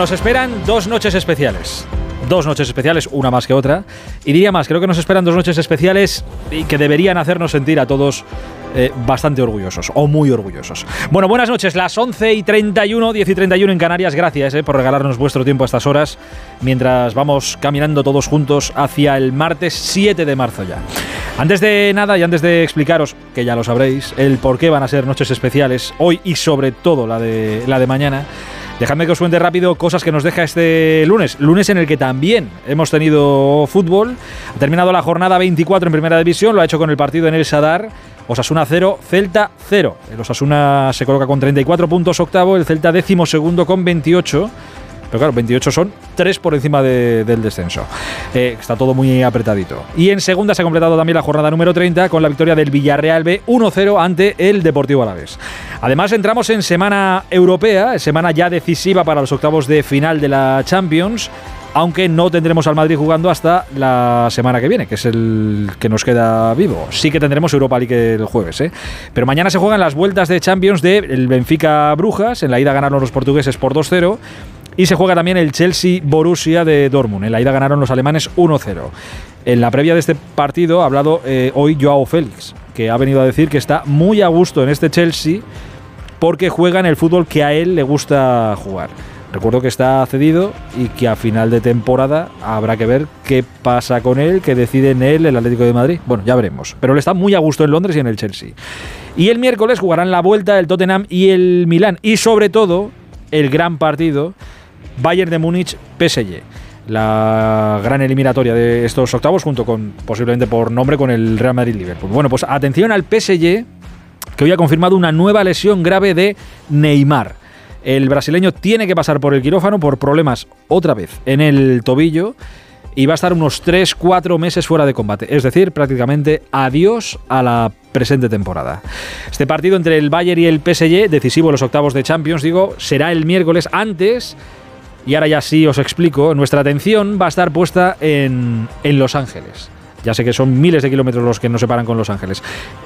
Nos esperan dos noches especiales. Dos noches especiales, una más que otra. Y diría más, creo que nos esperan dos noches especiales y que deberían hacernos sentir a todos eh, bastante orgullosos o muy orgullosos. Bueno, buenas noches, las 11 y 31, 10 y 31 en Canarias. Gracias eh, por regalarnos vuestro tiempo a estas horas mientras vamos caminando todos juntos hacia el martes 7 de marzo ya. Antes de nada y antes de explicaros, que ya lo sabréis, el por qué van a ser noches especiales hoy y sobre todo la de, la de mañana. Dejadme que os cuente rápido cosas que nos deja este lunes. Lunes en el que también hemos tenido fútbol. Ha terminado la jornada 24 en Primera División, lo ha hecho con el partido en el Sadar. Osasuna 0, Celta 0. El Osasuna se coloca con 34 puntos octavo, el Celta décimo segundo con 28. Pero claro, 28 son 3 por encima del descenso. Eh, está todo muy apretadito. Y en segunda se ha completado también la jornada número 30 con la victoria del Villarreal B 1-0 ante el Deportivo Alavés. Además entramos en semana europea, semana ya decisiva para los octavos de final de la Champions aunque no tendremos al Madrid jugando hasta la semana que viene, que es el que nos queda vivo. Sí que tendremos Europa League el jueves, ¿eh? Pero mañana se juegan las vueltas de Champions del Benfica Brujas, en la ida ganaron los portugueses por 2-0 y se juega también el Chelsea-Borussia de Dortmund. En la ida ganaron los alemanes 1-0. En la previa de este partido ha hablado eh, hoy Joao Félix, que ha venido a decir que está muy a gusto en este Chelsea porque juega en el fútbol que a él le gusta jugar. Recuerdo que está cedido y que a final de temporada habrá que ver qué pasa con él, qué decide en él el Atlético de Madrid. Bueno, ya veremos. Pero él está muy a gusto en Londres y en el Chelsea. Y el miércoles jugarán la vuelta el Tottenham y el Milán. Y sobre todo, el gran partido Bayern de Múnich PSG. La gran eliminatoria de estos octavos, junto con, posiblemente por nombre, con el Real Madrid-Liverpool. Bueno, pues atención al PSG, que hoy ha confirmado una nueva lesión grave de Neymar. El brasileño tiene que pasar por el quirófano por problemas otra vez en el tobillo y va a estar unos 3-4 meses fuera de combate. Es decir, prácticamente adiós a la presente temporada. Este partido entre el Bayern y el PSG, decisivo en los octavos de Champions, digo, será el miércoles antes y ahora ya sí os explico, nuestra atención va a estar puesta en, Los Ángeles. Ya sé que son miles de kilómetros los que nos separan con Los Ángeles.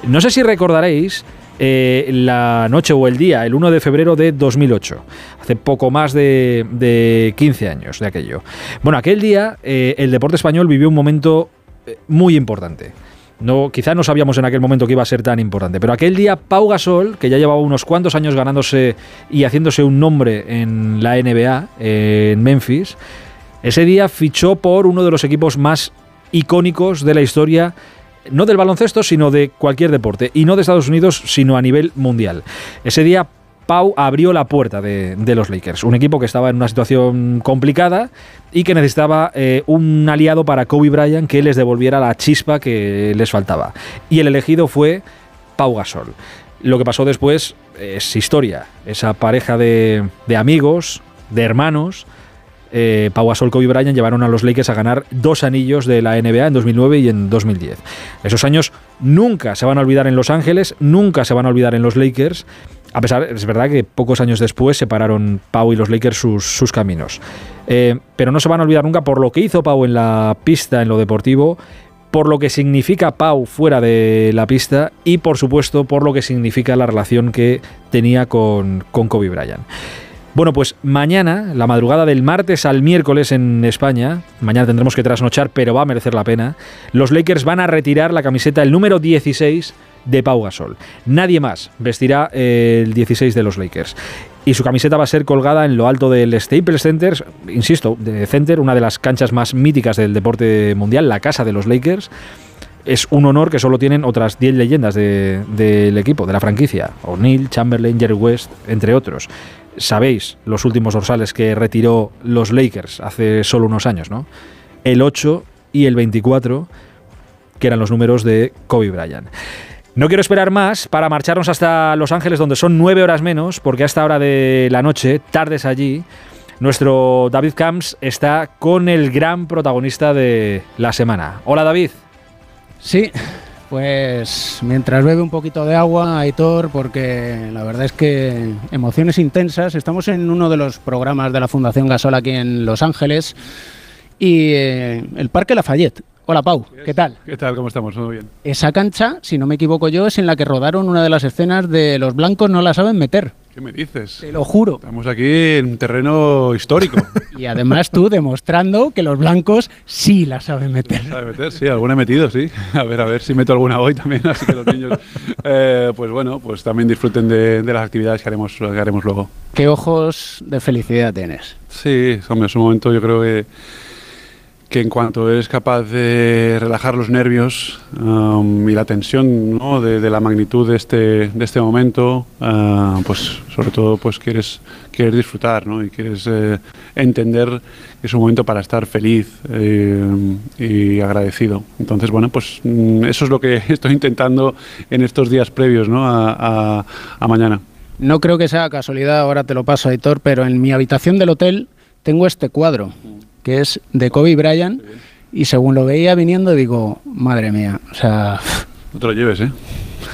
No sé si recordaréis eh, la noche o el día, el 1 de febrero de 2008, hace poco más de, 15 años de aquello. Bueno, aquel día eh, el deporte español vivió un momento eh, muy importante. No, quizá no sabíamos en aquel momento que iba a ser tan importante, pero aquel día Pau Gasol, que ya llevaba unos cuantos años ganándose y haciéndose un nombre en la NBA, en Memphis, ese día fichó por uno de los equipos más icónicos de la historia no del baloncesto, sino de cualquier deporte, y no de Estados Unidos, sino a nivel mundial. Ese día Pau abrió la puerta de, los Lakers, un equipo que estaba en una situación complicada y que necesitaba eh, un aliado para Kobe Bryant que les devolviera la chispa que les faltaba. Y el elegido fue Pau Gasol. Lo que pasó después es historia, esa pareja de, amigos, de hermanos, eh, Pau Gasol, Kobe Bryant llevaron a los Lakers a ganar dos anillos de la NBA en 2009 y en 2010. Esos años nunca se van a olvidar en Los Ángeles, nunca se van a olvidar en los Lakers a pesar, es verdad que pocos años después separaron Pau y los Lakers sus, caminos. Eh, pero no se van a olvidar nunca por lo que hizo Pau en la pista, en lo deportivo, por lo que significa Pau fuera de la pista y por supuesto por lo que significa la relación que tenía con, con Kobe Bryant. Bueno, pues mañana, la madrugada del martes al miércoles en España, mañana tendremos que trasnochar, pero va a merecer la pena, los Lakers van a retirar la camiseta, el número 16 de Pau Gasol. Nadie más vestirá el 16 de los Lakers. Y su camiseta va a ser colgada en lo alto del Staples Center, insisto, de Center, una de las canchas más míticas del deporte mundial, la casa de los Lakers. es un honor que solo tienen otras 10 leyendas del equipo, de la franquicia. O'Neill, Chamberlain, Jerry West, entre otros. Sabéis los últimos dorsales que retiró los Lakers hace solo unos años, ¿no? El 8 y el 24, que eran los números de Kobe Bryant. No quiero esperar más para marcharnos hasta Los Ángeles, donde son nueve horas menos, porque a esta hora de la noche, tardes allí, nuestro David Camps está con el gran protagonista de la semana. Hola David. Sí, pues mientras bebe un poquito de agua, Aitor, porque la verdad es que emociones intensas. Estamos en uno de los programas de la Fundación Gasol aquí en Los Ángeles y eh, el Parque Lafayette. Hola Pau, ¿qué tal? ¿Qué tal? ¿Cómo estamos? Muy bien. Esa cancha, si no me equivoco yo, es en la que rodaron una de las escenas de Los Blancos no la saben meter. ¿Qué me dices? Te lo juro. Estamos aquí en un terreno histórico. y además tú demostrando que los blancos sí la saben meter. ¿Sabe meter? Sí, alguna he metido, sí. A ver, a ver si meto alguna hoy también, así que los niños, eh, pues bueno, pues también disfruten de, las actividades que haremos, que haremos luego. ¿Qué ojos de felicidad tienes? Sí, hombre, es un momento yo creo que que en cuanto eres capaz de relajar los nervios um, y la tensión de, la magnitud de este, de este momento, uh, pues sobre todo pues quieres, quieres disfrutar ¿no? y quieres eh, entender que es un momento para estar feliz eh, y agradecido. Entonces, bueno, pues mm, eso es lo que estoy intentando en estos días previos ¿no? a, mañana. No creo que sea casualidad, ahora te lo paso, Aitor, pero en mi habitación del hotel tengo este cuadro que es de Kobe Bryant, y según lo veía viniendo digo, madre mía, o sea... No te lo lleves, ¿eh?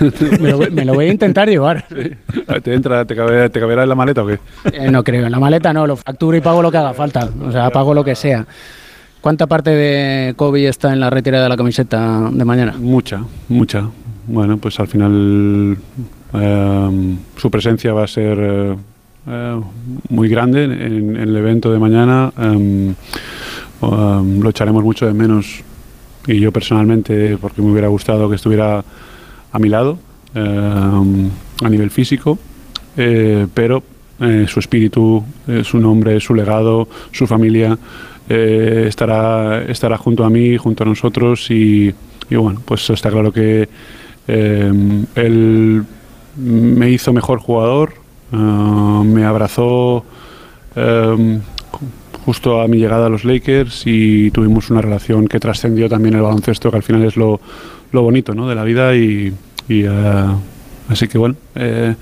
me, lo, voy a intentar llevar. ¿Te, entra, te, caberá en la maleta o qué? Eh, no creo, en la maleta no, lo facturo y pago lo que haga falta, o sea, pago lo que sea. ¿Cuánta parte de Kobe está en la retirada de la camiseta de mañana? Mucha, mucha. Bueno, pues al final eh, su presencia va a ser eh, eh, muy grande en, el evento de mañana. Em, em, lo echaremos mucho de menos y yo personalmente, porque me hubiera gustado que estuviera a mi lado em, a nivel físico, eh, pero eh, su espíritu, su nombre, su legado, su familia estará, estará junto a mí, junto a nosotros y, y bueno, pues está claro que él me hizo mejor jugador, Ah, me abrazó em, justo a mi llegada a los Lakers y tuvimos una relación que trascendió también el baloncesto, que al final es lo, lo bonito ¿no? de la vida y, eh, así que bueno. Eh,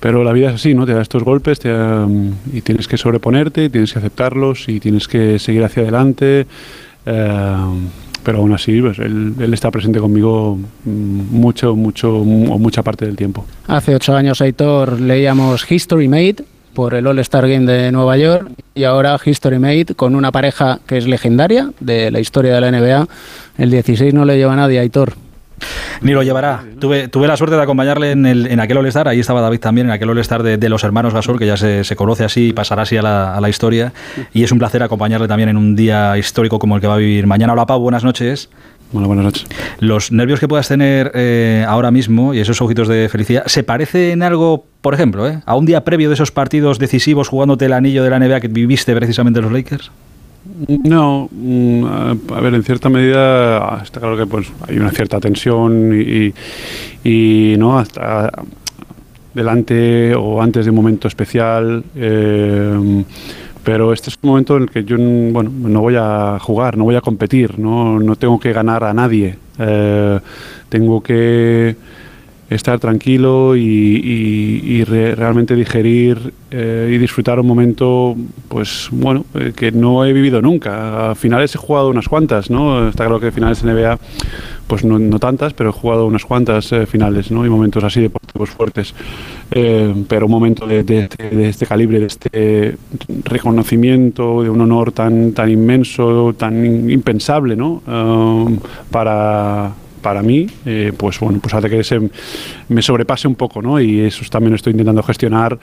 pero la vida es así, ¿no? Te da estos golpes em, y tienes que sobreponerte, tienes que aceptarlos y tienes que seguir hacia adelante. Em, pero aún así pues, él, está presente conmigo mm, mucho, mucho o mucha parte del tiempo. Hace ocho años, Aitor, leíamos History Made por el All-Star Game de Nueva York y ahora History Made con una pareja que es legendaria de la historia de la NBA. El 16 no le lleva a nadie, Aitor. Ni lo llevará. Tuve, tuve la suerte de acompañarle en, el, en aquel All-Star, ahí estaba David también, en aquel All-Star de, los hermanos Gasol, que ya se, conoce así y pasará así a la, historia. Y es un placer acompañarle también en un día histórico como el que va a vivir mañana. Hola Pau, buenas noches. Bueno, buenas noches. Los nervios que puedas tener eh, ahora mismo y esos ojitos de felicidad, ¿se parece en algo, por ejemplo, eh, a un día previo de esos partidos decisivos jugándote el anillo de la NBA que viviste precisamente los Lakers? No, mm, a ver, en cierta medida está claro que pues hay una cierta tensión y, no hasta delante o antes de un momento especial. Eh, pero este es un momento en el que yo bueno, no voy a jugar, no voy a competir, no, no tengo que ganar a nadie. Eh, tengo que estar tranquilo y, realmente digerir eh, y disfrutar un momento, pues bueno, eh, que no he vivido nunca. A finales he jugado unas cuantas, ¿no? Está claro que finales NBA, pues no, no tantas, pero he jugado unas cuantas eh, finales, ¿no? Y momentos así deportivos fuertes. pero un momento de, de, de, este calibre, de este reconocimiento, de un honor tan, tan inmenso, tan impensable, ¿no? para para mí, eh, pues bueno, pues hace que se me sobrepase un poco, ¿no? Y eso también estoy intentando gestionar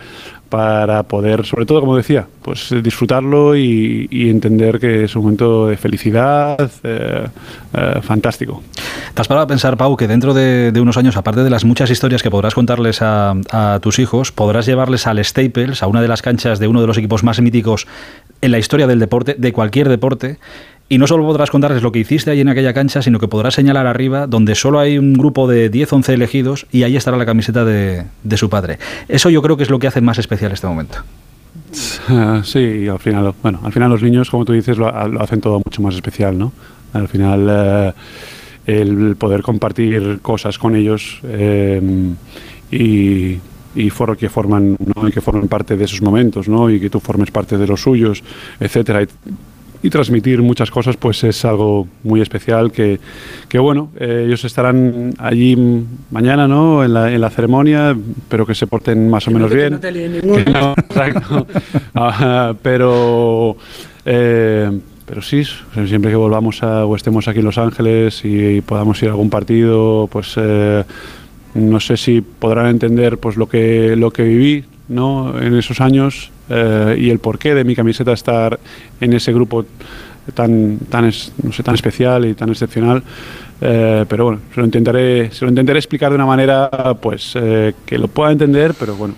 para poder, sobre todo, como decía, pues disfrutarlo y, entender que es un momento de felicidad eh, eh, fantástico. ¿Te has parado a pensar, Pau, que dentro de, unos años, aparte de las muchas historias que podrás contarles a, a tus hijos, podrás llevarles al Staples, a una de las canchas de uno de los equipos más míticos en la historia del deporte, de cualquier deporte, y no solo podrás contarles lo que hiciste ahí en aquella cancha, sino que podrás señalar arriba donde solo hay un grupo de 10, 11 elegidos y ahí estará la camiseta de, su padre. Eso yo creo que es lo que hace más especial este momento. Sí, al final, bueno, al final los niños, como tú dices, lo, hacen todo mucho más especial, ¿no? Al final, eh, el poder compartir cosas con ellos eh, y, y que forman que forman parte de esos momentos, ¿no? Y que tú formes parte de los suyos, etcétera transmitir muchas cosas, pues es algo muy especial que, que bueno, eh, ellos estarán allí mañana, ¿no? En la, en la ceremonia, pero que se porten más o menos bien. Ah, pero, eh, pero sí, siempre que volvamos a, o estemos aquí en Los Ángeles y, podamos ir a algún partido, pues eh, no sé si podrán entender pues lo que, lo que viví, ¿no? En esos años eh, y el porqué de mi camiseta estar en ese grupo tan, tan, no sé, tan especial y tan excepcional. Eh, pero bueno, se lo intentaré, se lo intentaré explicar de una manera pues eh, que lo pueda entender, pero bueno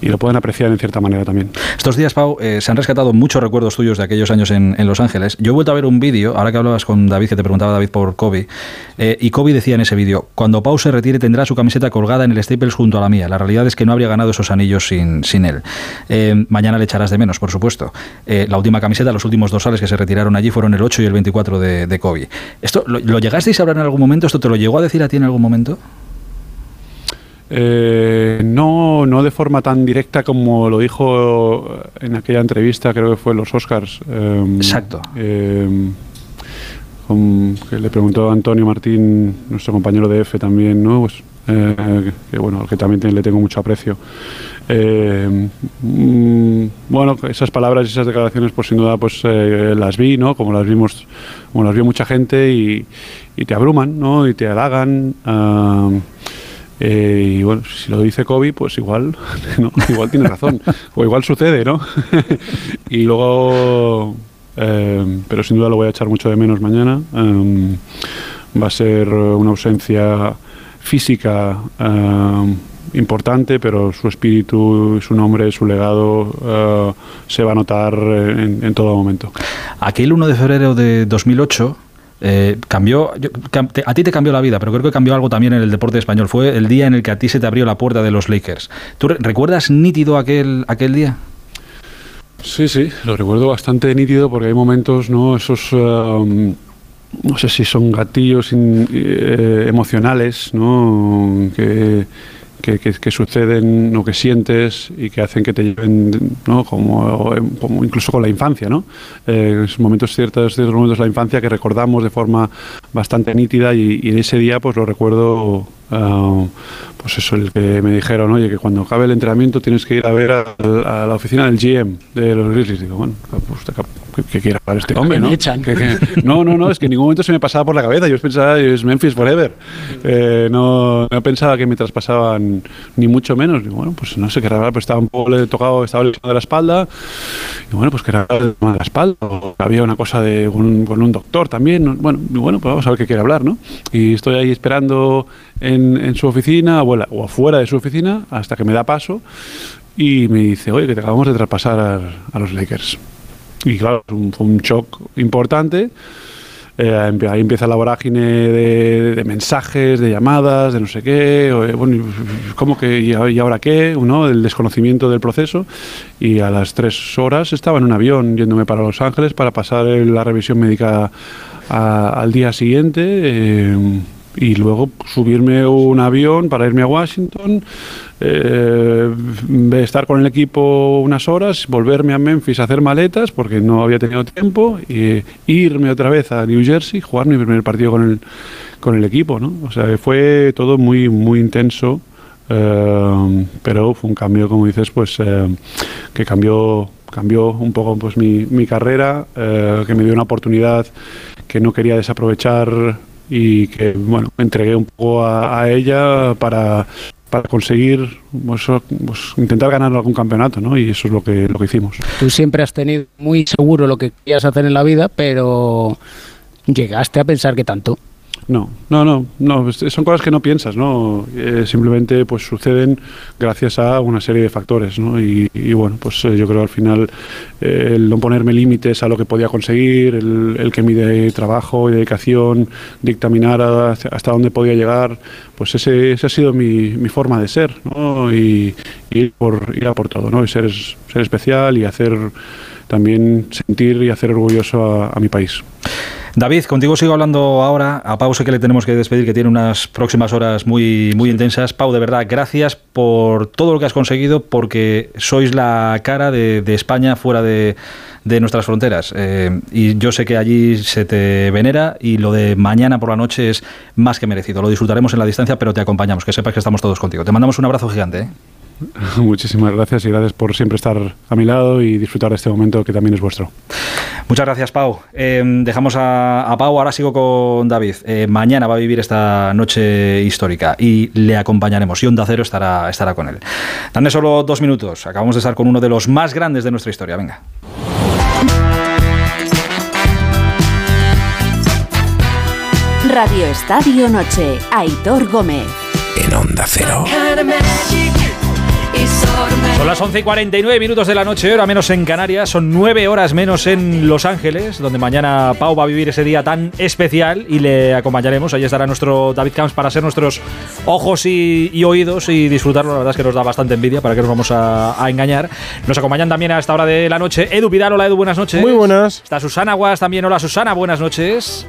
y lo pueden apreciar en cierta manera también. Estos días, Pau, eh, se han rescatado muchos recuerdos tuyos de aquellos años en, Los Ángeles. Yo he vuelto a ver un vídeo, ahora que hablabas con David, que te preguntaba David por Kobe, eh, y Kobe decía en ese vídeo, cuando Pau se retire tendrá su camiseta colgada en el Staples junto a la mía. La realidad es que no habría ganado esos anillos sin, sin él. Eh, mañana le echarás de menos, por supuesto. la última camiseta, los últimos dos sales que se retiraron allí fueron el 8 y el 24 de, Kobe. ¿Esto lo, lo llegasteis a hablar en algún momento? ¿Esto te lo llegó a decir a ti en algún momento? Eh, no, no de forma tan directa como lo dijo en aquella entrevista, creo que fue en los Oscars. Em, Exacto. Em, que le preguntó a Antonio Martín, nuestro compañero de F también, ¿no? Pues, eh, que bueno, al que también le tengo mucho aprecio. Em, mm, bueno, esas palabras y esas declaraciones, pues sin duda, pues eh, las vi, ¿no? Como las vimos, como las vio mucha gente y, y te abruman, ¿no? Y te halagan. Eh, y bueno, si lo dice Kobe, pues igual, igual tiene razón, o igual sucede, ¿no? y luego, eh, pero sin duda lo voy a echar mucho de menos mañana. Em, va a ser una ausencia física importante, pero su espíritu, su nombre, su legado eh, se va a notar en, en todo momento. Aquel 1 de febrero de 2008 eh, cambió, a ti te cambió la vida, pero creo que cambió algo también en el deporte español. Fue el día en el que a ti se te abrió la puerta de los Lakers. ¿Tú recuerdas nítido aquel, aquel día? Sí, sí, lo recuerdo bastante nítido porque hay momentos, ¿no? Esos. Um, no sé si son gatillos eh, emocionales, ¿no? Que que, suceden o que sientes y que hacen que te lleven, ¿no? como, como incluso con la infancia, ¿no? Eh, momentos ciertos, ciertos momentos de la infancia que recordamos de forma bastante nítida y, y en ese día pues lo recuerdo Ah, pues eso, el que me dijeron, oye, que cuando acabe el entrenamiento tienes que ir a ver a, la oficina del GM de los Grizzlies. Digo, bueno, pues, ¿qué, quiere hablar este hombre? ¿no? no, no, no, es que en ningún momento se me pasaba por la cabeza. Yo pensaba, es Memphis Forever. Eh, no, no, pensaba que me traspasaban ni mucho menos. Digo, bueno, pues no sé qué raro, pues estaba un poco tocado, estaba el de la espalda. Y bueno, pues que era el de la espalda. O había una cosa de un, con un doctor también. Bueno, bueno, pues vamos a ver qué quiere hablar, ¿no? Y estoy ahí esperando en, su oficina o, afuera de su oficina hasta que me da paso y me dice, oye, que te acabamos de traspasar a, los Lakers. Y claro, fue un shock importante. Eh, ahí empieza la vorágine de, mensajes, de llamadas, de no sé qué, eh, bueno, ¿cómo que y, ahora qué? ¿no? El desconocimiento del proceso. Y a las tres horas estaba en un avión yéndome para Los Ángeles para pasar la revisión médica al día siguiente. Eh, y luego subirme un avión para irme a Washington, eh, estar con el equipo unas horas, volverme a Memphis a hacer maletas porque no había tenido tiempo, y irme otra vez a New Jersey, jugar mi primer partido con el, con el equipo. ¿no? O sea, fue todo muy, muy intenso. Eh, pero fue un cambio, como dices, pues eh, que cambió cambió un poco pues mi, mi carrera, que me dio una oportunidad que no quería desaprovechar y que bueno me entregué un poco a, ella para, para conseguir pues, pues, intentar ganar algún campeonato ¿no? y eso es lo que lo que hicimos tú siempre has tenido muy seguro lo que querías hacer en la vida pero llegaste a pensar que tanto No, no, no, no, son cosas que no piensas, ¿no? Eh, simplemente pues suceden gracias a una serie de factores, ¿no? Y, bueno, pues eh, yo creo al final eh, el no ponerme límites a lo que podía conseguir, el, que mi trabajo y dedicación dictaminara hasta dónde podía llegar, pues ese, ese ha sido mi, mi, forma de ser, ¿no? Y, ir por ir a por todo, ¿no? Y ser, ser especial y hacer también sentir y hacer orgulloso a mi país. David, contigo sigo hablando ahora. A Pau sé que le tenemos que despedir, que tiene unas próximas horas muy, muy intensas. Pau, de verdad, gracias por todo lo que has conseguido, porque sois la cara de, España fuera de, nuestras fronteras. Eh, y yo sé que allí se te venera y lo de mañana por la noche es más que merecido. Lo disfrutaremos en la distancia, pero te acompañamos. Que sepas que estamos todos contigo. Te mandamos un abrazo gigante. ¿eh? Muchísimas gracias y gracias por siempre estar a mi lado y disfrutar de este momento que también es vuestro. Muchas gracias, Pau. Eh, dejamos a, Pau, ahora sigo con David. Eh, mañana va a vivir esta noche histórica y le acompañaremos y Onda Cero estará, estará con él. Dame solo dos minutos. Acabamos de estar con uno de los más grandes de nuestra historia. Venga. Radio Estadio Noche, Aitor Gómez. En Onda Cero. Son las 11 y 49 minutos de la noche, hora menos en Canarias, son 9 horas menos en Los Ángeles, donde mañana Pau va a vivir ese día tan especial y le acompañaremos. Allí estará nuestro David Camps para ser nuestros ojos y, oídos y disfrutarlo. La verdad es que nos da bastante envidia, para que nos vamos a, engañar. Nos acompañan también a esta hora de la noche Edu Vidal. Hola Edu, buenas noches. Muy buenas. Está Susana Guas también. Hola Susana, buenas noches.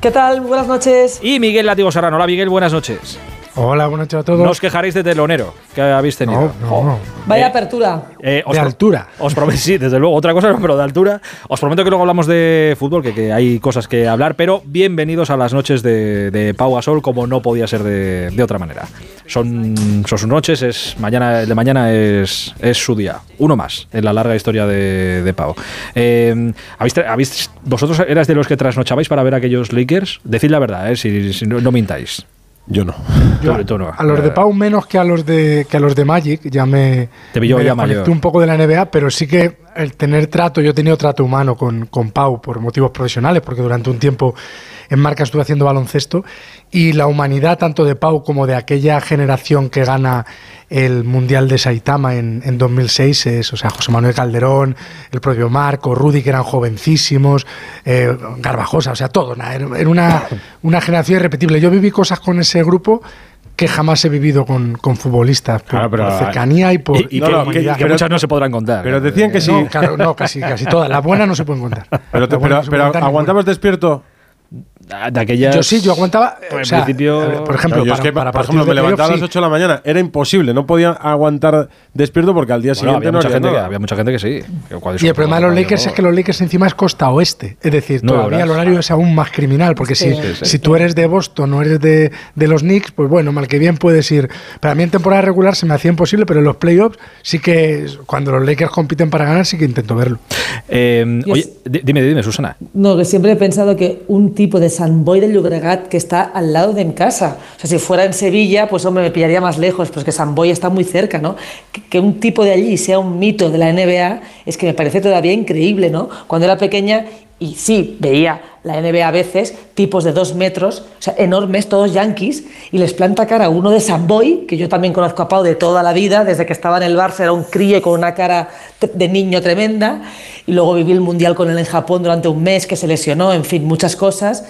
¿Qué tal? Buenas noches. Y Miguel Latigo Serrano. Hola Miguel, buenas noches. Hola, buenas noches a todos. No os quejaréis de telonero que habéis tenido. No, no, Vaya eh, apertura. Eh, de altura. Os prometo, sí, desde luego. Otra cosa, pero de altura. Os prometo que luego hablamos de fútbol, que, hay cosas que hablar, pero bienvenidos a las noches de, Pau Gasol, como no podía ser de, otra manera. Son, sus noches, es mañana, el de mañana es, es su día. Uno más en la larga historia de, Pau. Eh, ¿habéis, ¿Vosotros eras de los que trasnochabais para ver aquellos Lakers? Decid la verdad, si, si no mintáis. Yo no. A los de Pau menos que a los de que a los de Magic, ya me, Te me ya un poco de la NBA, pero sí que el tener trato, yo he tenido trato humano con, con Pau por motivos profesionales, porque durante un tiempo en marca estuve haciendo baloncesto y la humanidad tanto de Pau como de aquella generación que gana el Mundial de Saitama en, en 2006 es, o sea, José Manuel Calderón, el propio Marco, Rudy, que eran jovencísimos, eh, Garbajosa, o sea, todo, era una, una generación irrepetible. Yo viví cosas con ese grupo que jamás he vivido con, con futbolistas por, cercanía y por y, que, muchas no se podrán contar. pero decían que sí. no, claro, no casi casi todas las buenas no se pueden contar. Pero, pero, aguantabas despierto de aquellas. Yo sí, yo aguantaba. Por, principio, por ejemplo, para, que, para, por ejemplo, me levantaba a las 8 de la mañana. Era imposible, no podía aguantar despierto porque al día siguiente había no mucha gente Que, había mucha gente que sí. y el problema de los Lakers es que los Lakers encima es costa oeste. Es decir, todavía el horario es aún más criminal. Porque si, si tú eres de Boston o eres de, de, los Knicks, pues bueno, mal que bien puedes ir. Para mí en temporada regular se me hacía imposible, pero en los playoffs sí que cuando los Lakers compiten para ganar, sí que intento verlo. Eh, oye, dime, dime, Susana. No, que siempre he pensado que un tipo de San Boy del que está al lado de mi casa. O sea, si fuera en Sevilla, pues hombre, me pillaría más lejos, pues que San Boy está muy cerca, ¿no? Que, un tipo de allí sea un mito de la NBA es que me parece todavía increíble, ¿no? Cuando era pequeña y sí, veía la NBA a veces, tipos de dos metros, o sea, enormes, todos yankees, y les planta cara uno de Boy, que yo también conozco a Pau de toda la vida, desde que estaba en el Barça era un crío con una cara de niño tremenda, y luego viví el Mundial con él en Japón durante un mes, que se lesionó, en fin, muchas cosas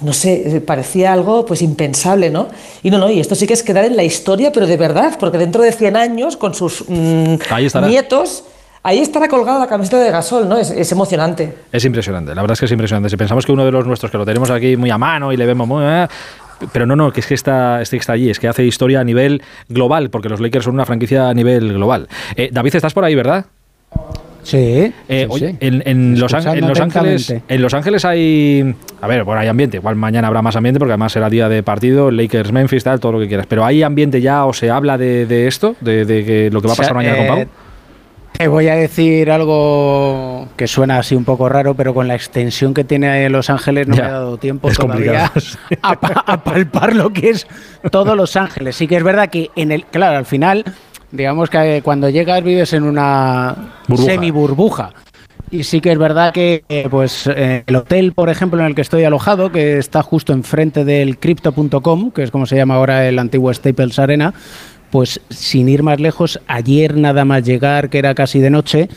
no sé, parecía algo pues impensable, ¿no? Y no, no, y esto sí que es quedar en la historia, pero de verdad, porque dentro de 100 años, con sus mm, nietos, ahí estará colgada la camiseta de Gasol, ¿no? Es, emocionante. Es impresionante, la verdad es que es impresionante. Si pensamos que uno de los nuestros, que lo tenemos aquí muy a mano y le vemos muy... Eh, pero no, no, que es que está, este está allí, es que hace historia a nivel global, porque los Lakers son una franquicia a nivel global. Eh, David, estás por ahí, ¿verdad? Sí. Eh, En, los Ángeles, en Los Ángeles hay, a ver, bueno, hay ambiente. Igual mañana habrá más ambiente porque además será día de partido, Lakers, Memphis, tal, todo lo que quieras. Pero hay ambiente ya o se habla de, esto, de, lo que va a pasar mañana con Pau. Te voy a decir algo que suena así un poco raro, pero con la extensión que tiene Los Ángeles no me ha dado tiempo todavía a, palpar lo que es todo Los Ángeles. Sí que es verdad que en el, claro, al final digamos que cuando llegas vives en una semi burbuja. Y sí que es verdad que eh, pues eh, el hotel, por ejemplo, en el que estoy alojado, que está justo enfrente del crypto.com, que es como se llama ahora el antiguo Staples Arena, pues sin ir más lejos, ayer nada más llegar, que era casi de noche,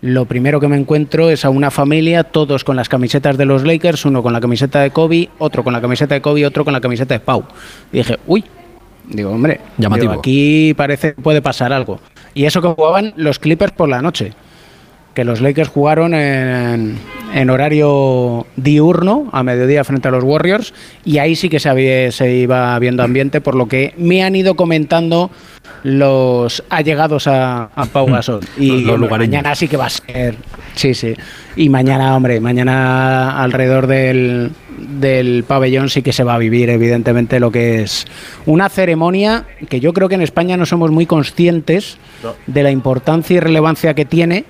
lo primero que me encuentro es a una familia, todos con las camisetas de los Lakers, uno con la camiseta de Kobe, otro con la camiseta de Kobe, otro con la camiseta de Pau. Y dije, uy, digo, hombre, Llamativo. digo, aquí parece que puede pasar algo. Y eso que jugaban los Clippers por la noche, que los Lakers jugaron en, en horario diurno, a mediodía frente a los Warriors, y ahí sí que se, había- se iba viendo ambiente, por lo que me han ido comentando los allegados a, a Pau Gasol. Y Los- los mañana sí que va a ser. Sí, sí. Y mañana, hombre, mañana alrededor del, del pabellón sí que se va a vivir, evidentemente, lo que es una ceremonia que yo creo que en España no somos muy conscientes de la importancia y relevancia que tiene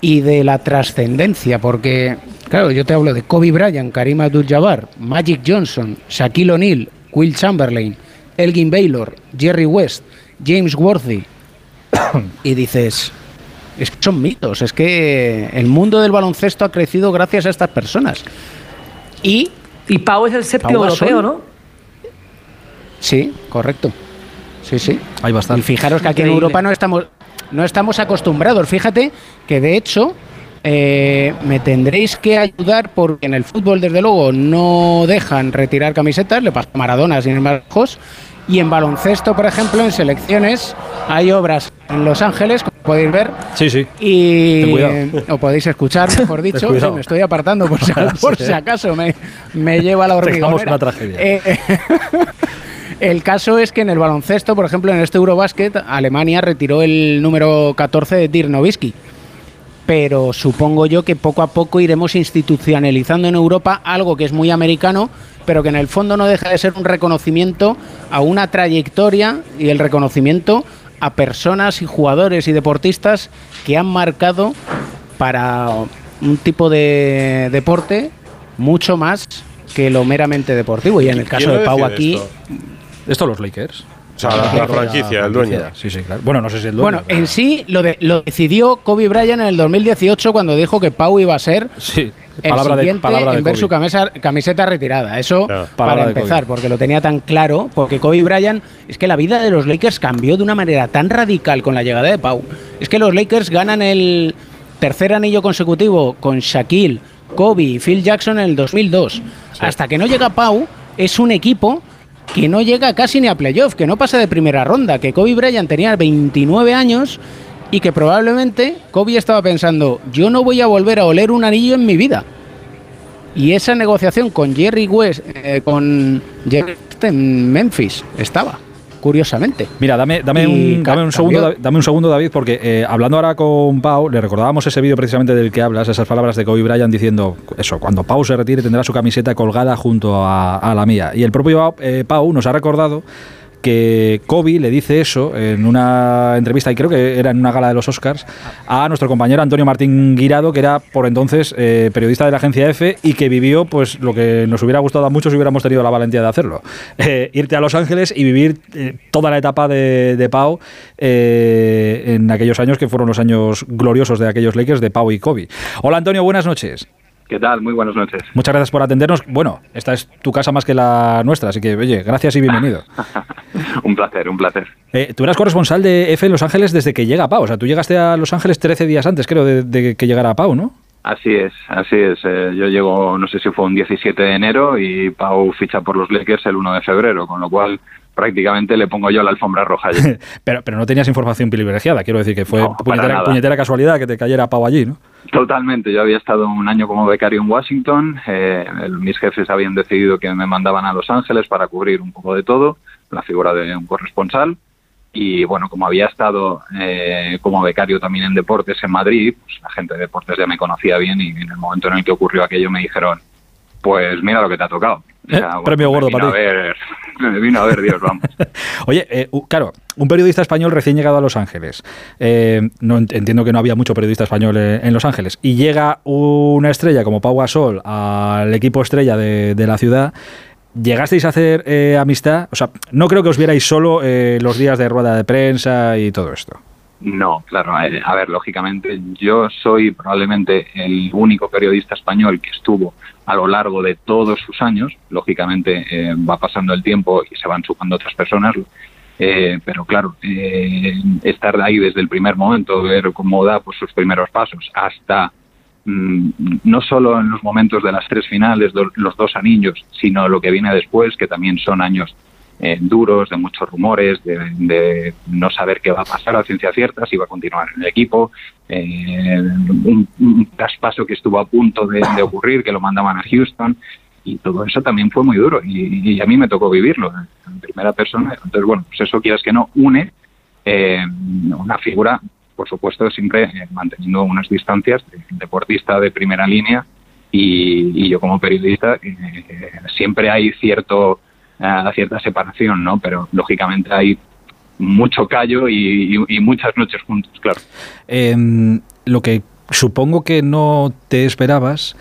y de la trascendencia, porque, claro, yo te hablo de Kobe Bryant, Karim Abdul-Jabbar, Magic Johnson, Shaquille O'Neal, Will Chamberlain, Elgin Baylor, Jerry West, James Worthy, y dices, es que son mitos, es que el mundo del baloncesto ha crecido gracias a estas personas. Y, Y Pau es el séptimo Pau Gasol. europeo, ¿no? sí, correcto, sí, sí. Hay Y bastante. fijaros que aquí en. Europa no estamos, no estamos acostumbrados. Fíjate que de hecho eh, me tendréis que ayudar porque en el fútbol, desde luego, no dejan retirar camisetas, le pasa a Maradona sin ir más lejos. Y en baloncesto, por ejemplo, en selecciones, hay obras en Los Ángeles, como podéis ver, Sí, sí. y o podéis escuchar, mejor dicho, sí, me estoy apartando por si, por si acaso me, me lleva la Tengamos hormigonera. una tragedia. Eh, eh, el caso es que en el baloncesto, por ejemplo, en este Eurobasket, Alemania retiró el número 14 de Dirk Nowitzki. Pero supongo yo que poco a poco iremos institucionalizando en Europa algo que es muy americano, pero que en el fondo no deja de ser un reconocimiento a una trayectoria y el reconocimiento a personas y jugadores y deportistas que han marcado para un tipo de deporte mucho más que lo meramente deportivo. Y en el caso ¿Quién de Pau aquí, esto? Esto los Lakers. O sea, la, la franquicia, el dueño. Sí, sí, claro. Bueno, no sé si el dueño. bueno, en sí lo, de- lo decidió Kobe Bryant en el 2018 cuando dijo que Pau iba a ser Sí, el palabra de, siguiente palabra de en ver Kobe. su camisa- camiseta retirada. Eso Claro. Para empezar, porque lo tenía tan claro, porque Kobe Bryant, es que la vida de los Lakers cambió de una manera tan radical con la llegada de Pau. Es que los Lakers ganan el tercer anillo consecutivo con Shaquille, Kobe y Phil Jackson en el 2002. Hasta que no llega Pau, es un equipo que no llega casi ni a playoff, que no pasa de primera ronda, que Kobe Bryant tenía 29 años y que probablemente Kobe estaba pensando, yo no voy a volver a oler un anillo en mi vida. Y esa negociación con Jerry West, eh, con Jerry en Memphis, estaba, curiosamente. Mira, dame, dame, Y un, dame, segundo, David- dame un segundo, David, porque eh, hablando ahora con Pau, le recordábamos ese vídeo precisamente del que hablas, esas palabras de Kobe Bryant diciendo eso, cuando Pau se retire tendrá su camiseta colgada junto a, a la mía. Y el propio eh, Pau nos ha recordado que Kobe le dice eso en una entrevista, y creo que era en una gala de los Oscars, a nuestro compañero Antonio Martín Guirado, que era por entonces eh, periodista de la agencia F y que vivió pues lo que nos hubiera gustado a muchos si hubiéramos tenido la valentía de hacerlo. Eh, irte a Los Ángeles y vivir eh, toda la etapa de, de Pau en aquellos años que fueron los años gloriosos de aquellos Lakers de Pau y Kobe. Hola Antonio, buenas noches. ¿Qué tal? Muy buenas noches. Muchas gracias por atendernos. Bueno, esta es tu casa más que la nuestra, así que oye, gracias y bienvenido. un placer, un placer. Eh, tú eras corresponsal de F en Los Ángeles desde que llega Pau. O sea, tú llegaste a Los Ángeles 13 días antes, creo, de, de que llegara Pau, ¿no? Así es, así es. Eh, yo llego, no sé si fue un 17 de enero y Pau ficha por los Lakers el 1 de febrero, con lo cual prácticamente le pongo yo la alfombra roja allí. pero, pero no tenías información privilegiada. Quiero decir que fue No, puñetera, puñetera casualidad que te cayera Pau allí, ¿no? Totalmente. Yo había estado un año como becario en Washington. eh, mis jefes habían decidido que me mandaban a Los Ángeles para cubrir un poco de todo, la figura de un corresponsal. Y bueno, como había estado eh, como becario también en deportes en Madrid, pues la gente de deportes ya me conocía bien y en el momento en el que ocurrió aquello me dijeron, pues mira lo que te ha tocado. O Eh, premio gordo para a ti. ver, me vino a ver Dios, vamos. Oye, eh, claro, un periodista español recién llegado a Los Ángeles. Eh, no ent- entiendo que no había mucho periodista español eh, en Los Ángeles. Y llega una estrella como Pau Gasol al equipo estrella de, de la ciudad. ¿Llegasteis a hacer eh, amistad? O sea, no creo que os vierais solo eh, los días de rueda de prensa y todo esto. No, claro. A ver, lógicamente, yo soy probablemente el único periodista español que estuvo a lo largo de todos sus años. Lógicamente, eh, va pasando el tiempo y se van sumando otras personas. Eh, pero claro, eh, estar ahí desde el primer momento, ver cómo da pues, sus primeros pasos, hasta mm, no solo en los momentos de las tres finales, los dos anillos, sino lo que viene después, que también son años eh, duros, de muchos rumores, de, de no saber qué va a pasar a ciencia cierta, si va a continuar en el equipo, eh, un, traspaso que estuvo a punto de, ocurrir, que lo mandaban a Houston, y todo eso también fue muy duro, y, y a mí me tocó vivirlo en primera persona. Entonces, bueno, pues eso quieras que no, une eh, una figura, por supuesto, siempre eh, manteniendo unas distancias de deportista de primera línea y, yo como periodista siempre hay cierto eh, cierta separación, ¿no? Pero lógicamente hay mucho callo y, y- y muchas noches juntos, claro. Em, lo que supongo que no te esperabas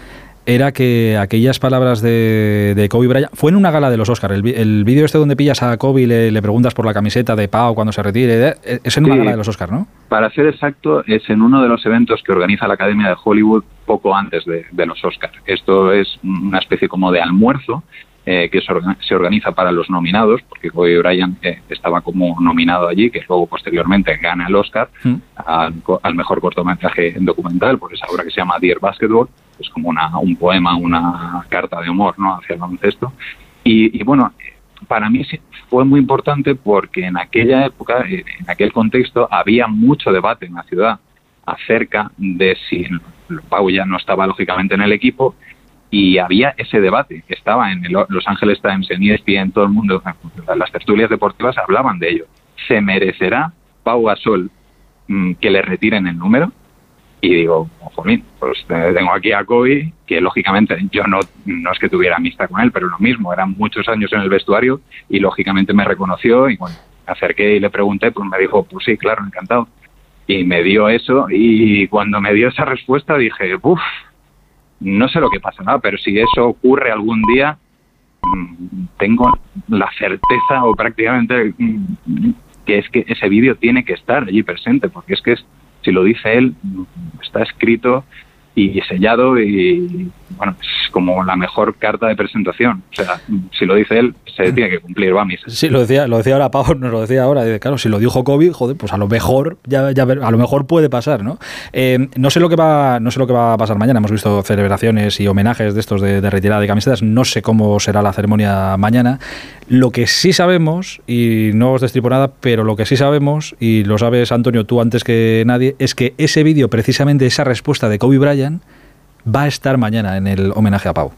era que aquellas palabras de, de Kobe Bryant fue en una gala de los Oscars. El, vídeo este donde pillas a Kobe y le, le preguntas por la camiseta de Pau cuando se retire. eh, Es en una gala de los Oscars, ¿no? Para ser exacto, es en uno de los eventos que organiza la Academia de Hollywood poco antes de, de los Oscars. Esto es una especie como de almuerzo eh, que se, orga- se organiza para los nominados, porque Kobe Bryant eh, estaba como nominado allí, que luego posteriormente gana el Oscar Mm. al, al mejor cortometraje documental por esa obra que se llama Dear Basketball, es como una, un poema, una carta de humor ¿no? hacia el baloncesto. Y, y bueno, para mí fue muy importante porque en aquella época, eh, en aquel contexto, había mucho debate en la ciudad acerca de si Pau ya no estaba lógicamente en el equipo y había ese debate estaba en el Los Angeles Times, en ESPN, todo el mundo, las tertulias deportivas hablaban de ello. ¿Se merecerá Pau Gasol mm, que le retiren el número? Y digo, jolín, pues eh, tengo aquí a Kobe, que lógicamente yo no, no es que tuviera amistad con él, pero lo mismo, eran muchos años en el vestuario y lógicamente me reconoció y bueno, me acerqué y le pregunté, pues me dijo, pues sí, claro, encantado. Y me dio eso y cuando me dio esa respuesta dije, uff, no sé lo que pasará, pero si eso ocurre algún día, mm, tengo la certeza o prácticamente mm, que es que ese vídeo tiene que estar allí presente, porque es que es, si lo dice él, mm, está escrito y sellado y bueno, es como la mejor carta de presentación. O sea, si lo dice él, se tiene que cumplir, misa. Sí, lo decía, lo decía ahora Pau, nos lo decía ahora. Claro, si lo dijo Kobe, joder, pues a lo mejor, ya, ya a lo mejor puede pasar, ¿no? Eh, no sé lo que va, no sé lo que va a pasar mañana. Hemos visto celebraciones y homenajes de estos de, de retirada de camisetas. No sé cómo será la ceremonia mañana. Lo que sí sabemos, y no os destripo nada, pero lo que sí sabemos, y lo sabes, Antonio, tú antes que nadie, es que ese vídeo, precisamente esa respuesta de Kobe Bryant, va a estar mañana en el homenaje a Pau.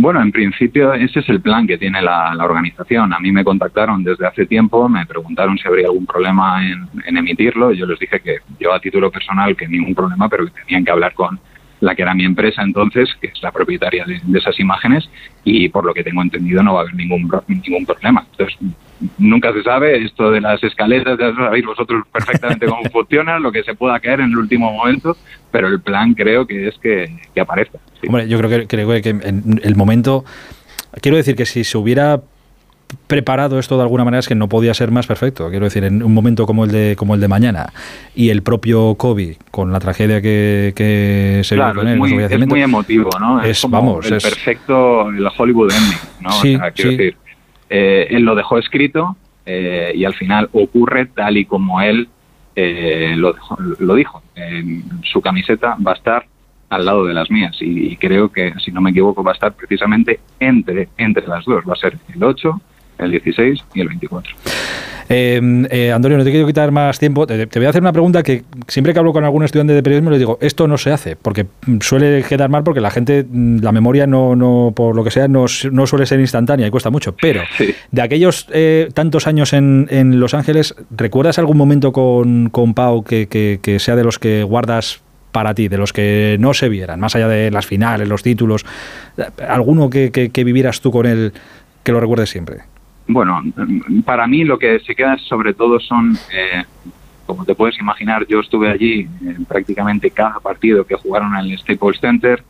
Bueno, en principio ese es el plan que tiene la, la organización. A mí me contactaron desde hace tiempo, me preguntaron si habría algún problema en, en emitirlo. Yo les dije que yo a título personal que ningún problema, pero que tenían que hablar con la que era mi empresa entonces, que es la propietaria de, de esas imágenes, y por lo que tengo entendido no va a haber ningún, ningún problema. Entonces, nunca se sabe esto de las escaletas, ya sabéis vosotros perfectamente cómo funciona, lo que se pueda caer en el último momento, pero el plan creo que es que, que aparezca. sí. Hombre, yo creo que, creo que en el momento. Quiero decir que si se hubiera preparado esto de alguna manera es que no podía ser más perfecto. Quiero decir, en un momento como el de, como el de mañana y el propio Kobe, con la tragedia que, que se Claro, vivió con él, es, muy, es muy emotivo, ¿no? Es, como vamos, el es- perfecto, el Hollywood ending, ¿no? Sí, o sea, quiero sí. decir, eh, él lo dejó escrito eh, y al final ocurre tal y como él eh, lo, lo dijo. Su camiseta va a estar al lado de las mías y, y creo que, si no me equivoco, va a estar precisamente entre, entre las dos. Va a ser el 8, el 16 y el 24. Eh, eh, Antonio, no te quiero quitar más tiempo. Te, te voy a hacer una pregunta que siempre que hablo con algún estudiante de periodismo les digo, esto no se hace, porque suele quedar mal porque la gente, mm, la memoria no, no por lo que sea, no, suele ser instantánea y cuesta mucho. Pero Sí. de aquellos eh, tantos años en, en Los Ángeles, ¿recuerdas algún momento con, con Pau que, que- que sea de los que guardas para ti, de los que no se vieran, más allá de las finales, los títulos? eh, ¿Alguno que, que- que vivieras tú con él que lo recuerdes siempre? Bueno, para mí lo que se queda sobre todo son, eh, como te puedes imaginar, yo estuve allí en prácticamente cada partido que jugaron en el Staples Center,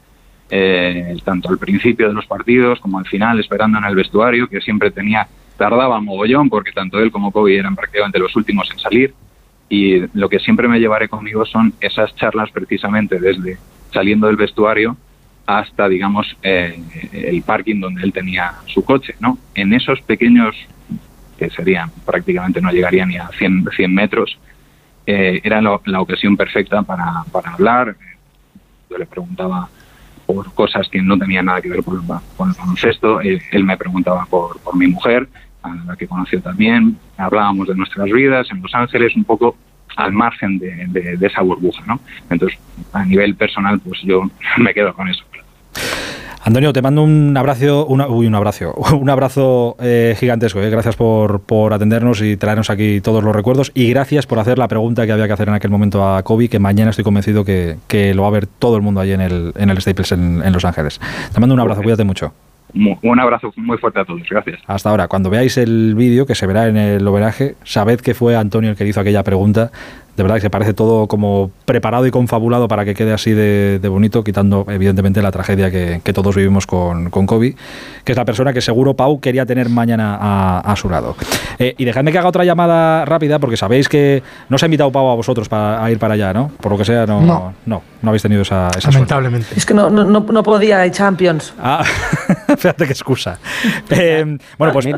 eh, tanto al principio de los partidos como al final, esperando en el vestuario, que siempre tenía, tardaba mogollón porque tanto él como Kobe eran prácticamente los últimos en salir. Y lo que siempre me llevaré conmigo son esas charlas precisamente desde saliendo del vestuario hasta, digamos, eh, el parking donde él tenía su coche, ¿no? En esos pequeños, que serían prácticamente no llegarían ni a 100, 100 metros, eh, era la ocasión perfecta para, para hablar. Yo le preguntaba por cosas que no tenían nada que ver con, con el baloncesto, él, él me preguntaba por, por mi mujer, a la que conoció también, hablábamos de nuestras vidas en Los Ángeles, un poco al margen de, de, de, esa burbuja, ¿no? Entonces, a nivel personal, pues yo me quedo con eso. Antonio, te mando un abrazo, una, uy, un abrazo, un abrazo eh, gigantesco. Eh. Gracias por, por, atendernos y traernos aquí todos los recuerdos y gracias por hacer la pregunta que había que hacer en aquel momento a Kobe, que mañana estoy convencido que, que lo va a ver todo el mundo allí en el, en el Staples en, en Los Ángeles. Te mando un abrazo, cuídate mucho. Un abrazo muy fuerte a todos, gracias. Hasta ahora, cuando veáis el vídeo que se verá en el homenaje, sabed que fue Antonio el que hizo aquella pregunta de verdad que se parece todo como preparado y confabulado para que quede así de, de bonito, quitando evidentemente la tragedia que, que todos vivimos con, con, Kobe, que es la persona que seguro Pau quería tener mañana a, a su lado. Eh, y dejadme que haga otra llamada rápida, porque sabéis que no se ha invitado Pau a vosotros para, a ir para allá, ¿no? Por lo que sea, no, no, no, no habéis tenido esa, esa Lamentablemente. Suerte. Es que no, no, no podía, hay Champions. Ah, fíjate qué excusa. eh, bueno, pues...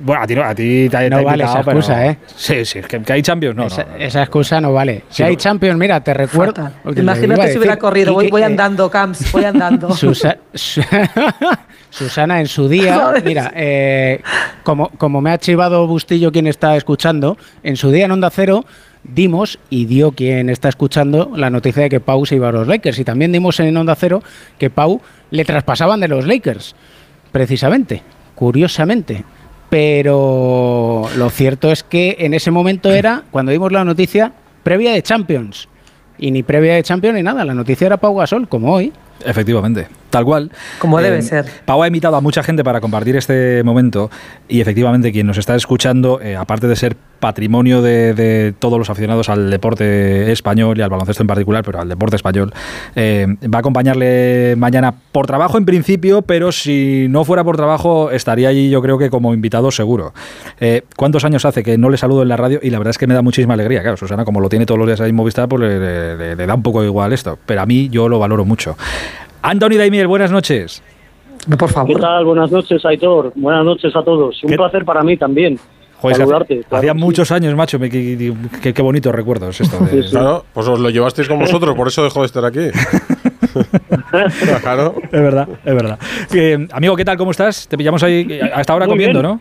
Bueno, a ti no, a ti te, no te vale invitado, esa excusa, pero... ¿eh? Sí, sí, que, que hay Champions, no, esa, no, no. esa, excusa no vale. Si Sí, hay no. Champions, mira, te recuerdo. Imagínate si hubiera corrido, voy, voy andando, Camps, voy andando. Susa Susana, en su día, mira, eh, como, como me ha chivado Bustillo quien está escuchando, en su día en Onda Cero dimos y dio quien está escuchando la noticia de que Pau se iba a los Lakers y también dimos en Onda Cero que Pau le traspasaban de los Lakers, precisamente, curiosamente. Pero lo cierto es que en ese momento era, cuando dimos la noticia, previa de Champions. Y ni previa de Champions ni nada, la noticia era Pau Gasol, como hoy. Efectivamente, tal cual. Como eh, debe ser. Pau ha invitado a mucha gente para compartir este momento y efectivamente quien nos está escuchando, eh, aparte de ser patrimonio de, de, todos los aficionados al deporte español y al baloncesto en particular, pero al deporte español, eh, va a acompañarle mañana por trabajo en principio, pero si no fuera por trabajo estaría allí yo creo que como invitado seguro. Eh, ¿Cuántos años hace que no le saludo en la radio? Y la verdad es que me da muchísima alegría. Claro, Susana, como lo tiene todos los días ahí en Movistar, pues le, le, le da un poco igual esto, pero a mí yo lo valoro mucho. Anthony Daimiel, buenas noches. Por favor. ¿Qué tal? Buenas noches, Aitor. Buenas noches a todos. Un ¿Qué? placer para mí también. Joder, saludarte. Hacía, hacía muchos años, macho. Me, qué, qué, qué, bonitos recuerdos esto. De... Sí, sí. Claro, pues os lo llevasteis con vosotros, por eso dejó de estar aquí. claro. Es verdad, es verdad. Eh, amigo, ¿qué tal? ¿Cómo estás? Te pillamos ahí hasta ahora Muy comiendo, bien. ¿no?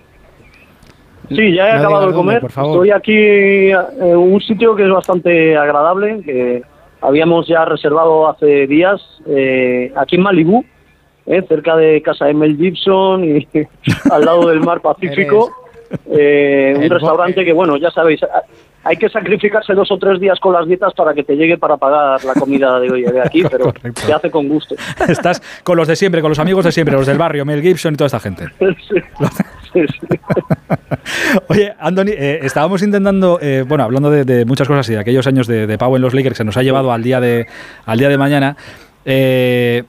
Sí, ya he No acabado de comer. dónde, por favor. Estoy aquí en un sitio que es bastante agradable, que habíamos ya reservado hace días, eh, aquí en Malibú, eh, cerca de casa de Mel Gibson y al lado del mar Pacífico. Eh, un restaurante que, bueno, ya sabéis, hay que sacrificarse dos o tres días con las dietas para que te llegue para pagar la comida de hoy de aquí, pero se hace con gusto. Estás con los de siempre, con los amigos de siempre, los del barrio, Mel Gibson y toda esta gente. Sí. Oye, Anthony, eh, estábamos intentando, eh, bueno, hablando de, muchas cosas y de aquellos años de, de Pau en los Lakers que se nos ha llevado al día de, al día de mañana. Eh,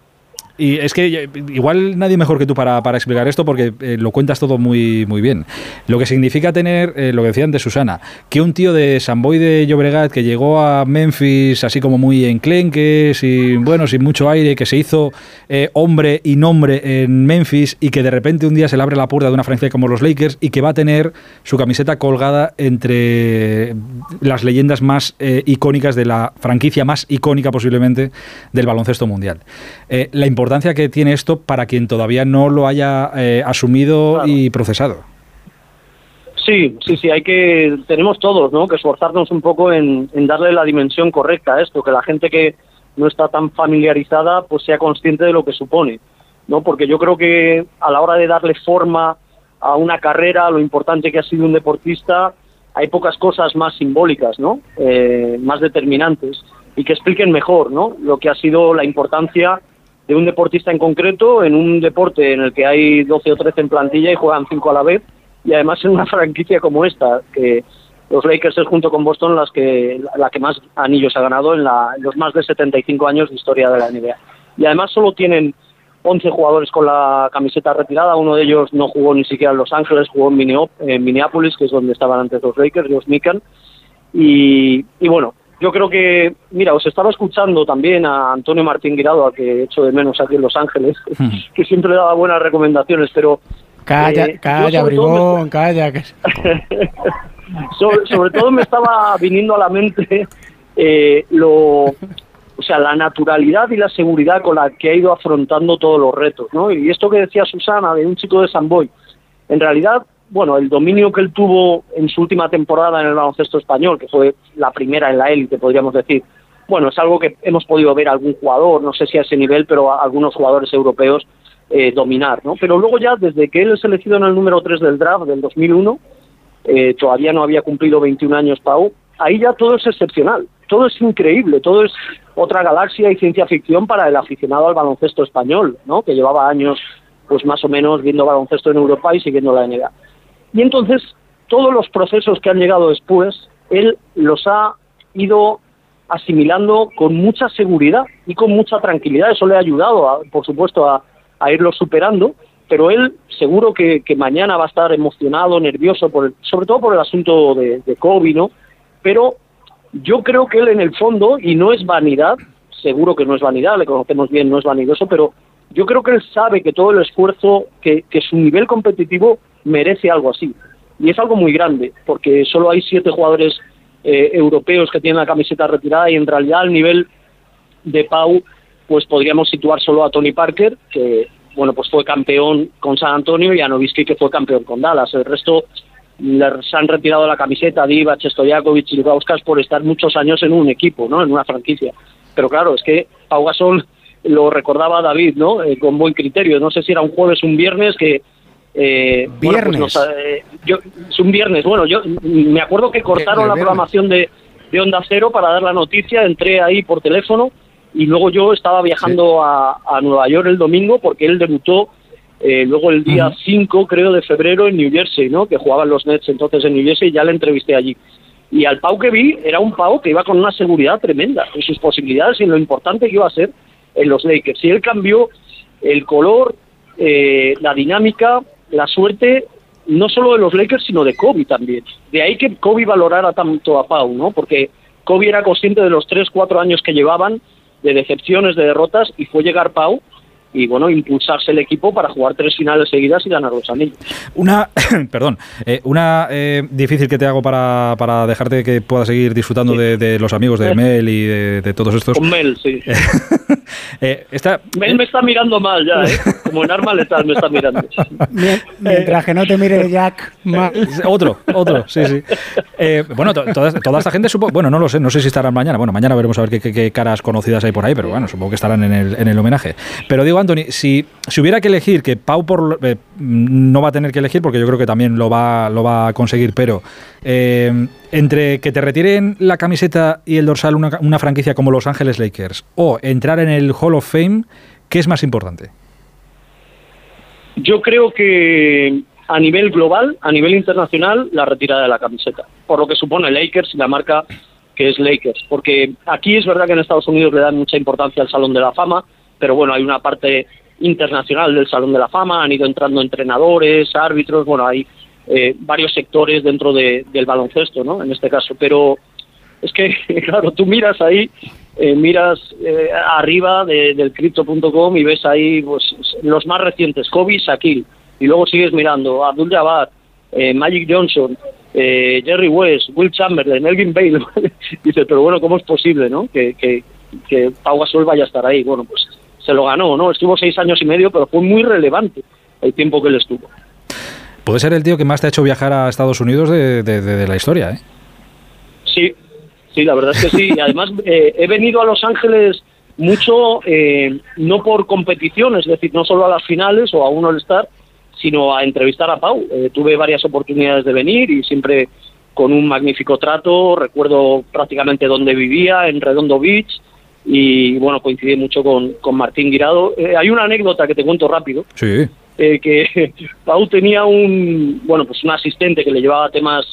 y es que igual nadie mejor que tú para, para explicar esto porque eh, lo cuentas todo muy, muy bien. Lo que significa tener, eh, lo que decían de Susana, que un tío de San Boy de Llobregat que llegó a Memphis así como muy enclenque, sin, bueno, sin mucho aire, que se hizo eh, hombre y nombre en Memphis y que de repente un día se le abre la puerta de una franquicia como los Lakers y que va a tener su camiseta colgada entre las leyendas más icónicas de la franquicia más icónica posiblemente del baloncesto mundial. La importancia que tiene esto para quien todavía no lo haya eh, asumido Claro. y procesado. Sí, sí, sí, hay que, tenemos todos, ¿no? Que esforzarnos un poco en, en darle la dimensión correcta a esto, que la gente que no está tan familiarizada, pues sea consciente de lo que supone, ¿no? Porque yo creo que a la hora de darle forma a una carrera, lo importante que ha sido un deportista, hay pocas cosas más simbólicas, ¿no? Eh, más determinantes y que expliquen mejor, ¿no? Lo que ha sido la importancia de un deportista en concreto en un deporte en el que hay 12 o 13 en plantilla y juegan 5 a la vez y además en una franquicia como esta, que los Lakers es junto con Boston las que, la que más anillos ha ganado en, los más de 75 años de historia de la NBA. Y además solo tienen 11 jugadores con la camiseta retirada, uno de ellos no jugó ni siquiera en Los Ángeles, jugó en, Minneapolis, que es donde estaban antes los Lakers, los Mikan, Y, y bueno, yo creo que, mira, os estaba escuchando también a Antonio Martín Guirado, al que he hecho de menos aquí en Los Ángeles, que siempre le daba buenas recomendaciones, pero... Calla, eh, calla, todo me- bribón, calla. que- sobre, sobre todo me estaba viniendo a la mente eh, lo, o sea, la naturalidad y la seguridad con la que ha ido afrontando todos los retos, ¿no? Y esto que decía Susana de un chico de San Boy, en realidad, bueno, el dominio que él tuvo en su última temporada en el baloncesto español, que fue la primera en la élite, podríamos decir, bueno, es algo que hemos podido ver a algún jugador, no sé si a ese nivel, pero a algunos jugadores europeos eh, dominar, ¿no? Pero luego ya, desde que él es elegido en el número 3 del draft del 2001, eh, todavía no había cumplido 21 años Pau, ahí ya todo es excepcional, todo es increíble, todo es otra galaxia y ciencia ficción para el aficionado al baloncesto español, ¿no? que llevaba años pues más o menos viendo baloncesto en Europa y siguiendo la NBA. Y entonces todos los procesos que han llegado después, él los ha ido asimilando con mucha seguridad y con mucha tranquilidad. Eso le ha ayudado, a- por supuesto, a, a irlo superando, pero él seguro que, mañana va a estar emocionado, nervioso, por el- sobre todo por el asunto de, de COVID. Pero yo creo que él en el fondo, y no es vanidad, seguro que no es vanidad, le conocemos bien, no es vanidoso, pero yo creo que él sabe que todo el esfuerzo, que, que su nivel competitivo merece algo así. Y es algo muy grande, porque solo hay siete jugadores eh, europeos que tienen la camiseta retirada y en realidad al nivel de Pau, pues podríamos situar solo a Tony Parker, que bueno, pues fue campeón con San Antonio, y a Nowitzki, que fue campeón con Dallas. El resto les han retirado la camiseta, Divac, Stojakovic y Lukauskas por estar muchos años en un equipo, ¿no? En una franquicia. Pero claro, es que Pau Gasol lo recordaba David, ¿no? Eh, con buen criterio. No sé si era un jueves o un viernes que eh, bueno, pues Viernes. nos, eh, yo, es un viernes. Bueno, yo me acuerdo que cortaron la programación de, de Onda Cero para dar la noticia. Entré ahí por teléfono y luego yo estaba viajando a, a Nueva York el domingo porque él debutó eh, luego el día 5, creo, de febrero en New Jersey, ¿no? Que jugaban los Nets entonces en New Jersey y ya le entrevisté allí. Y al Pau que vi era un Pau que iba con una seguridad tremenda en sus posibilidades y en lo importante que iba a ser en los Lakers. Y él cambió el color, eh, la dinámica, la suerte, no solo de los Lakers, sino de Kobe también. De ahí que Kobe valorara tanto a Pau, ¿no? Porque Kobe era consciente de los 3, 4 años que llevaban, de decepciones, de derrotas, y fue llegar Pau y, bueno, impulsarse el equipo para jugar tres finales seguidas y ganar los anillos. Una, perdón, eh, una eh, difícil que te hago para, para dejarte que puedas seguir disfrutando de, de los amigos de Mel y de, de todos estos. Con Mel, sí. Eh, esta, Mel me está mirando mal ya, ¿eh? Como en arma letal me está mirando. Mien- Mientras que no te mire Jack más. Otro, otro, sí, sí. Eh, bueno, to- toda, toda esta gente supongo, bueno, no lo sé, no sé si estarán mañana. Bueno, mañana veremos a ver qué, qué- qué caras conocidas hay por ahí, pero bueno, supongo que estarán en el, en el homenaje. Pero digo, Anthony, si, si hubiera que elegir, que Pau por, eh, no va a tener que elegir, porque yo creo que también lo va, lo va a conseguir, pero eh, entre que te retiren la camiseta y el dorsal una, una franquicia como Los Ángeles Lakers o entrar en el Hall of Fame, ¿qué es más importante? Yo creo que a nivel global, a nivel internacional, la retirada de la camiseta, por lo que supone Lakers y la marca que es Lakers, porque aquí es verdad que en Estados Unidos le dan mucha importancia al Salón de la Fama, pero bueno, hay una parte internacional del Salón de la Fama, han ido entrando entrenadores, árbitros, bueno, hay eh, varios sectores dentro de- del baloncesto, ¿no? En este caso, pero es que, claro, tú miras ahí, eh, miras eh, arriba de- del crypto.com y ves ahí pues, los más recientes, Kobe, Shaquille, y luego sigues mirando Abdul Jabbar, eh, Magic Johnson, eh, Jerry West, Will Chamberlain, Elvin Bale. Dices, pero bueno, ¿cómo es posible, no? Que, que, que Gasol vaya a estar ahí. Bueno, pues se lo ganó, ¿no? Estuvo seis años y medio, pero fue muy relevante el tiempo que él estuvo. Puede ser el tío que más te ha hecho viajar a Estados Unidos de, de- de- de la historia, ¿eh? Sí, sí, la verdad es que sí. Y además eh, he venido a Los Ángeles mucho, eh, no por competición, es decir, no solo a las finales o a un All-Star, sino a entrevistar a Pau. Eh, tuve varias oportunidades de venir y siempre con un magnífico trato. Recuerdo prácticamente dónde vivía, en Redondo Beach, y bueno, coincidí mucho con, con Martín Guirado. Eh, hay una anécdota que te cuento rápido Sí. eh, que Pau tenía un bueno pues un asistente que le llevaba temas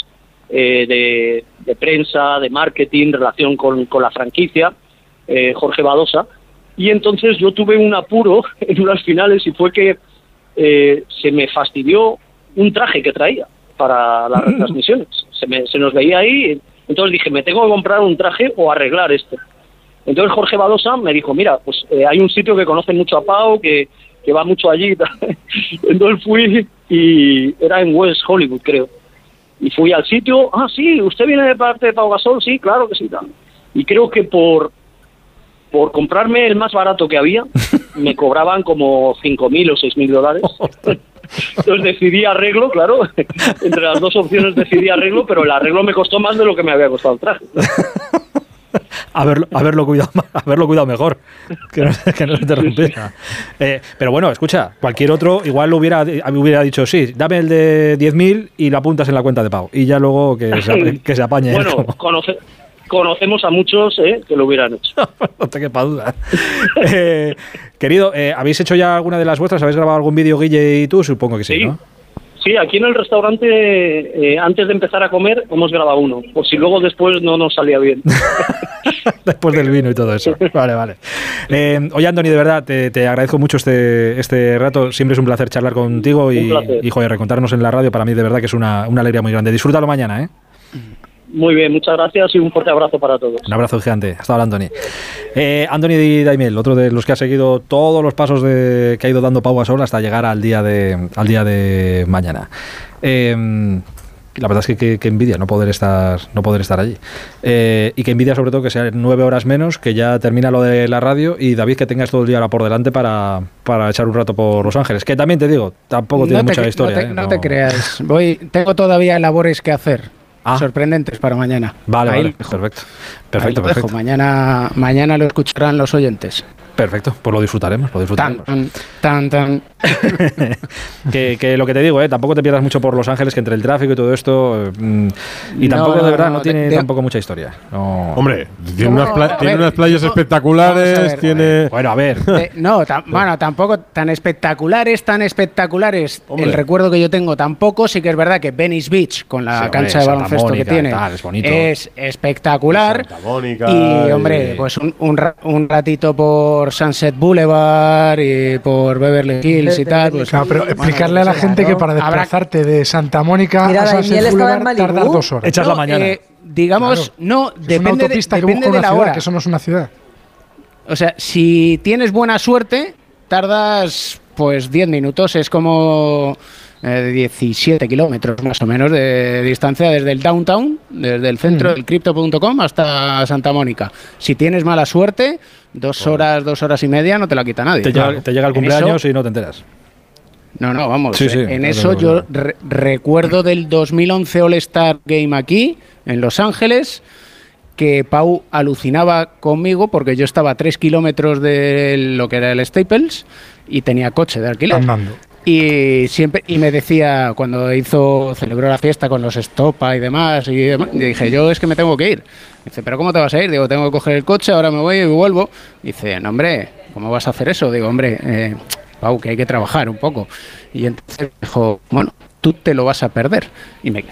eh, de, de prensa, de marketing, relación con, con la franquicia, eh, Jorge Badosa, y entonces yo tuve un apuro en unas finales y fue que eh, se me fastidió un traje que traía para las retransmisiones. Se, me- se nos veía ahí Entonces dije, me tengo que comprar un traje o arreglar esto. Entonces Jorge Badosa me dijo, mira, pues eh, hay un sitio que conoce mucho a Pau, que, que va mucho allí. Entonces fui y era en West Hollywood, creo. Y fui al sitio, ah, sí, ¿usted viene de parte de Pau Gasol? Sí, claro que sí. Tal. Y creo que por, por comprarme el más barato que había, me cobraban como 5.000 o 6.000 dólares. Entonces decidí arreglo, claro. Entre las dos opciones decidí arreglo, pero el arreglo me costó más de lo que me había costado el traje. haberlo, haberlo, cuidado, haberlo cuidado mejor, que no, que no se te rompiera. Eh, pero bueno, escucha, cualquier otro igual lo hubiera, hubiera dicho, sí, dame el de 10.000 y lo apuntas en la cuenta de pago. Y ya luego que se, que se apañe. Bueno, conoce, conocemos a muchos eh, que lo hubieran hecho. no te quepa duda. Eh, querido, eh, ¿habéis hecho ya alguna de las vuestras? ¿Habéis grabado algún vídeo, Guille y tú? Supongo que sí, Sí. ¿no? Sí, aquí en el restaurante, eh, antes de empezar a comer, hemos grabado uno. Por si luego después no nos salía bien. Después del vino y todo eso. Vale, vale. Eh, oye, Andoni, de verdad, te, te agradezco mucho este, este rato. Siempre es un placer charlar contigo y, y joder, recontarnos en la radio. Para mí, de verdad, que es una, una alegría muy grande. Disfrútalo mañana, ¿eh? Muy bien, muchas gracias y un fuerte abrazo para todos. Un abrazo gigante. Hasta ahora, Andoni. Eh, Andoni Daimiel, otro de los que ha seguido todos los pasos de, que ha ido dando Pau Gasol hasta llegar al día de, al día de mañana. Eh, la verdad es que, que- que envidia no poder estar, no poder estar allí. Eh, y que envidia sobre todo que sean nueve horas menos, que ya termina lo de la radio y David que tengas todo el día ahora por delante para, para echar un rato por Los Ángeles. Que también te digo, tampoco tiene no te, mucha historia. No te, ¿eh? no No- te creas. Voy, tengo todavía labores que hacer. Ah. Sorprendentes para mañana. Vale, Ahí vale, perfecto. Ahí Perfecto, perfecto. Mañana, mañana lo escucharán los oyentes. Perfecto, pues lo disfrutaremos, lo Tan, disfrutaremos. tan, tan, tan. que, que lo que te digo, ¿eh? tampoco te pierdas mucho por Los Ángeles, que entre el tráfico y todo esto. mm, y tampoco, no, de verdad, no, no, tiene de- de- tampoco mucha historia. No. Hombre, tiene, unas, pla- a tiene ver, unas playas no, espectaculares, ver, tiene... Bueno, a ver. Eh, no, bueno, tampoco tan espectaculares, tan espectaculares. Hombre. El recuerdo que yo tengo tampoco, sí que es verdad que Venice Beach, con la Sí, hombre, cancha de baloncesto Mónica que tiene, tal, es bonito. es espectacular. Santa Mónica y, y- hombre, pues un, un ra- un ratito por Sunset Boulevard y por Beverly Hills y tal. Pues, Claro, pero bueno, explicarle a la pues, gente que para desplazarte de Santa Mónica Mira, a Sunset estaba en Boulevard tardar dos horas. Echas la mañana. eh, digamos, Claro. no, Es una depende, de, autopista que depende busca de una la ciudad, hora. que eso no es una ciudad. O sea, si tienes buena suerte, tardas pues 10 minutos. Es como eh, 17 kilómetros más o menos de distancia desde el downtown, desde el centro del crypto.com hasta Santa Mónica. Si tienes mala suerte, dos horas, dos horas y media no te la quita nadie. Te, llega, te llega el eso- cumpleaños y no te enteras. no, no, vamos. Sí, sí, en eso yo re- recuerdo del 2011 All-Star Game aquí, en Los Ángeles, que Pau alucinaba conmigo porque yo estaba a 3 kilómetros de lo que era el Staples y tenía coche de alquiler. Andando. Y siempre y me decía cuando hizo celebró la fiesta con los Estopa y demás y, y dije yo es que me tengo que ir. Dice pero cómo te vas a ir? Digo tengo que coger el coche ahora me voy y vuelvo. Dice no hombre cómo vas a hacer eso? Digo hombre eh, Pau que hay que trabajar un poco. Y entonces dijo bueno tú te lo vas a perder y me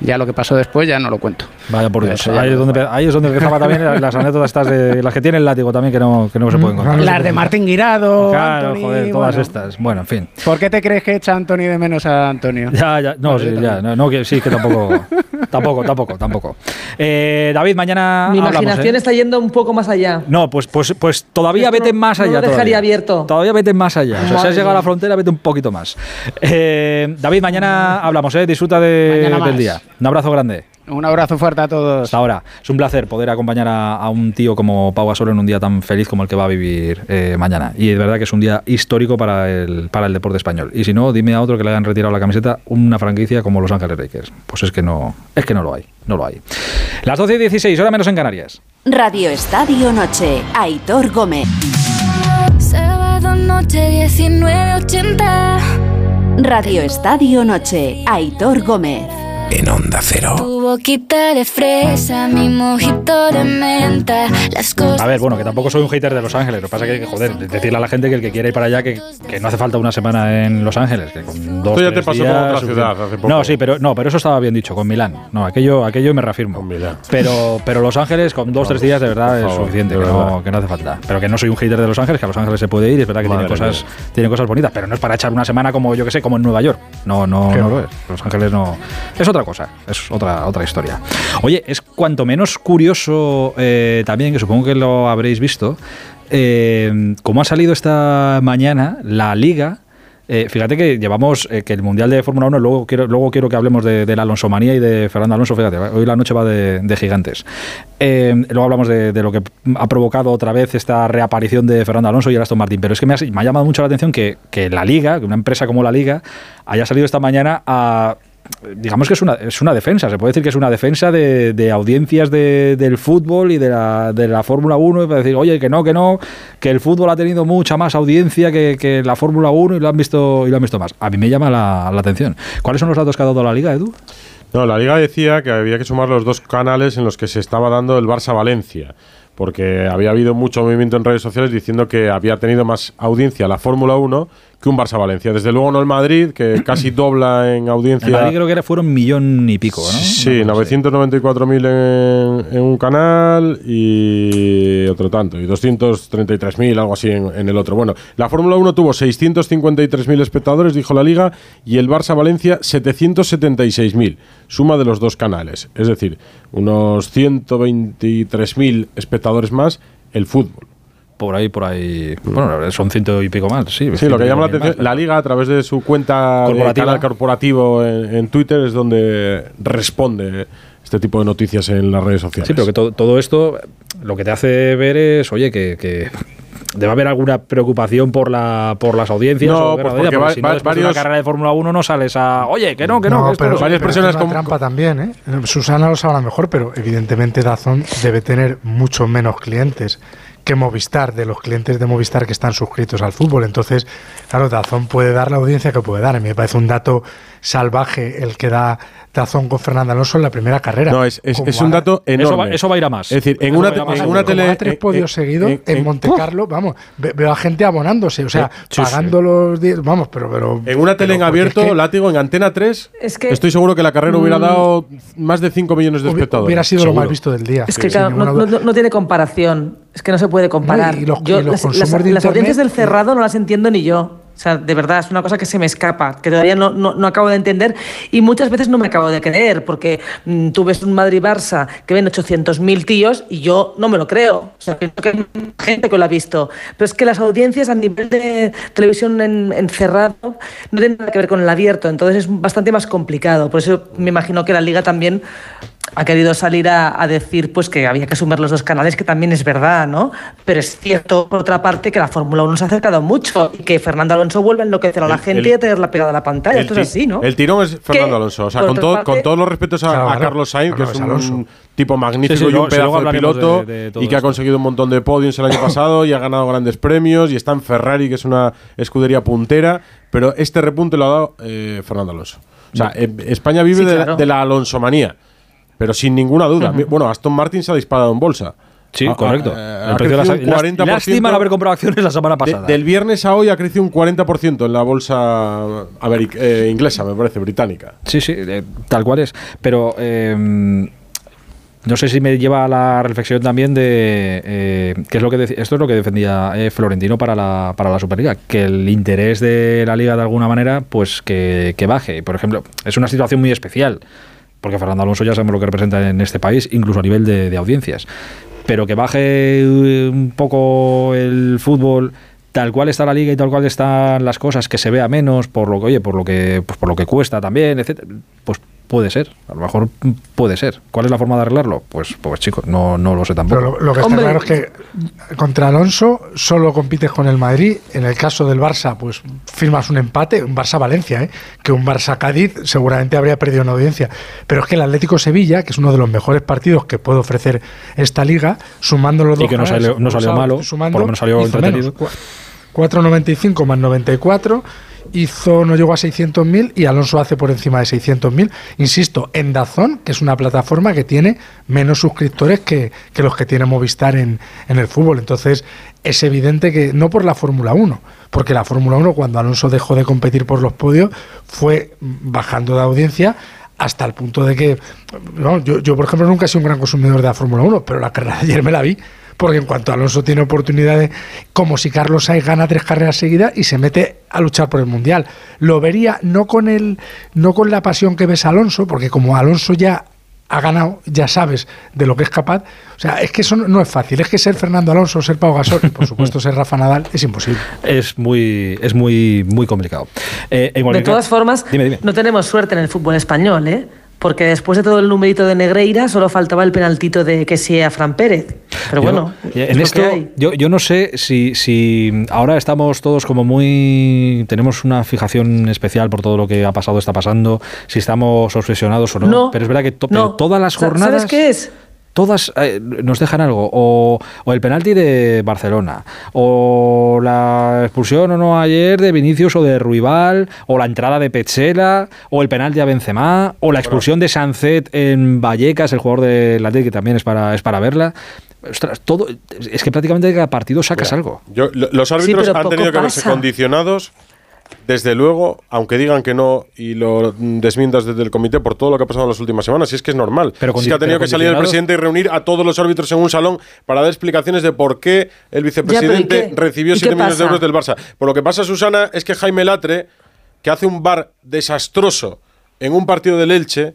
ya lo que pasó después ya no lo cuento. Vaya por Dios. Eso Ahí es, donde, ahí es donde empezaba también las anécdotas estas de las que tiene el látigo también que no, que no se pueden contar. Las de Martín Guirado, Claro, Anthony, joder, todas bueno. estas. Bueno, en fin. ¿Por qué te crees que echa Antonio de menos a Antonio? Ya, ya, no, sí, ya, no, no, que sí, que tampoco, tampoco, tampoco, tampoco. Eh, David, mañana Mi hablamos, imaginación ¿eh? está yendo un poco más allá. No, pues, pues, pues todavía Esto vete no- más no allá. lo dejaría todavía. abierto. Todavía vete más allá. O sea, si has llegado a la frontera, vete un poquito más. Eh, David, mañana hablamos, ¿eh? Disfruta de- Mañana del más. Un abrazo grande. Un abrazo fuerte a todos. Hasta ahora. Es un placer poder acompañar a, a un tío como Pau Gasol en un día tan feliz como el que va a vivir eh, mañana. Y es verdad que es un día histórico para el, para el deporte español. Y si no, dime a otro que le hayan retirado la camiseta una franquicia como Los Ángeles Lakers. Pues es que no, es que no lo hay. No lo hay. Las 12 y 16, hora menos en Canarias. Radio Estadio Noche, Aitor Gómez. Sábado noche 1980. Radio Estadio Noche, Aitor Gómez. En Onda Cero. Tu boquita de fresa, mi mojito de menta. Las cosas. A ver, bueno, que tampoco soy un hater de Los Ángeles. Lo que pasa es que, joder, decirle a la gente que el que quiera ir para allá, que, que no hace falta una semana en Los Ángeles. Que con dos, Esto ya te tres pasó con días, otra suficiente. ciudad hace poco. No, sí, pero, no, pero eso estaba bien dicho, con Milán. No, aquello, aquello me reafirmo. Con Milán. Pero, pero Los Ángeles con dos, tres días de verdad es suficiente, que no, que no hace falta. Pero que no soy un hater de Los Ángeles, que a Los Ángeles se puede ir, es verdad que tiene cosas, mía. tiene cosas bonitas, pero no es para echar una semana como yo que sé, como en Nueva York. No, no, no lo es. Los Ángeles no. Es otra cosa, es otra, otra historia. Oye, es cuanto menos curioso eh, también, que supongo que lo habréis visto, eh, como ha salido esta mañana la liga eh, fíjate que llevamos eh, que el Mundial de Fórmula 1, luego quiero, luego quiero que hablemos de, la Alonso Manía y de Fernando Alonso, fíjate, hoy la noche va de, gigantes. Luego hablamos de, lo que ha provocado otra vez esta reaparición de Fernando Alonso y el Aston Martin, pero es que me ha, me ha llamado mucho la atención que, que la Liga, que una empresa como la Liga, haya salido esta mañana a digamos que es una, es una defensa, se puede decir que es una defensa de, audiencias del fútbol y de la, de la Fórmula 1, y para decir, oye, que no, que no, que el fútbol ha tenido mucha más audiencia que, la Fórmula 1 y lo han visto y lo han visto más. A mí me llama la, la atención. ¿Cuáles son los datos que ha dado la Liga, Edu? No, la Liga decía que había que sumar los dos canales en los que se estaba dando el Barça-Valencia porque había habido mucho movimiento en redes sociales diciendo que había tenido más audiencia la Fórmula 1 que un Barça-Valencia. Desde luego no el Madrid, que casi dobla en audiencia. El Madrid creo que era, fueron un millón y pico, ¿no? Sí, 994.000 en, en un canal y otro tanto, y 233.000, algo así en, en, el otro. Bueno, la Fórmula 1 tuvo 653.000 espectadores, dijo la Liga, y el Barça-Valencia 776.000, suma de los dos canales. Es decir, unos 123.000 espectadores más el fútbol por ahí, por ahí. Bueno, son ciento y pico más, sí. Sí, lo que llama la atención, la liga a través de su cuenta canal corporativo en, Twitter es donde responde este tipo de noticias en las redes sociales. Sí, pero que todo, esto lo que te hace ver es, oye, que, debe haber alguna preocupación por la por las audiencias. No, pues porque, si no después de una carrera de Fórmula 1 no sales a, oye, que no, que no. que pero, varias personas con trampa también, ¿eh? Susana lo sabrá mejor, pero evidentemente Dazón debe tener mucho menos clientes que Movistar, de los clientes de Movistar que están suscritos al fútbol. Entonces, claro, Dazón puede dar la audiencia que puede dar. A mí me parece un dato salvaje el que da Dazón con Fernando Alonso en la primera carrera. No, es, un dato enorme. Eso va, a ir a más. Es decir, en una, en una tele... tres podios seguidos en, Monte Carlo, vamos, veo a gente abonándose, o sea, eh, pagando los... Vamos, pero, pero... En una tele en abierto, látigo, en Antena 3, estoy seguro que la carrera hubiera mm, dado más de 5 millones de espectadores. Hubiera sido lo más visto del día. Es que no, tiene comparación. Es que no se puede comparar. yo, las, las audiencias del cerrado no las entiendo ni yo. O sea, de verdad, es una cosa que se me escapa, que todavía no, no, acabo de entender y muchas veces no me acabo de creer, porque mm, tú ves un Madrid-Barça que ven 800.000 tíos y yo no me lo creo. O sea, que hay gente que lo ha visto. Pero es que las audiencias a nivel de televisión encerrado no tienen nada que ver con el abierto, entonces es bastante más complicado. Por eso me imagino que la liga también ha querido salir a, decir pues que había que sumar los dos canales, que también es verdad, ¿no? Pero es cierto, por otra parte, que la Fórmula 1 se ha acercado mucho y que Fernando Alonso vuelve a enloquecer a la gente y a tenerla pegada a la pantalla. Esto es así, ¿no? El tirón es Fernando Alonso. O sea, con, todo, con todos los respetos a, Carlos Sainz, que es un, tipo magnífico y un pedazo de piloto y que ha conseguido un montón de podios el año pasado y ha ganado grandes premios y está en Ferrari, que es una escudería puntera, pero este repunte lo ha dado eh, Fernando Alonso. O sea, eh, España vive de, de la Alonsomanía pero sin ninguna duda. Bueno, Aston Martin se ha disparado en bolsa. Sí, correcto. Ha, crecido un 40%. Lástima no haber comprado acciones la semana pasada. del viernes a hoy ha crecido un 40% en la bolsa eh, inglesa, me parece, británica. Sí, sí, eh, tal cual es. Pero em, no sé si me lleva a la reflexión también de eh, qué es lo que esto es lo que defendía Florentino para la, para la Superliga, que el interés de la liga de alguna manera, pues que, que baje. Por ejemplo, es una situación muy especial porque Fernando Alonso ya sabemos lo que representa en este país, incluso a nivel de, audiencias. Pero que baje un poco el fútbol tal cual está la liga y tal cual están las cosas, que se vea menos por lo que, oye, por lo que, pues por lo que cuesta también, etcétera, pues Puede ser, a lo mejor puede ser. ¿Cuál es la forma de arreglarlo? Pues, pues chicos, no, no lo sé tampoco. Pero lo, que está claro es que contra Alonso solo compites con el Madrid. En el caso del Barça, pues firmas un empate, un Barça-Valencia, ¿eh? que un Barça-Cádiz seguramente habría perdido una audiencia. Pero es que el Atlético Sevilla, que es uno de los mejores partidos que puede ofrecer esta liga, sumando los dos. Y que no salió, no salió malo, por lo menos salió entretenido. 4,95 más 94 hizo, no llegó a 600.000 y Alonso hace por encima de 600.000. Insisto, en Dazón, que es una plataforma que tiene menos suscriptores que, los que tiene Movistar en, en, el fútbol. Entonces, es evidente que no por la Fórmula 1, porque la Fórmula 1, cuando Alonso dejó de competir por los podios, fue bajando de audiencia hasta el punto de que, yo, yo, por ejemplo, nunca he sido un gran consumidor de la Fórmula 1, pero la carrera de ayer me la vi porque en cuanto Alonso tiene oportunidades, como si Carlos Sainz gana tres carreras seguidas y se mete a luchar por el Mundial. Lo vería no con, el, no con la pasión que ves a Alonso, porque como Alonso ya ha ganado, ya sabes de lo que es capaz. O sea, es que eso no es fácil. Es que ser Fernando Alonso, ser Pau Gasol y por supuesto ser Rafa Nadal es imposible. Es muy, es muy, muy complicado. Eh, de todas formas, no tenemos suerte en el fútbol español, ¿eh? Porque después de todo el numerito de Negreira solo faltaba el penaltito de que sea Fran Pérez. Pero bueno, en esto yo, yo, no sé si, si ahora estamos todos como muy... tenemos una fijación especial por todo lo que ha pasado, está pasando, si estamos obsesionados o no. pero es verdad que todas las jornadas... ¿Sabes qué es? Todas eh, nos dejan algo. O, el penalti de Barcelona, o la expulsión o no ayer de Vinicius o de Ruibal, o la entrada de Pechela, o el penalti a Benzema, o la expulsión de Sancet en Vallecas, el jugador de la que también es para, es para verla. todo, es que prácticamente de cada partido sacas algo. los árbitros han tenido que verse condicionados desde luego, aunque digan que no y lo desmientas desde el comité por todo lo que ha pasado en las últimas semanas, y es que es normal. Pero es que ha tenido que salir el presidente y reunir a todos los árbitros en un salón para dar explicaciones de por qué el vicepresidente recibió 7 millones de euros del Barça. Por lo que pasa, Susana, es que Jaime Latre, que hace un bar desastroso en un partido del Elche,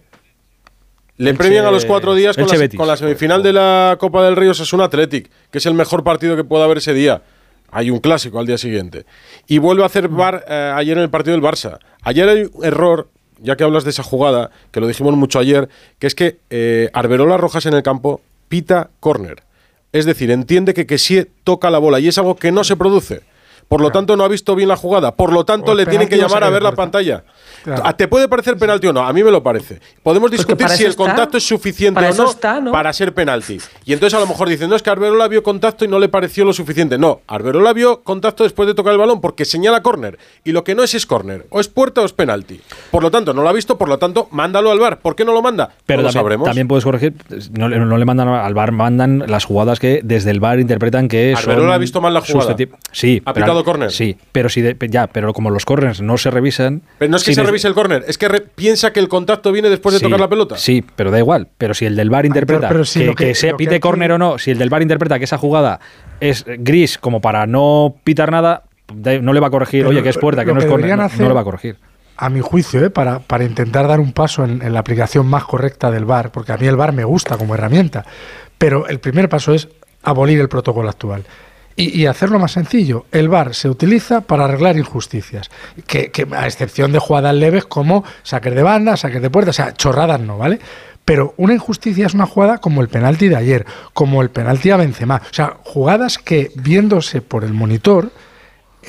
le premian a los cuatro días con la, con la, semifinal de la Copa del Río un Athletic, que es el mejor partido que pueda haber ese día. Hay un clásico al día siguiente. Y vuelve a hacer bar eh, ayer en el partido del Barça. Ayer hay un error, ya que hablas de esa jugada, que lo dijimos mucho ayer, que es que eh, Arberola Rojas en el campo pita córner. Es decir, entiende que que sí toca la bola y es algo que no se produce. Por lo tanto, no ha visto bien la jugada. Por lo tanto, le tienen que llamar a ver la pantalla. ¿Te puede parecer penalti o no? A mí me lo parece. Podemos discutir si el contacto es suficiente o no, para ser penalti. Y entonces a lo mejor dicen, no, es que Arberola vio contacto y no le pareció lo suficiente. No, Arberola vio contacto después de tocar el balón porque señala córner. Y lo que no es es córner. O es puerta o es penalti. Por lo tanto, no lo ha visto, por lo tanto, mándalo al bar. ¿Por qué no lo manda? Pero también, sabremos. También puedes corregir, no, le mandan al bar, mandan las jugadas que desde el bar interpretan que Arberola ha visto mal la jugada. Sí. Ha Sí, pero si ya, pero como los corners no se revisan. Pero no es que se revise el córner, es que piensa que el contacto viene después de tocar la pelota. Sí, pero da igual. Pero si el del bar interpreta que, que, se pite córner o no, si el del bar interpreta que esa jugada es gris como para no pitar nada, no le va a corregir, oye, que es puerta, que no es córner, no, le va a corregir a mi juicio, ¿eh? para, para, intentar dar un paso en, en, la aplicación más correcta del VAR, porque a mí el VAR me gusta como herramienta, pero el primer paso es abolir el protocolo actual. Y, hacerlo más sencillo, el VAR se utiliza para arreglar injusticias, que, a excepción de jugadas leves como saques de banda, saques de puerta, o sea, chorradas no, ¿vale? Pero una injusticia es una jugada como el penalti de ayer, como el penalti a Benzema, o sea, jugadas que viéndose por el monitor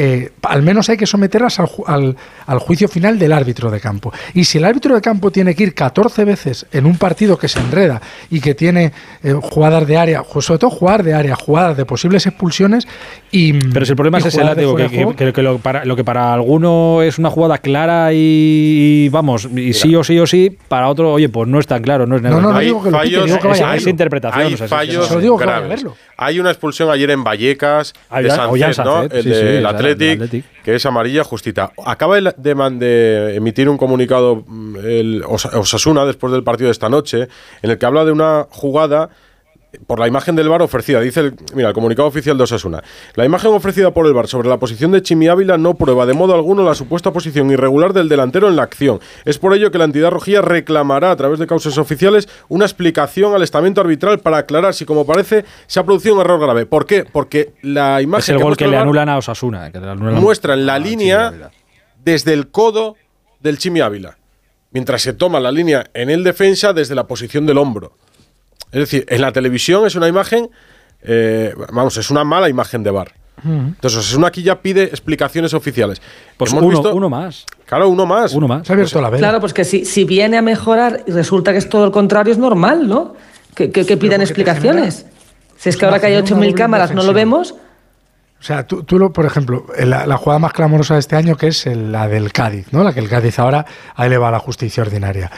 eh, al menos hay que someterlas al, al, juicio final del árbitro de campo. Y si el árbitro de campo tiene que ir 14 veces en un partido que se enreda y que tiene eh, jugadas de área, sobre todo jugar de área, jugadas de posibles expulsiones y... Pero si el problema es ese, que, que, lo, para, lo que para alguno es una jugada clara y, vamos, y sí o sí o sí, para otro, oye, pues no es tan claro, no es No, no, no digo que lo fallos, digo que vaya hay, interpretación. Hay fallos Hay una expulsión ayer en Vallecas de ¿no? el de que es amarilla justita. Acaba de, emitir un comunicado el Osasuna después del partido de esta noche, en el que habla de una jugada por la imagen del bar ofrecida, dice el, mira, el comunicado oficial de Osasuna. La imagen ofrecida por el bar sobre la posición de Chimi Ávila no prueba de modo alguno la supuesta posición irregular del delantero en la acción. Es por ello que la entidad rojilla reclamará a través de causas oficiales una explicación al estamento arbitral para aclarar si, como parece, se ha producido un error grave. ¿Por qué? Porque la imagen es el gol que, le anulan a Osasuna, que muestra en la línea desde el codo del Chimi Ávila, mientras se toma la línea en el defensa desde la posición del hombro. Es decir, en la televisión es una imagen, eh, vamos, es una mala imagen de bar. Entonces, una aquí ya pide explicaciones oficiales. Pues Hemos uno, visto, uno más. Claro, uno más. Uno más. Se ha abierto la vela. Claro, pues que si, si viene a mejorar y resulta que es todo el contrario, es normal, ¿no? Que, que, pidan explicaciones. Si es que ahora que hay 8.000 cámaras no lo vemos. O sea, tú, tú por ejemplo, la, la, jugada más clamorosa de este año, que es la del Cádiz, ¿no? La que el Cádiz ahora ha elevado a la justicia ordinaria.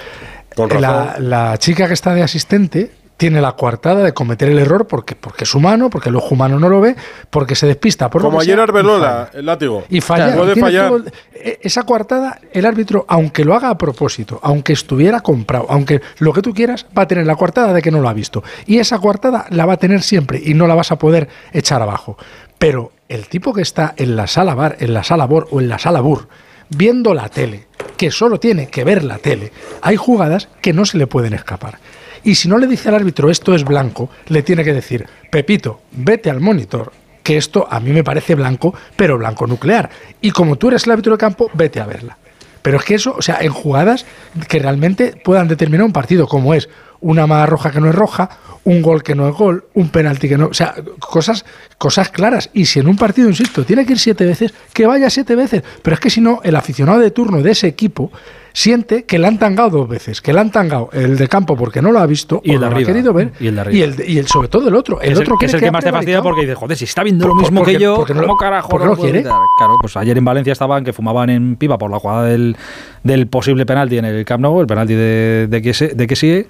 La, la, chica que está de asistente tiene la coartada de cometer el error porque, porque es humano, porque el ojo humano no lo ve, porque se despista. Por Como ayer Arbelola, el látigo. Y falla. Puede fallar. E, esa coartada, el árbitro, aunque lo haga a propósito, aunque estuviera comprado, aunque lo que tú quieras, va a tener la coartada de que no lo ha visto. Y esa coartada la va a tener siempre y no la vas a poder echar abajo. Pero el tipo que está en la sala bar, en la sala bor o en la sala bur, viendo la tele, que solo tiene que ver la tele, hay jugadas que no se le pueden escapar. Y si no le dice al árbitro esto es blanco, le tiene que decir, Pepito, vete al monitor, que esto a mí me parece blanco, pero blanco nuclear. Y como tú eres el árbitro de campo, vete a verla. Pero es que eso, o sea, en jugadas que realmente puedan determinar un partido, como es una mala roja que no es roja, un gol que no es gol, un penalti que no. O sea, cosas, cosas claras. Y si en un partido, insisto, tiene que ir siete veces, que vaya siete veces. Pero es que si no, el aficionado de turno de ese equipo siente que le han tangado dos veces, que le han tangado el de campo porque no lo ha visto y el ha querido ver y el de arriba. Y el, sobre todo el otro, el otro que es el que, más te fastidia porque dice, joder, si está viendo lo mismo que yo, ¿cómo carajo no lo quiere? Claro, pues ayer en Valencia estaban que fumaban en pipa por la jugada del, del posible penalti en el Camp Nou, el penalti de, de, que, de que sigue,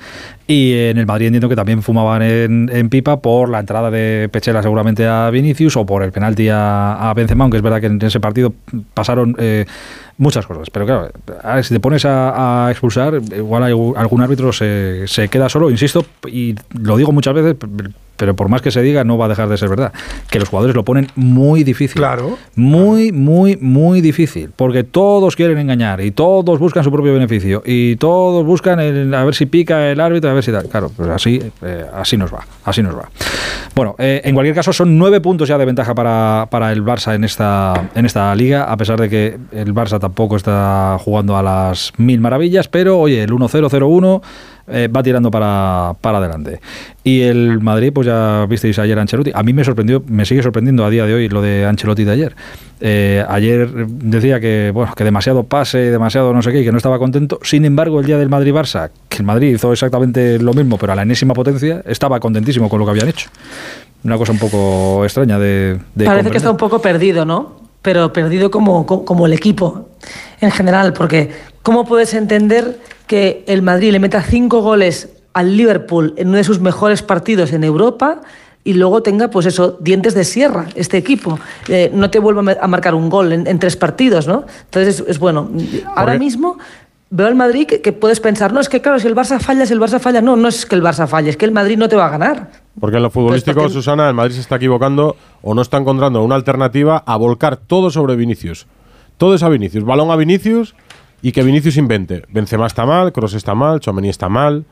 y en el Madrid entiendo que también fumaban en, en, pipa por la entrada de Pechela seguramente a Vinicius o por el penalti a, a Benzema, aunque es verdad que en ese partido pasaron eh, muchas cosas. Pero claro, si te pones a, expulsar, igual algún árbitro se, se queda solo, insisto, y lo digo muchas veces, pero por más que se diga, no va a dejar de ser verdad. Que los jugadores lo ponen muy difícil. Claro. Muy, muy, muy difícil. Porque todos quieren engañar y todos buscan su propio beneficio y todos buscan a ver si pica el árbitro, a ver si tal. Claro, pues así, eh, así nos va. Así nos va. Bueno, eh, en cualquier caso, son nueve puntos ya de ventaja para, para el Barça en esta, en esta liga, a pesar de que el Barça tampoco está jugando a las mil maravillas, pero oye, el 1-0-0-1 eh, va tirando para, para adelante. Y el Madrid, pues ya visteis ayer a Ancelotti. A mí me sorprendió, me sigue sorprendiendo a día de hoy lo de Ancelotti de ayer. Eh, ayer decía que, bueno, que demasiado pase, demasiado no sé qué, y que no estaba contento. Sin embargo, el día del Madrid-Barça, que el Madrid hizo exactamente lo mismo, pero a la enésima potencia, estaba contentísimo con lo que habían hecho. Una cosa un poco extraña de... Parece que está un poco perdido, ¿no? Pero perdido como, como el equipo en general, porque ¿cómo puedes entender que el Madrid le meta cinco goles al Liverpool en uno de sus mejores partidos en Europa y luego tenga, pues eso, dientes de sierra este equipo. Eh, no te vuelva a marcar un gol en, tres partidos, ¿no? Entonces, es, bueno. Ahora mismo veo al Madrid que, puedes pensar, no, es que claro, si el Barça falla, si el Barça falla, no, no es que el Barça falle, es que el Madrid no te va a ganar. Porque en lo futbolístico, Susana, el Madrid se está equivocando o no está encontrando una alternativa a volcar todo sobre Vinicius. Todo es a Vinicius. Balón a Vinicius y que Vinicius invente. Benzema está mal, Cross está mal, Chomení está mal.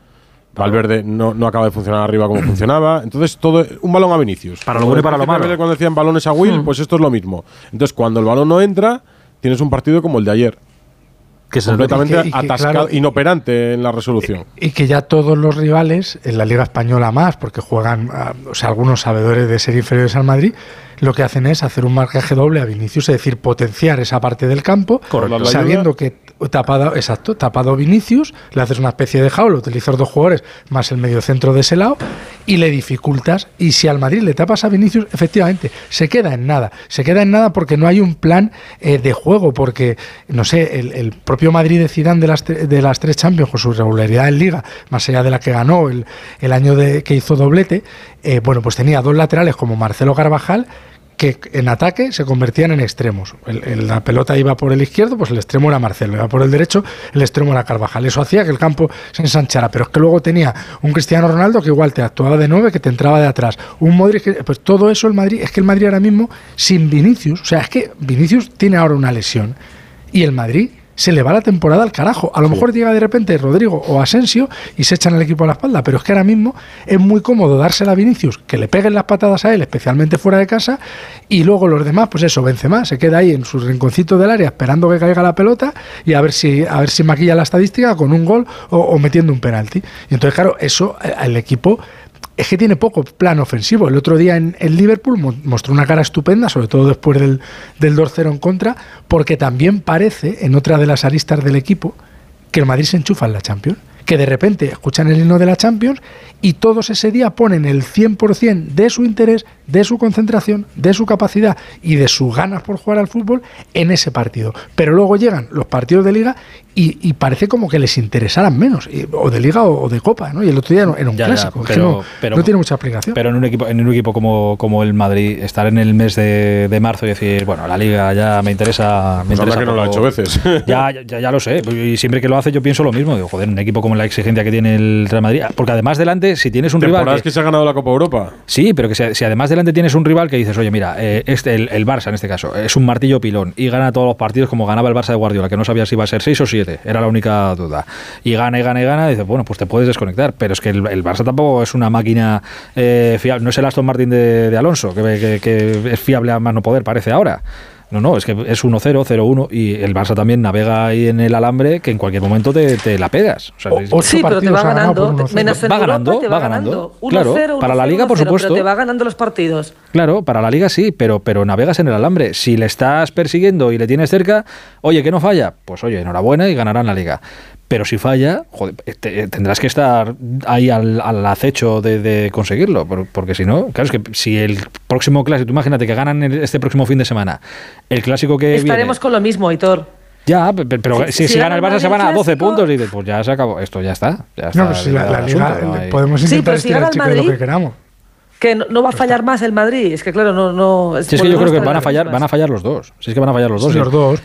Valverde no, no acaba de funcionar arriba como funcionaba. Entonces, todo un balón a Vinicius. Para lo bueno y para lo malo. Cuando decían balones a Will, hmm. pues esto es lo mismo. Entonces, cuando el balón no entra, tienes un partido como el de ayer. Que completamente atascado, inoperante en la resolución. Y, que ya todos los rivales, en la Liga Española más, porque juegan, ah, o sea, algunos sabedores de ser inferiores al Madrid, lo que hacen es hacer un marcaje doble a Vinicius, es decir, potenciar esa parte del campo, sabiendo que tapado, exacto, tapado Vinicius, le haces una especie de jaula, utilizas dos jugadores más el medio centro de ese lado y le dificultas. Y si al Madrid le tapas a Vinicius, efectivamente, se queda en nada. Se queda en nada porque no hay un plan eh, de juego, porque, no sé, el, propio Madrid de Zidane de las, de las tres Champions, con su regularidad en Liga, más allá de la que ganó el, el año de, que hizo doblete, eh, bueno, pues tenía dos laterales como Marcelo Carvajal que en ataque se convertían en extremos. la pelota iba por el izquierdo, pues el extremo era Marcelo, iba por el derecho, el extremo era Carvajal. Eso hacía que el campo se ensanchara, pero es que luego tenía un Cristiano Ronaldo que igual te actuaba de nueve, que te entraba de atrás, un Modric, pues todo eso el Madrid, es que el Madrid ahora mismo sin Vinicius, o sea, es que Vinicius tiene ahora una lesión y el Madrid se le va la temporada al carajo. A lo mejor llega de repente Rodrigo o Asensio y se echan el equipo a la espalda, pero es que ahora mismo es muy cómodo dársela a Vinicius, que le peguen las patadas a él, especialmente fuera de casa, y luego los demás, pues eso, vence más, se queda ahí en su rinconcito del área esperando que caiga la pelota y a ver si, a ver si maquilla la estadística con un gol o, o metiendo un penalti. Y entonces, claro, eso el equipo es que tiene poco plan ofensivo. El otro día en, el Liverpool mostró una cara estupenda, sobre todo después del, del 2-0 en contra, porque también parece, en otra de las aristas del equipo, que el Madrid se enchufa en la Champions que de repente escuchan el himno de la Champions y todos ese día ponen el 100% de su interés, de su concentración, de su capacidad y de sus ganas por jugar al fútbol en ese partido. Pero luego llegan los partidos de liga y, parece como que les interesaran menos, o de liga o, de copa, ¿no? Y el otro día era un clásico, pero, no, tiene mucha explicación. Pero en un equipo, en un equipo como, como el Madrid, estar en el mes de, marzo y decir, bueno, la liga ya me interesa. Me pues que no lo ha hecho veces. Ya, ya, ya, lo sé, y siempre que lo hace yo pienso lo mismo. Digo, joder, un equipo como la exigencia que tiene el Real Madrid, porque además delante, si tienes un rival. Que, que se ha ganado la Copa Europa. Sí, pero que si, además delante tienes un rival que dices, oye, mira, eh, este, el, el, Barça en este caso, es un martillo pilón y gana todos los partidos como ganaba el Barça de Guardiola, que no sabía si iba a ser 6 o 7, era la única duda. Y gana y gana y gana, y dices, bueno, pues te puedes desconectar, pero es que el, Barça tampoco es una máquina eh, fiable, no es el Aston Martin de, Alonso, que, que es fiable a más no poder, parece ahora. No, no, es que es 1-0, 0-1 y el Barça también navega ahí en el alambre que en cualquier momento te, la pegas. sí, pero te va ganando. va ganando, va ganando. claro, para la Liga, por supuesto. Pero te va ganando los partidos. Claro, para la Liga sí, pero, pero navegas en el alambre. Si le estás persiguiendo y le tienes cerca, oye, que no falla, pues oye, enhorabuena y ganarán la Liga. Pero si falla, eh, eh, tendrás que estar ahí al, acecho de, conseguirlo, porque si no, claro, es que si el próximo clásico, tú imagínate que ganan este próximo fin de semana, el clásico que Estaremos con lo mismo, Hitor. Ya, pero si, gana el Barça se van a 12 puntos y dices, pues ya se acabó, esto ya está. no, si la, Liga, podemos intentar sí, estirar el lo que queramos que no, va a fallar más el Madrid. Es que claro, no, no es, que yo creo que van a fallar, van a fallar los dos. Si es que van a fallar los dos. los dos,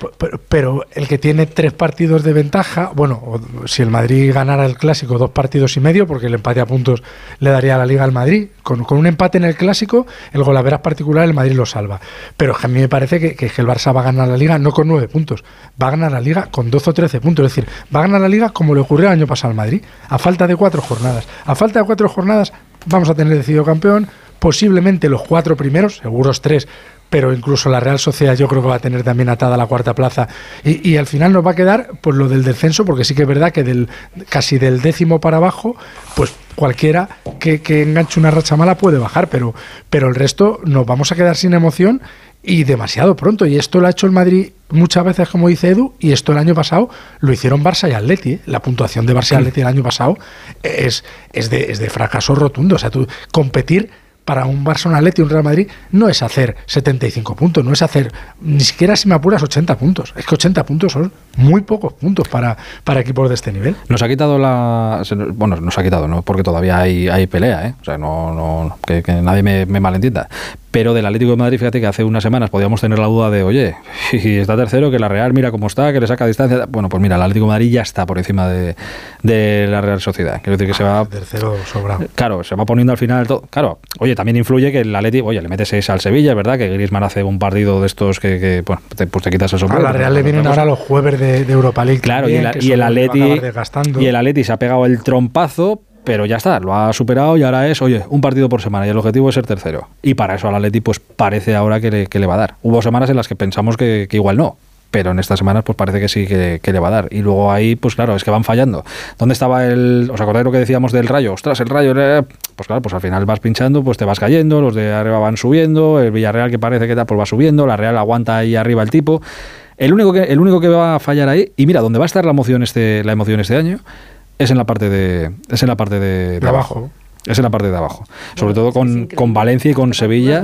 pero, el que tiene tres partidos de ventaja, bueno, si el Madrid ganara el clásico dos partidos y medio, porque el empate a puntos le daría a la Liga al Madrid. Con, un empate en el clásico, el golaveras particular el Madrid lo salva. Pero a mí me parece que, que, el Barça va a ganar la Liga no con nueve puntos, va a ganar la Liga con 12 o 13 puntos. Es decir, va a ganar la Liga como le ocurrió el año pasado al Madrid, a falta de cuatro jornadas. A falta de cuatro jornadas vamos a tener decidido campeón, posiblemente los cuatro primeros, seguros tres, pero incluso la Real Sociedad yo creo que va a tener también atada la cuarta plaza. Y, al final nos va a quedar pues lo del descenso porque sí que es verdad que del casi del décimo para abajo pues cualquiera que, que enganche una racha mala puede bajar pero pero el resto nos vamos a quedar sin emoción y demasiado pronto. Y esto lo ha hecho el Madrid muchas veces, como dice Edu, y esto el año pasado lo hicieron Barça y Atleti. ¿eh? La puntuación de Barça y Atleti el año pasado es, es, de, es de fracaso rotundo. O sea, tú competir para un Barça, un Atleti, un Real Madrid, no es hacer 75 puntos, no es hacer ni siquiera si me apuras 80 puntos. Es que 80 puntos son muy pocos puntos para, para equipos de este nivel. Nos ha quitado la. Bueno, nos ha quitado, ¿no? Porque todavía hay, hay pelea, ¿eh? O sea, no, no que, nadie me, me malentienda. Pero del Atlético de Madrid, fíjate que hace unas semanas podíamos tener la duda de, oye, si está tercero, que la Real mira cómo está, que le saca distancia. Bueno, pues mira, el Atlético de Madrid ya está por encima de, de la Real Sociedad. Quiero decir que se va. Tercero sobrado. Claro, se va poniendo al final todo. Claro, oye, también influye que el Atlético, oye, le metes ese al Sevilla, es verdad que Griezmann hace un partido de estos que, bueno, te, pues te quitas el sombrero. A la Real le vienen ahora los jueves de, Europa League. Claro, y, el, y el Atleti. Y el Atleti se ha pegado el trompazo pero ya está, lo ha superado y ahora es, oye, un partido por semana y el objetivo es ser tercero. Y para eso al Atleti pues parece ahora que le, va a dar. Hubo semanas en las que pensamos que, igual no, pero en estas semanas pues parece que sí que, le va a dar. Y luego ahí, pues claro, es que van fallando. ¿Dónde estaba el... ¿Os acordáis lo que decíamos del rayo? Ostras, el rayo... Eh, pues claro, pues al final vas pinchando, pues te vas cayendo, los de arriba van subiendo, el Villarreal que parece que da, pues va subiendo, la Real aguanta ahí arriba el tipo. El único que, el único que va a fallar ahí, y mira, ¿dónde va a estar la emoción este, la emoción este año, es en la parte de, es en la parte de, abajo. Es en la parte de abajo. Sobre todo con, con, Valencia y con Sevilla.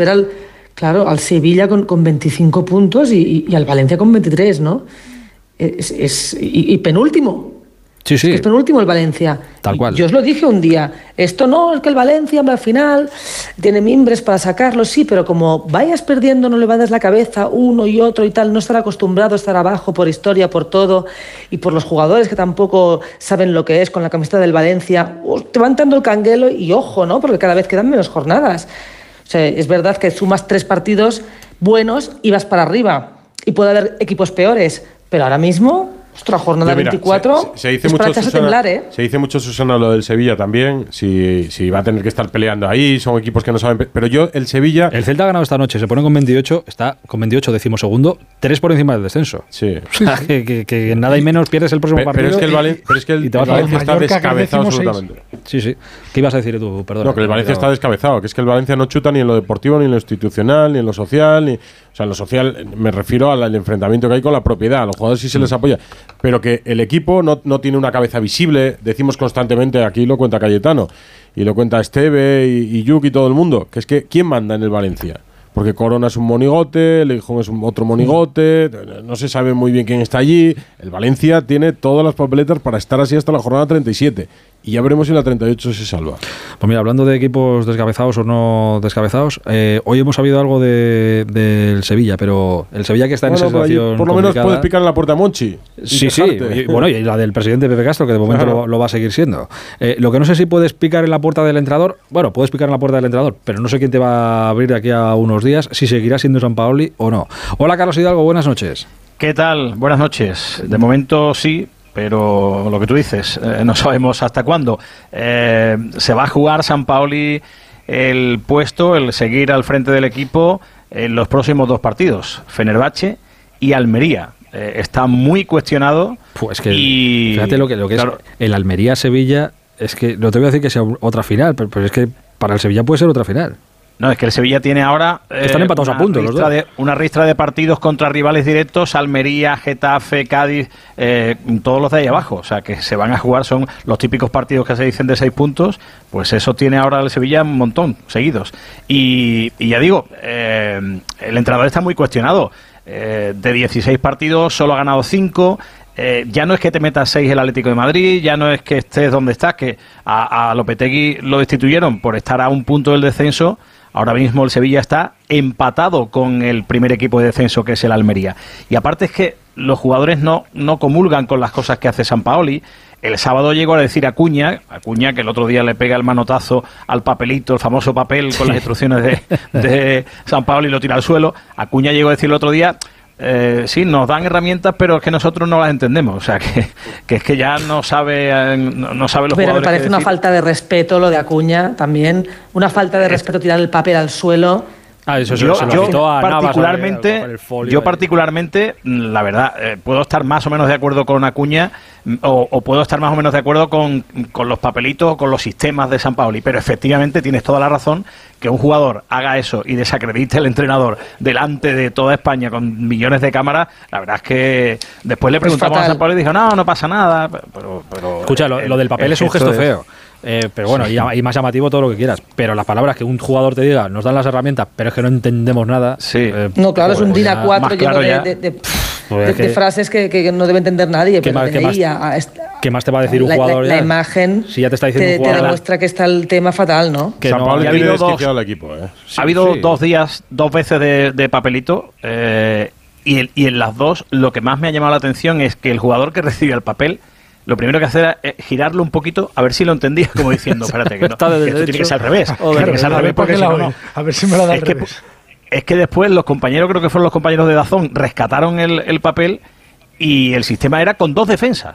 claro, al Sevilla con, con 25 puntos y, y, al Valencia con 23, ¿no? Es, es y, y penúltimo. Sí, sí. Es, que es penúltimo el Valencia. Tal cual. Yo os lo dije un día. Esto no, es que el Valencia al final tiene mimbres para sacarlo, sí, pero como vayas perdiendo, no le va a dar la cabeza uno y otro y tal, no estar acostumbrado a estar abajo por historia, por todo, y por los jugadores que tampoco saben lo que es con la camiseta del Valencia, te van dando el canguelo y ojo, ¿no? Porque cada vez quedan menos jornadas. O sea, es verdad que sumas tres partidos buenos y vas para arriba. Y puede haber equipos peores, pero ahora mismo Ostras, jornada 24. Se, dice mucho, Susana, ¿eh? se dice mucho, Susana, lo del Sevilla también. Si, si va a tener que estar peleando ahí, son equipos que no saben. Pero yo, el Sevilla. El Celta ha ganado esta noche, se pone con 28, está con 28 decimosegundo, tres por encima del descenso. Sí. que, nada y menos pierdes el próximo partido. Pero es que el, pero es que el, Valencia está descabezado absolutamente. Sí, sí. ¿Qué ibas a decir tú? Perdón. No, que el Valencia está descabezado, que es que el Valencia no chuta ni en lo deportivo, ni en lo institucional, ni en lo social, ni. O sea, en lo social me refiero al, enfrentamiento que hay con la propiedad. A los jugadores sí se les apoya. Pero que el equipo no, no tiene una cabeza visible. Decimos constantemente, aquí lo cuenta Cayetano, y lo cuenta Esteve y, y Yuk y todo el mundo, que es que ¿quién manda en el Valencia? Porque Corona es un monigote, Leijón es un otro monigote, no se sabe muy bien quién está allí. El Valencia tiene todas las papeletas para estar así hasta la jornada 37 y ya veremos si la 38 se salva. Pues mira, hablando de equipos descabezados o no descabezados, eh, hoy hemos sabido algo del de, Sevilla, pero el Sevilla que está en esa situación. Por lo menos puedes picar en la puerta a Monchi. Sí, sí. Y, bueno, y la del presidente Pepe Castro, que de momento lo, va a seguir siendo. Eh, lo que no sé si puedes picar en la puerta del entrenador, bueno, puedes picar en la puerta del entrenador, pero no sé quién te va a abrir de aquí a unos días, si seguirá siendo San Paoli o no. Hola, Carlos Hidalgo, buenas noches. ¿Qué tal? Buenas noches. De momento sí, pero lo que tú dices, eh, no sabemos hasta cuándo. Eh, se va a jugar San Paoli el puesto, el seguir al frente del equipo en los próximos dos partidos, Fenerbahce y Almería. Eh, está muy cuestionado. Pues que fíjate lo que, lo que es el Almería-Sevilla, es que no te voy a decir que sea otra final, pero es que para el Sevilla puede ser otra final. No, es que el Sevilla tiene ahora. Están eh, empatados a punto, los De, una ristra de partidos contra rivales directos: Almería, Getafe, Cádiz, eh, todos los de ahí abajo. O sea, que se van a jugar, son los típicos partidos que se dicen de seis puntos. Pues eso tiene ahora el Sevilla un montón, seguidos. Y, ya digo, eh, el entrenador está muy cuestionado. de 16 partidos, solo ha ganado 5. ya no es que te metas seis el Atlético de Madrid, ya no es que estés donde estás, que a, a Lopetegui lo destituyeron por estar a un punto del descenso Ahora mismo el Sevilla está empatado con el primer equipo de descenso que es el Almería. Y aparte es que los jugadores no, no comulgan con las cosas que hace San Paoli. El sábado llegó a decir a Cuña, a Cuña que el otro día le pega el manotazo al papelito, el famoso papel con las instrucciones de, de San Paoli y lo tira al suelo. Acuña llegó a decir el otro día, eh, sí, nos dan herramientas, pero es que nosotros no las entendemos. O sea, que, es que ya no sabe, eh, no, sabe los Pero me parece una falta de respeto lo de Acuña también. Una falta de respeto tirar el papel al suelo. Ah, eso, yo, particularmente, yo particularmente, la verdad, eh, puedo estar más o menos de acuerdo con Acuña o, puedo estar más o menos de acuerdo con, los papelitos o con los sistemas de San Paoli, pero efectivamente tienes toda la razón que un jugador haga eso y desacredite al entrenador delante de toda España con millones de cámaras, la verdad es que después le preguntamos a San Paoli y dijo, no, no pasa nada, pero... Escucha, lo, del papel es un gesto feo. Eh, pero bueno, y, más llamativo todo lo que quieras. Pero las palabras que un jugador te diga, nos dan las herramientas, pero es que no entendemos nada. Sí. Eh, no, claro, es un pues DINA 4 lleno de, pues frases que, no debe entender nadie. ¿Qué, más, ¿qué, más, te va a decir un jugador? La, imagen si ya te, está diciendo te, demuestra que está el tema fatal, ¿no? Que no, ha habido, dos, equipo, ¿eh? ha habido dos días, dos veces de, papelito. y, y en las dos, lo que más me ha llamado la atención es que el jugador que recibe el papel lo primero que hacer es girarlo un poquito a ver si lo entendía, como diciendo, espérate, que, no, que esto tiene que ser al revés. tiene que ser al revés porque si no, A ver si me lo da al que, revés. Es que después los compañeros, creo que fueron los compañeros de Dazón, rescataron el, el papel y el sistema era con dos defensas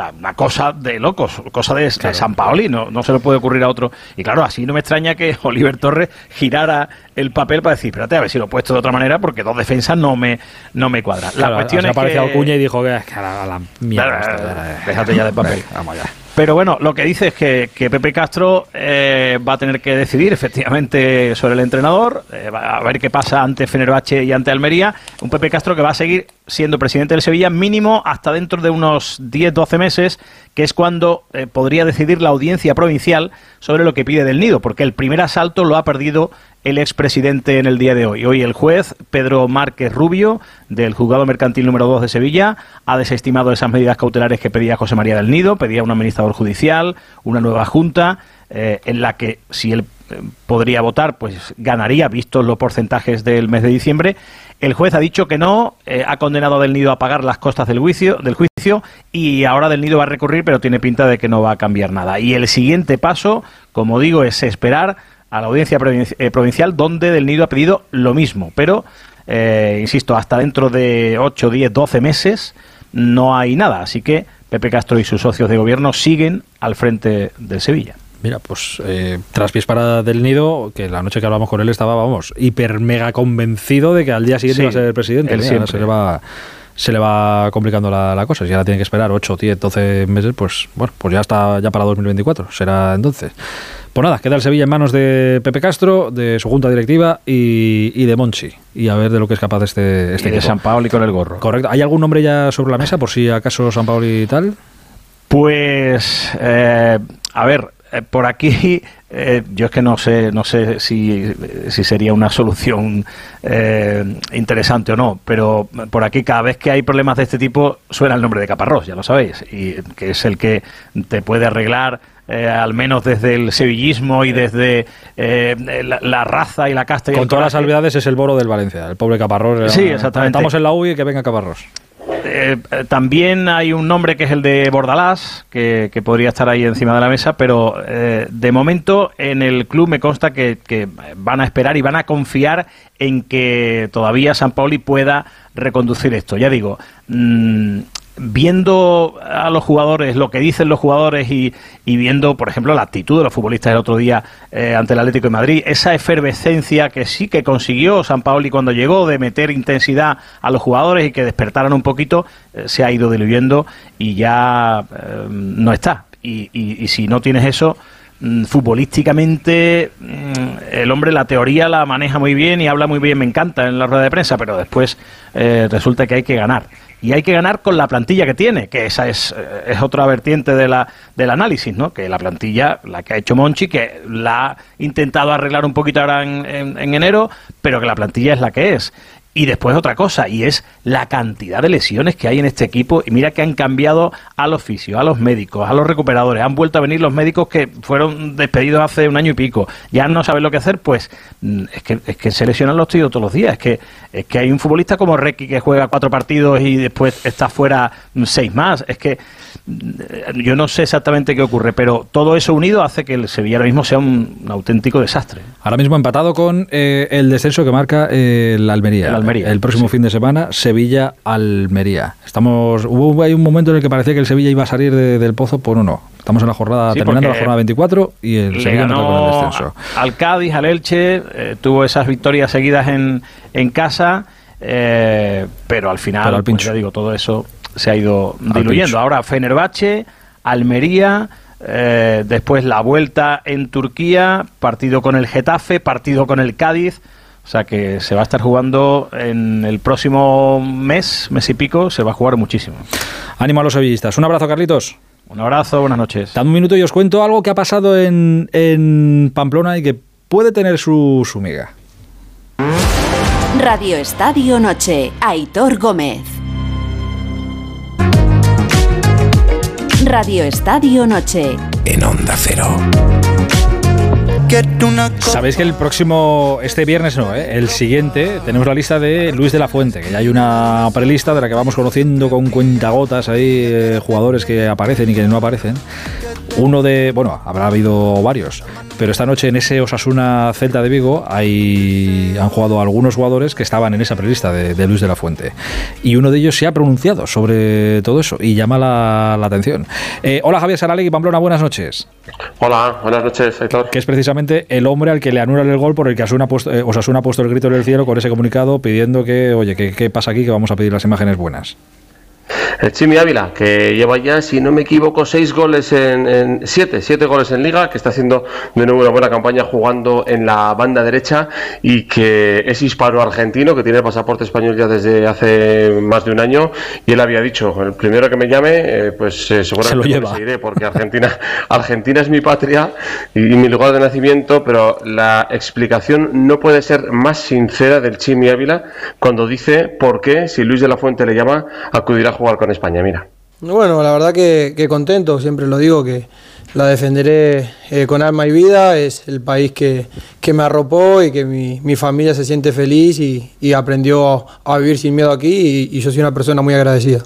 sea, una cosa de locos, cosa de, San Paoli, no, no se le puede ocurrir a otro. Y claro, así no me extraña que Oliver Torres girara el papel para decir, espérate, a ver si lo he puesto de otra manera, porque dos defensas no me, no me cuadran. la cuestión es que... Cuña y dijo que, a la, mierda. déjate ya de papel. Vamos ya. Pero bueno, lo que dice es que, Pepe Castro eh, va a tener que decidir efectivamente sobre el entrenador, eh, va a ver qué pasa ante Fenerbahce y ante Almería. Un Pepe Castro que va a seguir siendo presidente del Sevilla mínimo hasta dentro de unos 10-12 meses, que es cuando eh, podría decidir la audiencia provincial sobre lo que pide del nido, porque el primer asalto lo ha perdido el expresidente en el día de hoy. Hoy el juez Pedro Márquez Rubio, del juzgado mercantil número 2 de Sevilla, ha desestimado esas medidas cautelares que pedía José María del Nido, pedía un administrador judicial, una nueva junta, eh, en la que si él eh, podría votar, pues ganaría, visto los porcentajes del mes de diciembre. El juez ha dicho que no, eh, ha condenado a Del Nido a pagar las costas del juicio, del juicio y ahora Del Nido va a recurrir, pero tiene pinta de que no va a cambiar nada. Y el siguiente paso, como digo, es esperar a la audiencia eh, provincial, donde Del Nido ha pedido lo mismo. Pero, eh, insisto, hasta dentro de 8, 10, 12 meses no hay nada. Así que Pepe Castro y sus socios de gobierno siguen al frente del Sevilla. Mira, pues eh, tras pies para Del Nido, que la noche que hablamos con él estaba, vamos, hiper mega convencido de que al día siguiente iba a ser el presidente. se le va se le va complicando la, cosa. Si ahora tiene que esperar 8, 10, 12 meses, pues bueno, pues ya está ya para 2024, será entonces. Pues nada, queda el Sevilla en manos de Pepe Castro, de su junta directiva y, de Monchi. Y a ver de lo que es capaz este, este y de San Paoli con el gorro. Correcto. ¿Hay algún nombre ya sobre la mesa por si acaso San Paoli y tal? Pues, eh, a ver, eh, por aquí eh, yo es que no sé no sé si, si sería una solución interesante o no pero por aquí cada vez que hay problemas de este tipo suena el nombre de Caparrós ya lo sabéis y que es el que te puede arreglar al menos desde el sevillismo y desde la, raza y la casta. Y Con todas las salvedades es el boro del Valencia, el pobre Caparrós. Sí, exactamente. Estamos en la U y que venga Caparrós. Eh, también hay un nombre que es el de Bordalás, que, podría estar ahí encima de la mesa, pero eh, de momento en el club me consta que, van a esperar y van a confiar en que todavía San Pauli pueda reconducir esto. Ya digo, mm, viendo a los jugadores, lo que dicen los jugadores y, viendo, por ejemplo, la actitud de los futbolistas el otro día eh, ante el Atlético de Madrid, esa efervescencia que sí que consiguió San Paoli cuando llegó de meter intensidad a los jugadores y que despertaran un poquito, eh, se ha ido diluyendo y ya eh, no está. Y, si no tienes eso, mm, futbolísticamente mm, el hombre la teoría la maneja muy bien y habla muy bien, me encanta en la rueda de prensa, pero después resulta que hay que ganar y hay que ganar con la plantilla que tiene, que esa es, eh, es otra vertiente de la, del análisis, ¿no? Que la plantilla, la que ha hecho Monchi, que la ha intentado arreglar un poquito ahora en, en enero, pero que la plantilla es la que es. Y después otra cosa, y es la cantidad de lesiones que hay en este equipo. Y mira que han cambiado al oficio, a los médicos, a los recuperadores. Han vuelto a venir los médicos que fueron despedidos hace un año y pico. Ya no saben lo que hacer, pues mm, es que, es que se lesionan los tíos todos los días. Es que, es que hay un futbolista como Requi que juega cuatro partidos y después está fuera seis más. Es que mm, yo no sé exactamente qué ocurre, pero todo eso unido hace que el Sevilla ahora mismo sea un, auténtico desastre. Ahora mismo empatado con eh, el descenso que marca eh, la Almería. El próximo fin de semana, Sevilla-Almería. Estamos, hubo hay un momento en el que parecía que el Sevilla iba a salir del pozo por uno. Estamos en la jornada, terminando la jornada 24 y el Sevilla no con el descenso. Al Cádiz, al Elche, eh, tuvo esas victorias seguidas en, en casa, eh, pero al final, al pues ya digo, todo eso se ha ido diluyendo. Ahora Fenerbahce, Almería. Eh, después la vuelta en Turquía, partido con el Getafe, partido con el Cádiz. O sea que se va a estar jugando en el próximo mes, mes y pico, se va a jugar muchísimo. Ánimo a los sevillistas. Un abrazo, Carlitos. Un abrazo, buenas noches. Dame un minuto y os cuento algo que ha pasado en, en Pamplona y que puede tener su, su miga. Radio Estadio Noche, Aitor Gómez. Radio Estadio Noche. En Onda Cero. Sabéis que el próximo, este viernes no, ¿eh? el siguiente, tenemos la lista de Luis de la Fuente, que ya hay una prelista de la que vamos conociendo con cuentagotas ahí eh, jugadores que aparecen y que no aparecen. Uno de, bueno, habrá habido varios, pero esta noche en ese Osasuna Celta de Vigo hay, han jugado algunos jugadores que estaban en esa prelista de, Luis de la Fuente. Y uno de ellos se ha pronunciado sobre todo eso y llama la, atención. Eh, hola Javier Saralegui, Pamplona, buenas noches. Hola, buenas noches, Héctor. Que es precisamente el hombre al que le anulan el gol por el que Osasuna ha puesto, eh, Osasuna ha puesto el grito en el cielo con ese comunicado pidiendo que, oye, ¿qué pasa aquí? Que vamos a pedir las imágenes buenas. El Chimi Ávila, que lleva ya, si no me equivoco, seis goles en, siete, siete goles en liga, que está haciendo de nuevo una buena campaña jugando en la banda derecha y que es hispano-argentino, que tiene pasaporte español ya desde hace más de un año. Y él había dicho, el primero que me llame, eh, pues eh, seguramente lo seguiré, porque Argentina, Argentina es mi patria y, mi lugar de nacimiento, pero la explicación no puede ser más sincera del Chimi Ávila cuando dice por qué, si Luis de la Fuente le llama, acudirá a jugar con España, mira. Bueno, la verdad que, contento, siempre lo digo, que la defenderé eh, con alma y vida, es el país que, me arropó y que mi, familia se siente feliz y, aprendió a, vivir sin miedo aquí y yo soy una persona muy agradecida.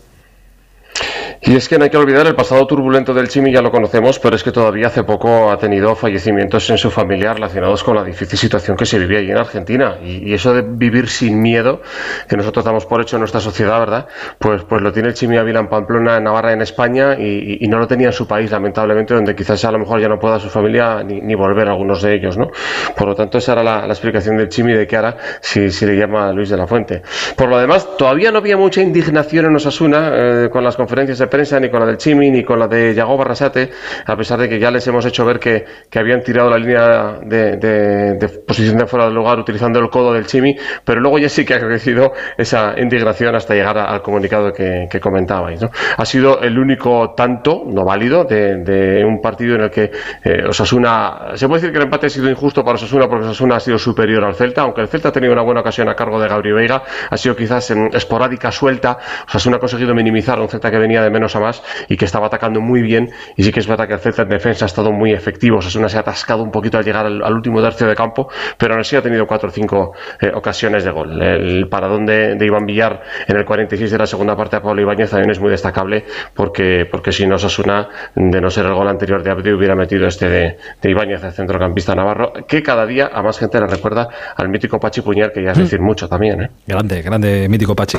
Y es que no hay que olvidar el pasado turbulento del Chimi, ya lo conocemos, pero es que todavía hace poco ha tenido fallecimientos en su familia relacionados con la difícil situación que se vive allí en Argentina. Y, eso de vivir sin miedo, que nosotros damos por hecho en nuestra sociedad, ¿verdad? Pues, pues lo tiene el Chimi Ávila en Pamplona, en Navarra, en España, y, no lo tenía en su país, lamentablemente, donde quizás a lo mejor ya no pueda su familia ni, volver algunos de ellos, ¿no? Por lo tanto, esa era la, explicación del Chimi de que ahora si, si, le llama Luis de la Fuente. Por lo demás, todavía no había mucha indignación en Osasuna eh, con las conferencias de prensa prensa, ni con la del Chimi, ni con la de Yago Barrasate, a pesar de que ya les hemos hecho ver que, que habían tirado la línea de, de, posición de fuera del lugar utilizando el codo del Chimi, pero luego ya sí que ha crecido esa indignación hasta llegar al comunicado que, que comentabais. ¿no? Ha sido el único tanto no válido de, un partido en el que eh, Osasuna, se puede decir que el empate ha sido injusto para Osasuna porque Osasuna ha sido superior al Celta, aunque el Celta ha tenido una buena ocasión a cargo de Gabriel Veiga, ha sido quizás en esporádica suelta, Osasuna ha conseguido minimizar a un Celta que venía de menos a más y que estaba atacando muy bien y sí que es verdad que el Celta en defensa ha estado muy efectivo, Osasuna se ha atascado un poquito al llegar al, último tercio de campo, pero aún así ha tenido cuatro o cinco eh, ocasiones de gol. El paradón de, de, Iván Villar en el 46 de la segunda parte a Pablo Ibáñez también es muy destacable porque, porque si no Osasuna, de no ser el gol anterior de Abdi, hubiera metido este de, de Ibáñez, el centrocampista navarro, que cada día a más gente le recuerda al mítico Pachi Puñal, que ya es mm. decir mucho también. ¿eh? Grande, grande, mítico Pachi.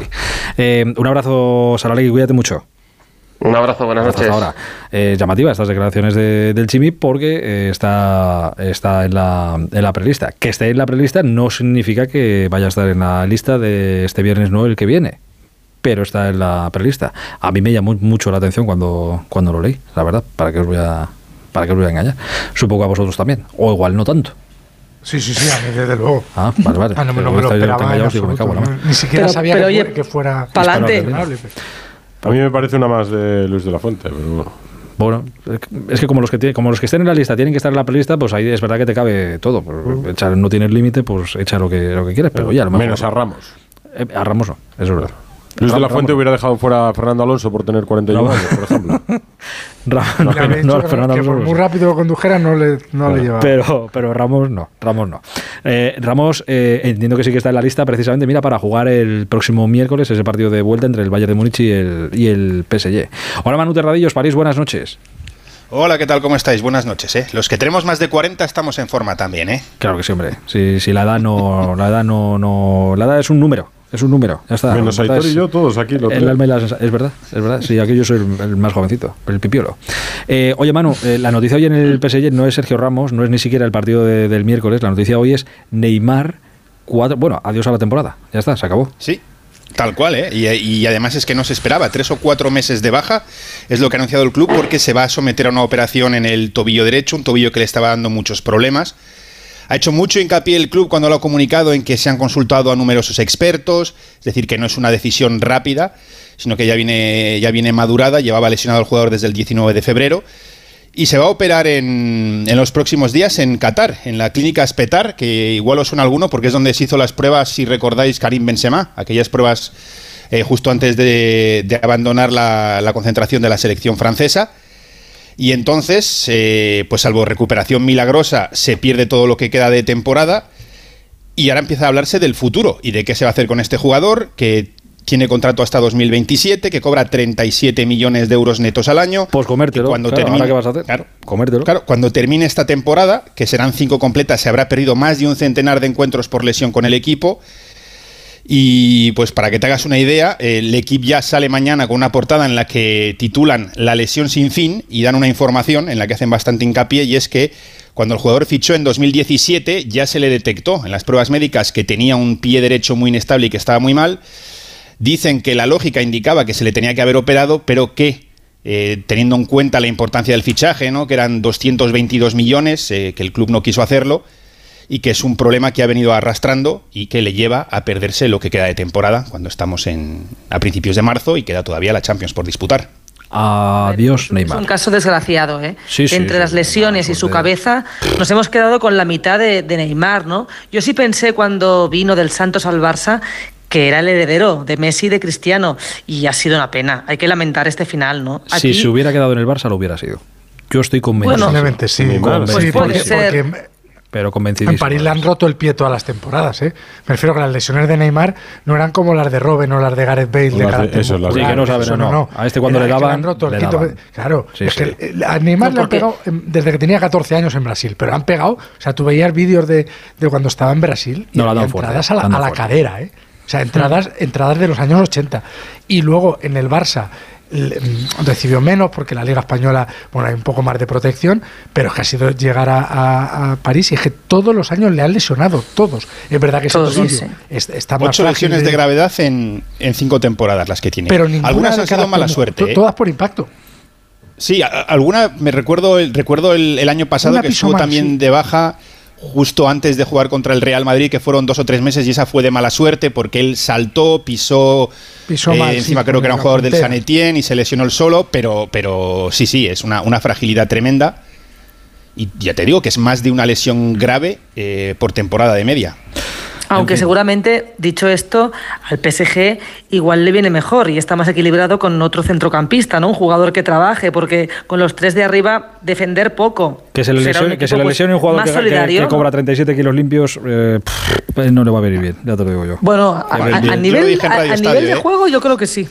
Eh, un abrazo, Saralegui, cuídate mucho. Un abrazo, buenas noches. ahora. Eh, llamativa estas declaraciones del Chimi porque eh, está, está en, la, en la prelista. Que esté en la prelista no significa que vaya a estar en la lista de este viernes no el que viene, pero está en la prelista. A mí me llamó mucho la atención cuando, cuando lo leí, la verdad, para que os voy a, para que os voy a engañar. Supongo a vosotros también, o igual no tanto. Sí, sí, sí, a mí desde luego. Ah, vale, vale. Ah, no, me lo esperaba Ni siquiera sabía que, fuera... Para adelante. A mí me parece una más de Luis de la Fuente, pero bueno. Bueno, es que como los que como los que estén en la lista tienen que estar en la prelista, pues ahí es verdad que te cabe todo. Pues, echar, no tienes límite, pues echa lo que, lo que quieras, pero, ya, Menos a Ramos. Eh, a Ramos no, eso es verdad. Luis de la Fuente hubiera dejado fuera a Fernando Alonso por tener 41 años, por ejemplo. no, Fernando que por muy rápido lo condujera no le, no le llevaba. Pero, pero Ramos no, Ramos no. Eh, Ramos eh, entiendo que sí que está en la lista precisamente, mira, para jugar el próximo miércoles ese partido de vuelta entre el Bayern de Múnich y el, y el PSG. Hola Manu Terradillos, París, buenas noches. Hola, ¿qué tal? ¿Cómo estáis? Buenas noches, ¿eh? Los que tenemos más de 40 estamos en forma también, ¿eh? Claro que sí, hombre. Si, si la edad no... La edad no, no... La edad es un número es un número, ya está. Menos Aitor y yo, todos aquí. Lo el alma es verdad, es verdad. Sí, aquí yo soy el, más jovencito, el pipiolo. Eh, oye, Manu, eh, la noticia hoy en el PSG no es Sergio Ramos, no es ni siquiera el partido del miércoles. La noticia hoy es Neymar, cuatro, bueno, adiós a la temporada. Ya está, se acabó. Sí, Tal cual, ¿eh? Y, y, además es que no se esperaba. Tres o cuatro meses de baja es lo que ha anunciado el club porque se va a someter a una operación en el tobillo derecho, un tobillo que le estaba dando muchos problemas. Ha hecho mucho hincapié el club cuando lo ha comunicado en que se han consultado a numerosos expertos, es decir, que no es una decisión rápida, sino que ya viene, ya viene madurada, llevaba lesionado al jugador desde el 19 de febrero. Y se va a operar en, en, los próximos días en Qatar, en la clínica Spetar, que igual os suena alguno porque es donde se hizo las pruebas, si recordáis, Karim Benzema, aquellas pruebas eh, justo antes de, de abandonar la, la, concentración de la selección francesa. Y entonces, eh, pues salvo recuperación milagrosa, se pierde todo lo que queda de temporada. Y ahora empieza a hablarse del futuro y de qué se va a hacer con este jugador, que tiene contrato hasta 2027, que cobra 37 millones de euros netos al año. Pues comértelo. Cuando termine, ¿qué vas a hacer? Claro, comértelo. Claro, cuando termine esta temporada, que serán cinco completas, se habrá perdido más de un centenar de encuentros por lesión con el equipo y pues para que te hagas una idea, el equipo ya sale mañana con una portada en la que titulan La lesión sin fin y dan una información en la que hacen bastante hincapié y es que cuando el jugador fichó en 2017 ya se le detectó en las pruebas médicas que tenía un pie derecho muy inestable y que estaba muy mal. Dicen que la lógica indicaba que se le tenía que haber operado, pero que eh, teniendo en cuenta la importancia del fichaje, ¿no? que eran 222 millones, eh, que el club no quiso hacerlo, y que es un problema que ha venido arrastrando y que le lleva a perderse lo que queda de temporada cuando estamos en, a principios de marzo y queda todavía la Champions por disputar. Adiós, Neymar. Es un caso desgraciado, ¿eh? Entre las lesiones y su cabeza, nos hemos quedado con la mitad de, Neymar, ¿no? Yo sí pensé cuando vino del Santos al Barça que era el heredero de Messi y de Cristiano, y ha sido una pena. Hay que lamentar este final, ¿no? Si se hubiera quedado en el Barça, lo hubiera sido. Yo estoy convencido. Bueno, sí, pues puede ser pero convencidísimo. En París le han roto el pie todas las temporadas, ¿eh? Me refiero que las lesiones de Neymar no eran como las de Robben o las de Gareth Bale. De cada eso, las sí, que no saben, no, no, A este cuando le daban, le han roto el daban. Claro, es que a Neymar le han pegado desde que tenía 14 años en Brasil, pero han pegado, o sea, tú veías vídeos de, de cuando estaba en Brasil y no, entradas a la, a la cadera, ¿eh? O sea, entradas, entradas de los años 80. Y luego en el Barça recibió menos porque la Liga Española, bueno, hay un poco más de protección, pero es que ha sido llegar a, París y es que todos los años le han lesionado, todos. Es verdad que todos, sí, está Ocho lesiones de... gravedad en, en, cinco temporadas las que tiene. Pero Algunas han sido mala suerte. ¿eh? Todas por impacto. Sí, alguna, me recuerdo, el, recuerdo el, año pasado que estuvo también de baja justo antes de jugar contra el Real Madrid, que fueron dos o tres meses, y esa fue de mala suerte porque él saltó, pisó, pisó eh, encima creo que era un jugador del San Etienne y se lesionó el solo, pero, pero sí, sí, es una, una fragilidad tremenda. Y ya te digo que es más de una lesión grave eh, por temporada de media. Aunque seguramente, dicho esto, al PSG igual le viene mejor y está más equilibrado con otro centrocampista, ¿no? Un jugador que trabaje, porque con los tres de arriba defender poco. Que se le lesione, que se le pues, lesione un jugador que, cobra 37 kilos limpios, eh, pues no le va a venir bien, ya te lo digo yo. Bueno, a, nivel, de ¿eh? juego yo creo que sí.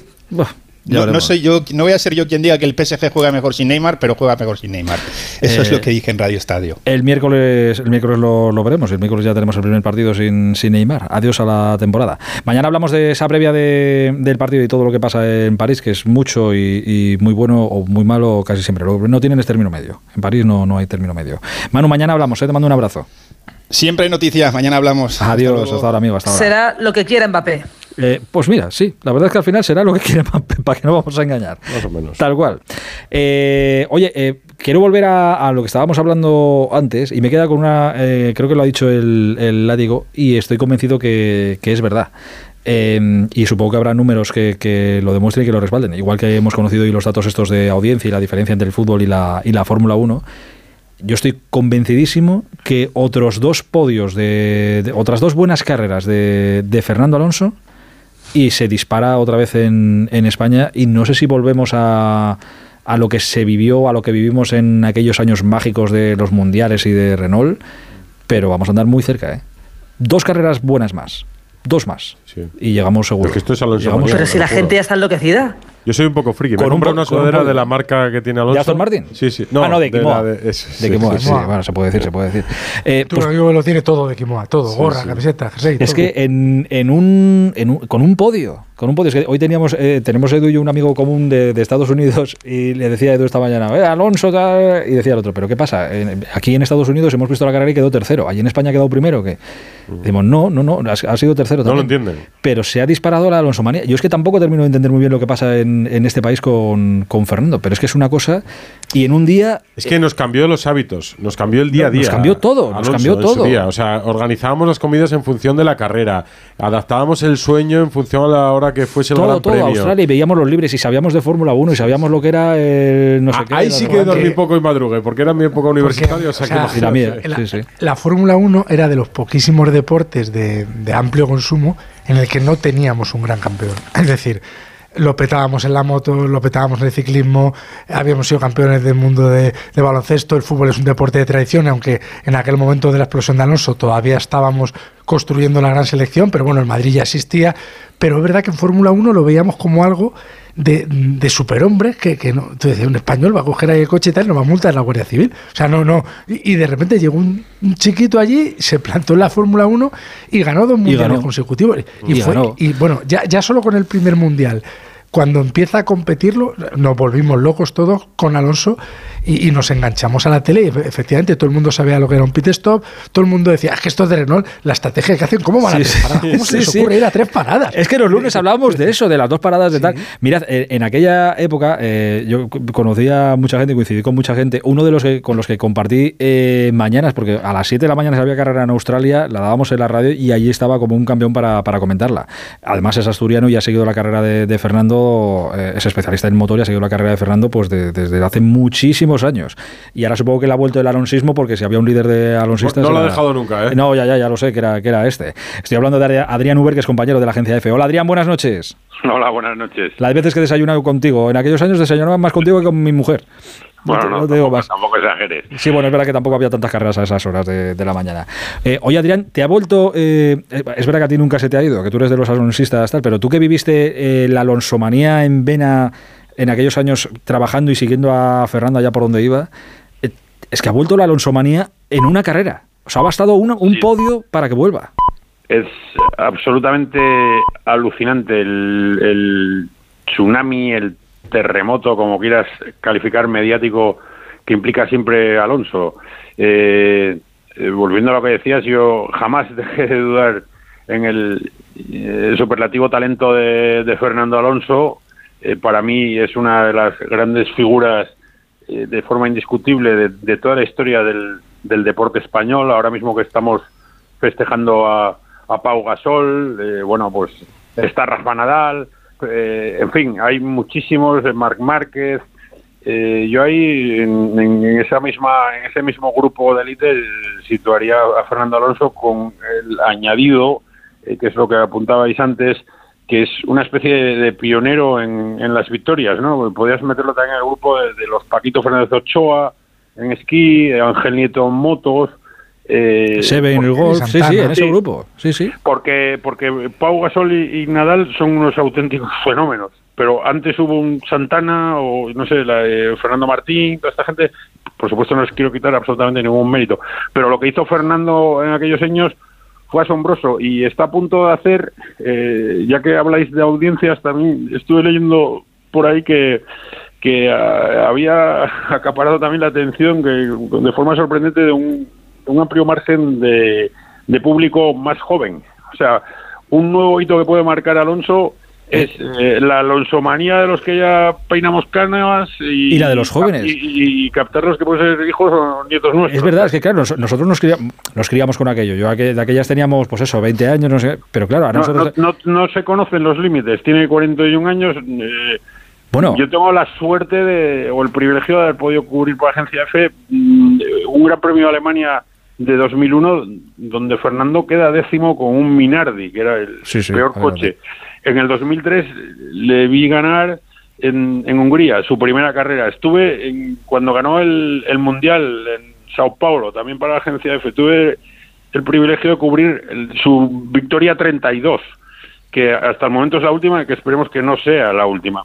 No, soy yo, no voy a ser yo quien diga que el PSG juega mejor sin Neymar, pero juega mejor sin Neymar. Eso es lo eh, que dije en Radio Estadio. El miércoles, el miércoles lo, veremos. El miércoles ya tenemos el primer partido sin, sin Neymar. Adiós a la temporada. Mañana hablamos de esa previa del partido y todo lo que pasa en París, que es mucho y, muy bueno o muy malo casi siempre. no tienen es término medio. En París no, no hay término medio. Manu, mañana hablamos. ¿eh? Te mando un abrazo. Siempre hay noticias. Mañana hablamos. Adiós. Hasta, ahora, amigo. Hasta ahora. Será lo que quiera Mbappé. Eh, pues mira, sí, la verdad es que al final será lo que quiere para que no vamos a engañar. Más o menos. Tal cual. Eh, oye, eh, quiero volver a, lo que estábamos hablando antes y me queda con una, creo que lo ha dicho el, el látigo y estoy convencido que, es verdad. y supongo que habrá números que, lo demuestren y que lo respalden. Igual que hemos conocido hoy los datos estos de audiencia y la diferencia entre el fútbol y la, y la Fórmula 1 yo estoy convencidísimo que otros dos podios de, otras dos buenas carreras de, de, Fernando Alonso y se dispara otra vez en, en España y no sé si volvemos a, a, lo que se vivió, a lo que vivimos en aquellos años mágicos de los mundiales y de Renault, pero vamos a andar muy cerca. ¿eh? Dos carreras buenas más, dos más y llegamos seguro. pero si la gente ya está enloquecida. Yo soy un poco friki. Con un, una sudadera de la marca que tiene Alonso. ¿De Aston Martin? Sí, sí. No, ah, no, de Kimoa. De, de, sí, bueno, se puede decir, se puede decir. Eh, Tú pues, lo tiene todo de Kimoa, todo. Gorra, camiseta, jersey, Es que en, en, un, en un, con un podio, con un podio, es que hoy teníamos, eh, tenemos Edu y yo un amigo común de, de, Estados Unidos y le decía a Edu esta mañana, eh, Alonso, tal, y decía el otro, pero ¿qué pasa? aquí en Estados Unidos hemos visto la carrera y quedó tercero. ¿Allí en España ha quedado primero? Mm. Decimos, no, no, no, ha, sido tercero también. No lo entienden. Pero se ha disparado la Alonso manía. Yo es que tampoco termino de entender muy bien lo que pasa en, en este país con, con, Fernando, pero es que es una cosa y en un día... Es que nos cambió los hábitos, nos cambió el día a día. Nos cambió todo, nos cambió todo. O sea, organizábamos las comidas en función de la carrera, adaptábamos el sueño en función a la hora que fuese el todo, gran todo, premio. Australia y veíamos los libres y sabíamos de Fórmula 1 y sabíamos lo que era el no sé qué. Ahí sí que dormí poco y madrugué, porque era mi época universitaria, o sea, que la, la Fórmula 1 era de los poquísimos deportes de, de amplio consumo en el que no teníamos un gran campeón. Es decir, lo petábamos en la moto, lo petábamos en el ciclismo, habíamos sido campeones del mundo de, baloncesto, el fútbol es un deporte de tradición, aunque en aquel momento de la explosión de Alonso todavía estábamos construyendo la gran selección, pero bueno, el Madrid ya existía, pero es verdad que en Fórmula 1 lo veíamos como algo de, de superhombres que, que no, tú decías, un español va a coger ahí el coche y tal, no va a multar la Guardia Civil. O sea, no, no. Y, de repente llegó un, chiquito allí, se plantó en la Fórmula 1 y ganó dos mundiales consecutivos. Y, fue, y bueno, ya, ya solo con el primer mundial cuando empieza a competirlo, nos volvimos locos todos con Alonso y, nos enganchamos a la tele y efectivamente todo el mundo sabía lo que era un pit stop, todo el mundo decía, es que esto es de Renault, la estrategia que hacen, ¿cómo van a tres paradas? ¿Cómo se les ocurre ir a tres paradas? Es que los lunes hablábamos de eso, de las dos paradas de tal. Mirad, eh, en aquella época eh, yo conocía a mucha gente, coincidí con mucha gente, uno de los que, con los que compartí eh, mañanas, porque a las 7 de la mañana se había carrera en Australia, la dábamos en la radio y allí estaba como un campeón para, para comentarla. Además es asturiano y ha seguido la carrera de, Fernando, es especialista en motor y ha seguido la carrera de Fernando pues desde hace muchísimo años. Y ahora supongo que le ha vuelto el alonsismo porque si había un líder de alonsistas... No, lo ha dejado nunca, ¿eh? No, ya, ya, ya lo sé, que era, que era este. Estoy hablando de Adrián Uber, que es compañero de la agencia EFE. Hola, Adrián, buenas noches. Hola, buenas noches. Las veces que desayunado contigo. En aquellos años desayunaba más contigo que con mi mujer. Bueno, no, tampoco, exageres. Sí, bueno, es verdad que tampoco había tantas carreras a esas horas de, la mañana. Eh, oye, Adrián, ¿te ha vuelto...? Eh, es verdad que a ti nunca se te ha ido, que tú eres de los alonsistas, tal, pero tú que viviste eh, la alonsomanía en vena en aquellos años trabajando y siguiendo a Fernando allá por donde iba, eh, es que ha vuelto la Alonsomanía en una carrera. O sea, ha bastado un podio para que vuelva. Es absolutamente alucinante el, tsunami, el terremoto, como quieras calificar, mediático que implica siempre Alonso. Eh, eh, volviendo a lo que decías, yo jamás dejé de dudar en el, eh, superlativo talento de, Fernando Alonso. para mí es una de las grandes figuras de forma indiscutible de, toda la historia del, del, deporte español. Ahora mismo que estamos festejando a, a Pau Gasol, bueno, pues está Rafa Nadal, en fin, hay muchísimos, Marc Márquez, eh, yo ahí, en, esa misma, en ese mismo grupo de élite, situaría a Fernando Alonso con el añadido, eh, que es lo que apuntabais antes, que es una especie de, pionero en, las victorias, ¿no? Podrías meterlo también en el grupo de, los Paquito Fernández Ochoa en esquí, Ángel Nieto en motos. Eh, Se ve en el golf, sí, sí, en ese grupo, sí, sí. Porque, porque Pau Gasol y Nadal son unos auténticos fenómenos pero antes hubo un Santana o no sé, la de Fernando Martín, toda esta gente, por supuesto no les quiero quitar absolutamente ningún mérito, pero lo que hizo Fernando en aquellos años fue asombroso y está a punto de hacer, eh, ya que habláis de audiencias, también estuve leyendo por ahí que que ah, había acaparado también la atención que de forma sorprendente de un, amplio margen de, de público más joven. O sea, un nuevo hito que puede marcar Alonso es eh, la alonsomanía de los que ya peinamos canas y, la de los jóvenes y, captar los que pueden ser hijos o nietos nuestros. Es verdad, es que claro, nosotros nos criamos, nos criamos con aquello. Yo de aquellas teníamos, pues eso, 20 años, no sé, pero claro, a nosotros... no, no, se conocen los límites. Tiene 41 años. Eh, bueno, yo tengo la suerte de, o el privilegio de haber podido cubrir por Agencia F mm, un Gran Premio de Alemania de 2001 donde Fernando queda décimo con un Minardi, que era el peor coche. En el 2003 le vi ganar en, en Hungría, su primera carrera. Estuve en, cuando ganó el, el, Mundial en Sao Paulo, también para la agencia F. Tuve el privilegio de cubrir su victoria 32, que hasta el momento es la última que esperemos que no sea la última.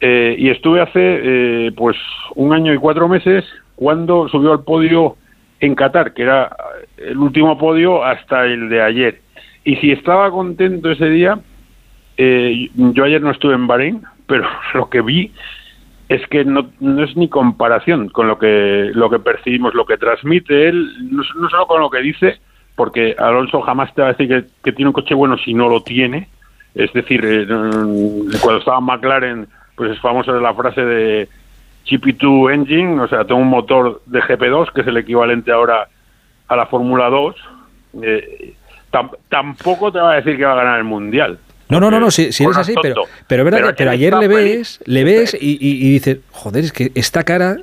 Eh, y estuve hace eh, pues un año y cuatro meses cuando subió al podio en Qatar, que era el último podio hasta el de ayer. Y si estaba contento ese día, eh, yo ayer no estuve en Bahrein, pero lo que vi es que no, no, es ni comparación con lo que lo que percibimos, lo que transmite él, no, solo con lo que dice, porque Alonso jamás te va a decir que, tiene un coche bueno si no lo tiene. Es decir, eh, cuando estaba en McLaren, pues es famosa la frase de GP2 Engine, o sea, tengo un motor de GP2, que es el equivalente ahora a la Fórmula 2. Eh, tampoco te va a decir que va a ganar el Mundial. No, no, no, no, si, si eres así, pero, pero, verdad, pero, ayer le ves, le ves y, y, dices, joder, es que esta cara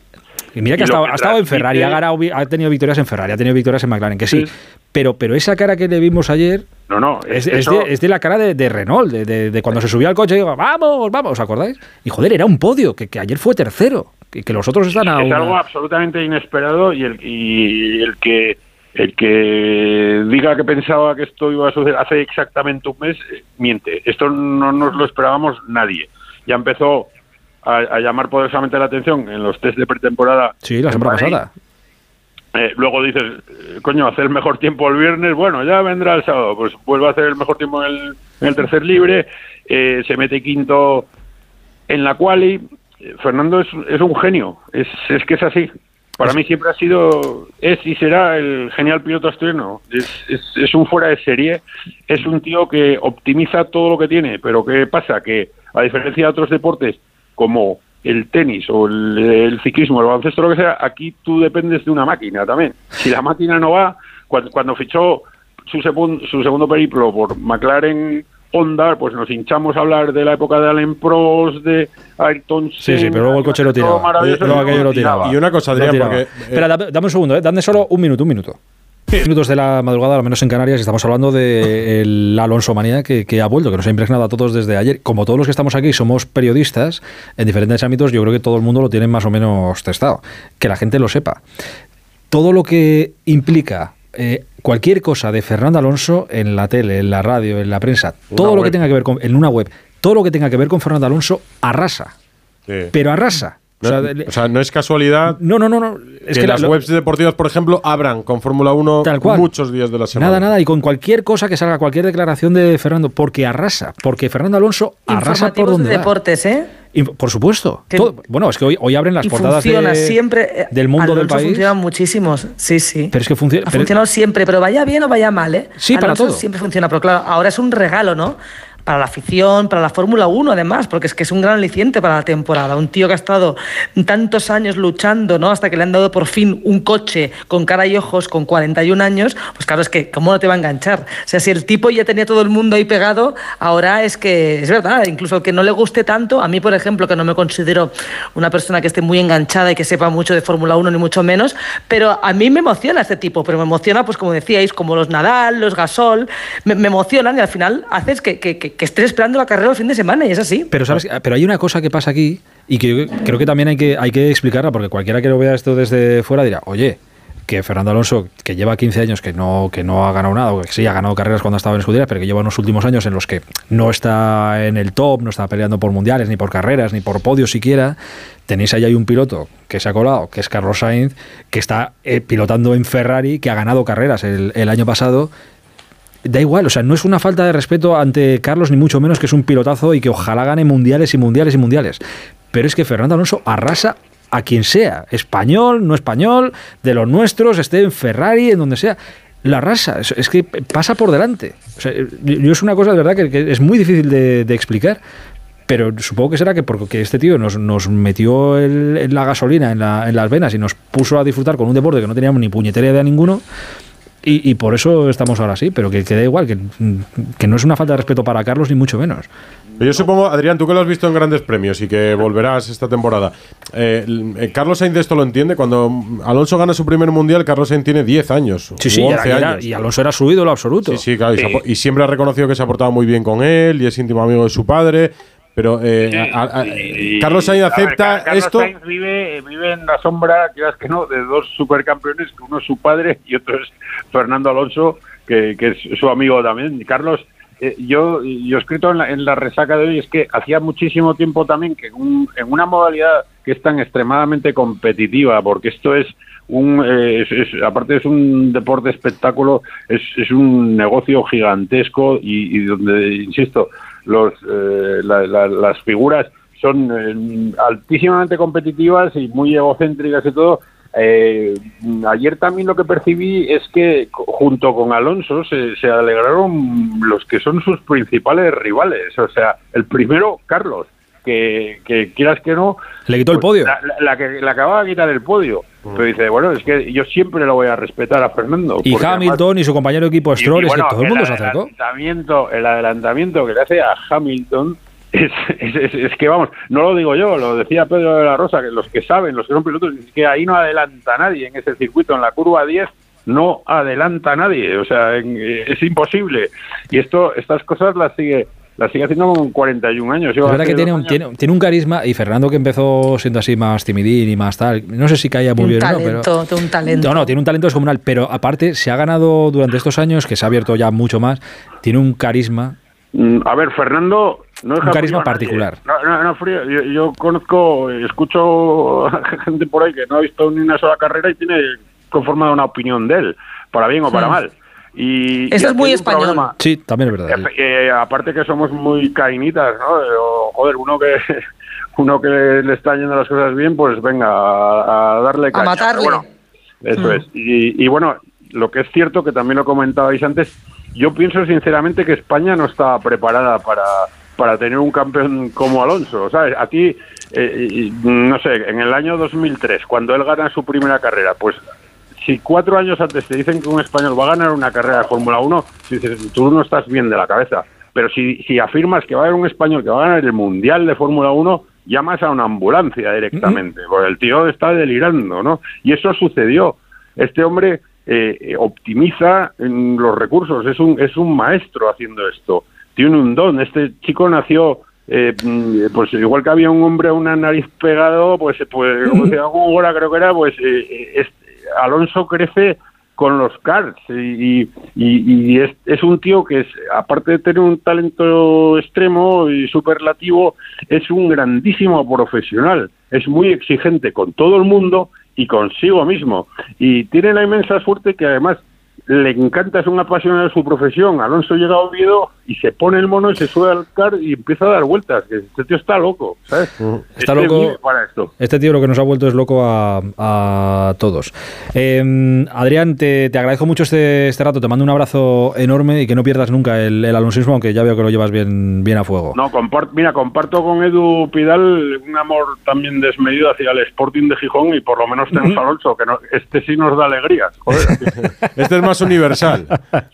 y mira que ha estado, ha estado, en Ferrari, ha, ganado, ha, tenido victorias en Ferrari, ha tenido victorias en McLaren, que sí. Pero, pero esa cara que le vimos ayer no, no, es, es, de, es de, la cara de, Renault, de, de, cuando se subió al coche y digo, vamos, vamos, ¿os acordáis? Y joder, era un podio, que, que ayer fue tercero, que, que los otros están a Es algo absolutamente inesperado y el, y el que el que diga que pensaba que esto iba a suceder hace exactamente un mes, eh, miente. Esto no nos lo esperábamos nadie. Ya empezó a, llamar poderosamente la atención en los test de pretemporada. Sí, la semana pasada. Eh, luego dices, eh, coño, hacer el mejor tiempo el viernes, bueno, ya vendrá el sábado, pues vuelve a hacer el mejor tiempo en el, tercer libre, se mete quinto en la quali. Fernando es, es un genio, es, es que es así. Para mí siempre ha sido, es y será el genial piloto asturiano. Es, es, un fuera de serie, es un tío que optimiza todo lo que tiene, pero ¿qué pasa? Que a diferencia de otros deportes como el tenis o el, ciclismo, el baloncesto, lo que sea, aquí tú dependes de una máquina también. Si la máquina no va, cuando, cuando fichó su, su segundo periplo por McLaren Honda, pues nos hinchamos a hablar de la época de Allen Prost, de Ayrton Sí, sí, pero luego el coche lo tiraba. Luego aquello lo tiraba. Y una cosa, Adrián, porque... Eh, Espera, dame un segundo, ¿eh? dame solo un minuto, un minuto. Minutos de la madrugada, al menos en Canarias, estamos hablando de la Alonso Manía que, que, ha vuelto, que nos ha impregnado a todos desde ayer. Como todos los que estamos aquí somos periodistas en diferentes ámbitos, yo creo que todo el mundo lo tiene más o menos testado. Que la gente lo sepa. Todo lo que implica eh, cualquier cosa de Fernando Alonso en la tele, en la radio, en la prensa, todo lo que tenga que ver con, en una web, todo lo que tenga que ver con Fernando Alonso arrasa. Pero arrasa. O, sea, no es casualidad no, no, no, no. Es que, las webs deportivas, por ejemplo, abran con Fórmula 1 muchos días de la semana. Nada, nada, y con cualquier cosa que salga, cualquier declaración de Fernando, porque arrasa, porque Fernando Alonso arrasa por donde de deportes, ¿eh? por supuesto. bueno, es que hoy, hoy abren las portadas siempre, eh, del mundo del país. Funcionan muchísimos, sí, sí. Pero es que funciona. Ha funcionado siempre, pero vaya bien o vaya mal, ¿eh? Sí, para todo. Siempre funciona, pero claro, ahora es un regalo, ¿no? Para la afición, para la Fórmula 1 además, porque es que es un gran aliciente para la temporada. Un tío que ha estado tantos años luchando, ¿no? Hasta que le han dado por fin un coche con cara y ojos con 41 años, pues claro, es que ¿cómo no te va a enganchar? O sea, si el tipo ya tenía todo el mundo ahí pegado, ahora es que es verdad, incluso que no le guste tanto, a mí por ejemplo, que no me considero una persona que esté muy enganchada y que sepa mucho de Fórmula 1 ni mucho menos, pero a mí me emociona este tipo, pero me emociona pues como decíais, como los Nadal, los Gasol, me, emocionan y al final haces que estés esperando la carrera el fin de semana y es así. Pero sabes, pero hay una cosa que pasa aquí y que creo que también hay que, hay que explicarla porque cualquiera que lo vea esto desde fuera dirá, oye, que Fernando Alonso, que lleva 15 años que no, que no ha ganado nada, o que sí ha ganado carreras cuando ha estado en escudería, pero que lleva unos últimos años en los que no está en el top, no está peleando por mundiales, ni por carreras, ni por podios siquiera, tenéis ahí un piloto que se ha colado, que es Carlos Sainz, que está eh, pilotando en Ferrari, que ha ganado carreras el año pasado da igual, o sea, no es una falta de respeto ante Carlos, ni mucho menos que es un pilotazo y que ojalá gane mundiales y mundiales y mundiales. Pero es que Fernando Alonso arrasa a quien sea, español, no español, de los nuestros, esté en Ferrari, en donde sea. La raza, es, que pasa por delante. O sea, yo es una cosa de verdad que, es muy difícil de, explicar, pero supongo que será que porque este tío nos, metió la gasolina en, la, en, las venas y nos puso a disfrutar con un deporte que no teníamos ni puñetera idea ninguno, y, por eso estamos ahora así, pero que, da igual, que, que, no es una falta de respeto para Carlos, ni mucho menos. Yo supongo, Adrián, tú que lo has visto en grandes premios y que volverás esta temporada, eh, eh, Carlos Sainz esto lo entiende. Cuando Alonso gana su primer mundial, Carlos Sainz tiene 10 años. Sí, sí, 11 años. y Alonso era su ídolo absoluto. Sí, sí, claro. Y, y, siempre ha reconocido que se ha portado muy bien con él y es íntimo amigo de su padre. Pero eh, Carlos Sainz acepta esto. Carlos Sainz vive, vive en la sombra, quieras que no, de dos supercampeones, que uno es su padre y otro es Fernando Alonso, que, es su amigo también. Carlos, eh, yo, yo he escrito en la, resaca de hoy, es que hacía muchísimo tiempo también que en una modalidad que es tan extremadamente competitiva, porque esto es un, eh, aparte es un deporte espectáculo, es, es un negocio gigantesco y, y donde, insisto, los, eh, las figuras son eh, altísimamente competitivas y muy egocéntricas y todo. Eh, ayer también lo que percibí es que junto con Alonso se, se, alegraron los que son sus principales rivales. O sea, el primero, Carlos, que, quieras que no... Le quitó el pues, podio. La, que le acababa de quitar el podio. Mm. Pero dice, bueno, es que yo siempre lo voy a respetar a Fernando. Y Hamilton y su compañero de equipo Stroll, es que todo el mundo se acercó. Adelantamiento, el adelantamiento que le hace a Hamilton es, es, que vamos, no lo digo yo, lo decía Pedro de la Rosa, que los que saben, los que son pilotos, es que ahí no adelanta nadie en ese circuito, en la curva 10 no adelanta nadie, o sea, es imposible. Y esto, estas cosas las sigue la sigue haciendo con 41 años. es verdad que tiene un, tiene, un, carisma y Fernando que empezó siendo así más timidín y más tal, no sé si caía muy bien o no, pero... un talento. No, no, tiene un talento descomunal, pero aparte se ha ganado durante estos años, que se ha abierto ya mucho más, tiene un carisma... Mm, a ver, Fernando... No un carisma particular. No, no, frío. Yo, yo, conozco, escucho gente por ahí que no ha visto ni una sola carrera y tiene conformada una opinión de él, para bien o para mal. Y, Eso es muy español. Sí, también es verdad. Eh, aparte que somos muy cainitas, ¿no? joder, uno que uno que le está yendo las cosas bien, pues venga a, darle caña. A matarle. eso mm. es. Y, bueno, lo que es cierto, que también lo comentabais antes, yo pienso sinceramente que España no está preparada para, para tener un campeón como Alonso. ¿sabes? A ti, eh, no sé, en el año 2003, cuando él gana su primera carrera, pues si cuatro años antes te dicen que un español va a ganar una carrera de Fórmula 1, tú no estás bien de la cabeza. Pero si, si afirmas que va a haber un español que va a ganar el Mundial de Fórmula 1, llamas a una ambulancia directamente, porque el tío está delirando, ¿no? Y eso sucedió. Este hombre eh, optimiza en los recursos, es un, es un maestro haciendo esto. Tiene un don. Este chico nació eh, pues igual que había un hombre a una nariz pegado, pues, pues como decía hora creo que era, pues eh, Alonso crece con los karts y, y, es, es, un tío que es, aparte de tener un talento extremo y superlativo, es un grandísimo profesional, es muy exigente con todo el mundo y consigo mismo y tiene la inmensa suerte que además le encanta, es un apasionado de su profesión. Alonso llega a Oviedo y se pone el mono y se sube al car y empieza a dar vueltas. Este tío está loco, ¿sabes? Está este loco. Para esto. Este tío lo que nos ha vuelto es loco a, todos. Em, Adrián, te, agradezco mucho este, este rato. Te mando un abrazo enorme y que no pierdas nunca el, el alonsismo, aunque ya veo que lo llevas bien, bien a fuego. No, mira, comparto con Edu Pidal un amor también desmedido hacia el Sporting de Gijón y por lo menos tenemos a Alonso, que no, este sí nos da alegrías. este es más universal.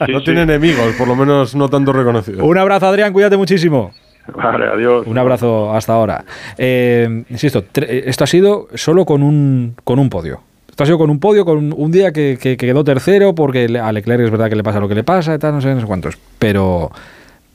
no tiene enemigos, por lo menos no tanto Un abrazo, Adrián, cuídate muchísimo. Vale, adiós. Un abrazo hasta ahora. Eh, insisto, esto ha sido solo con un, con un podio. Esto ha sido con un podio, con un día que, quedó tercero, porque a Leclerc es verdad que le pasa lo que le pasa, y tal, no sé, no sé cuántos. Pero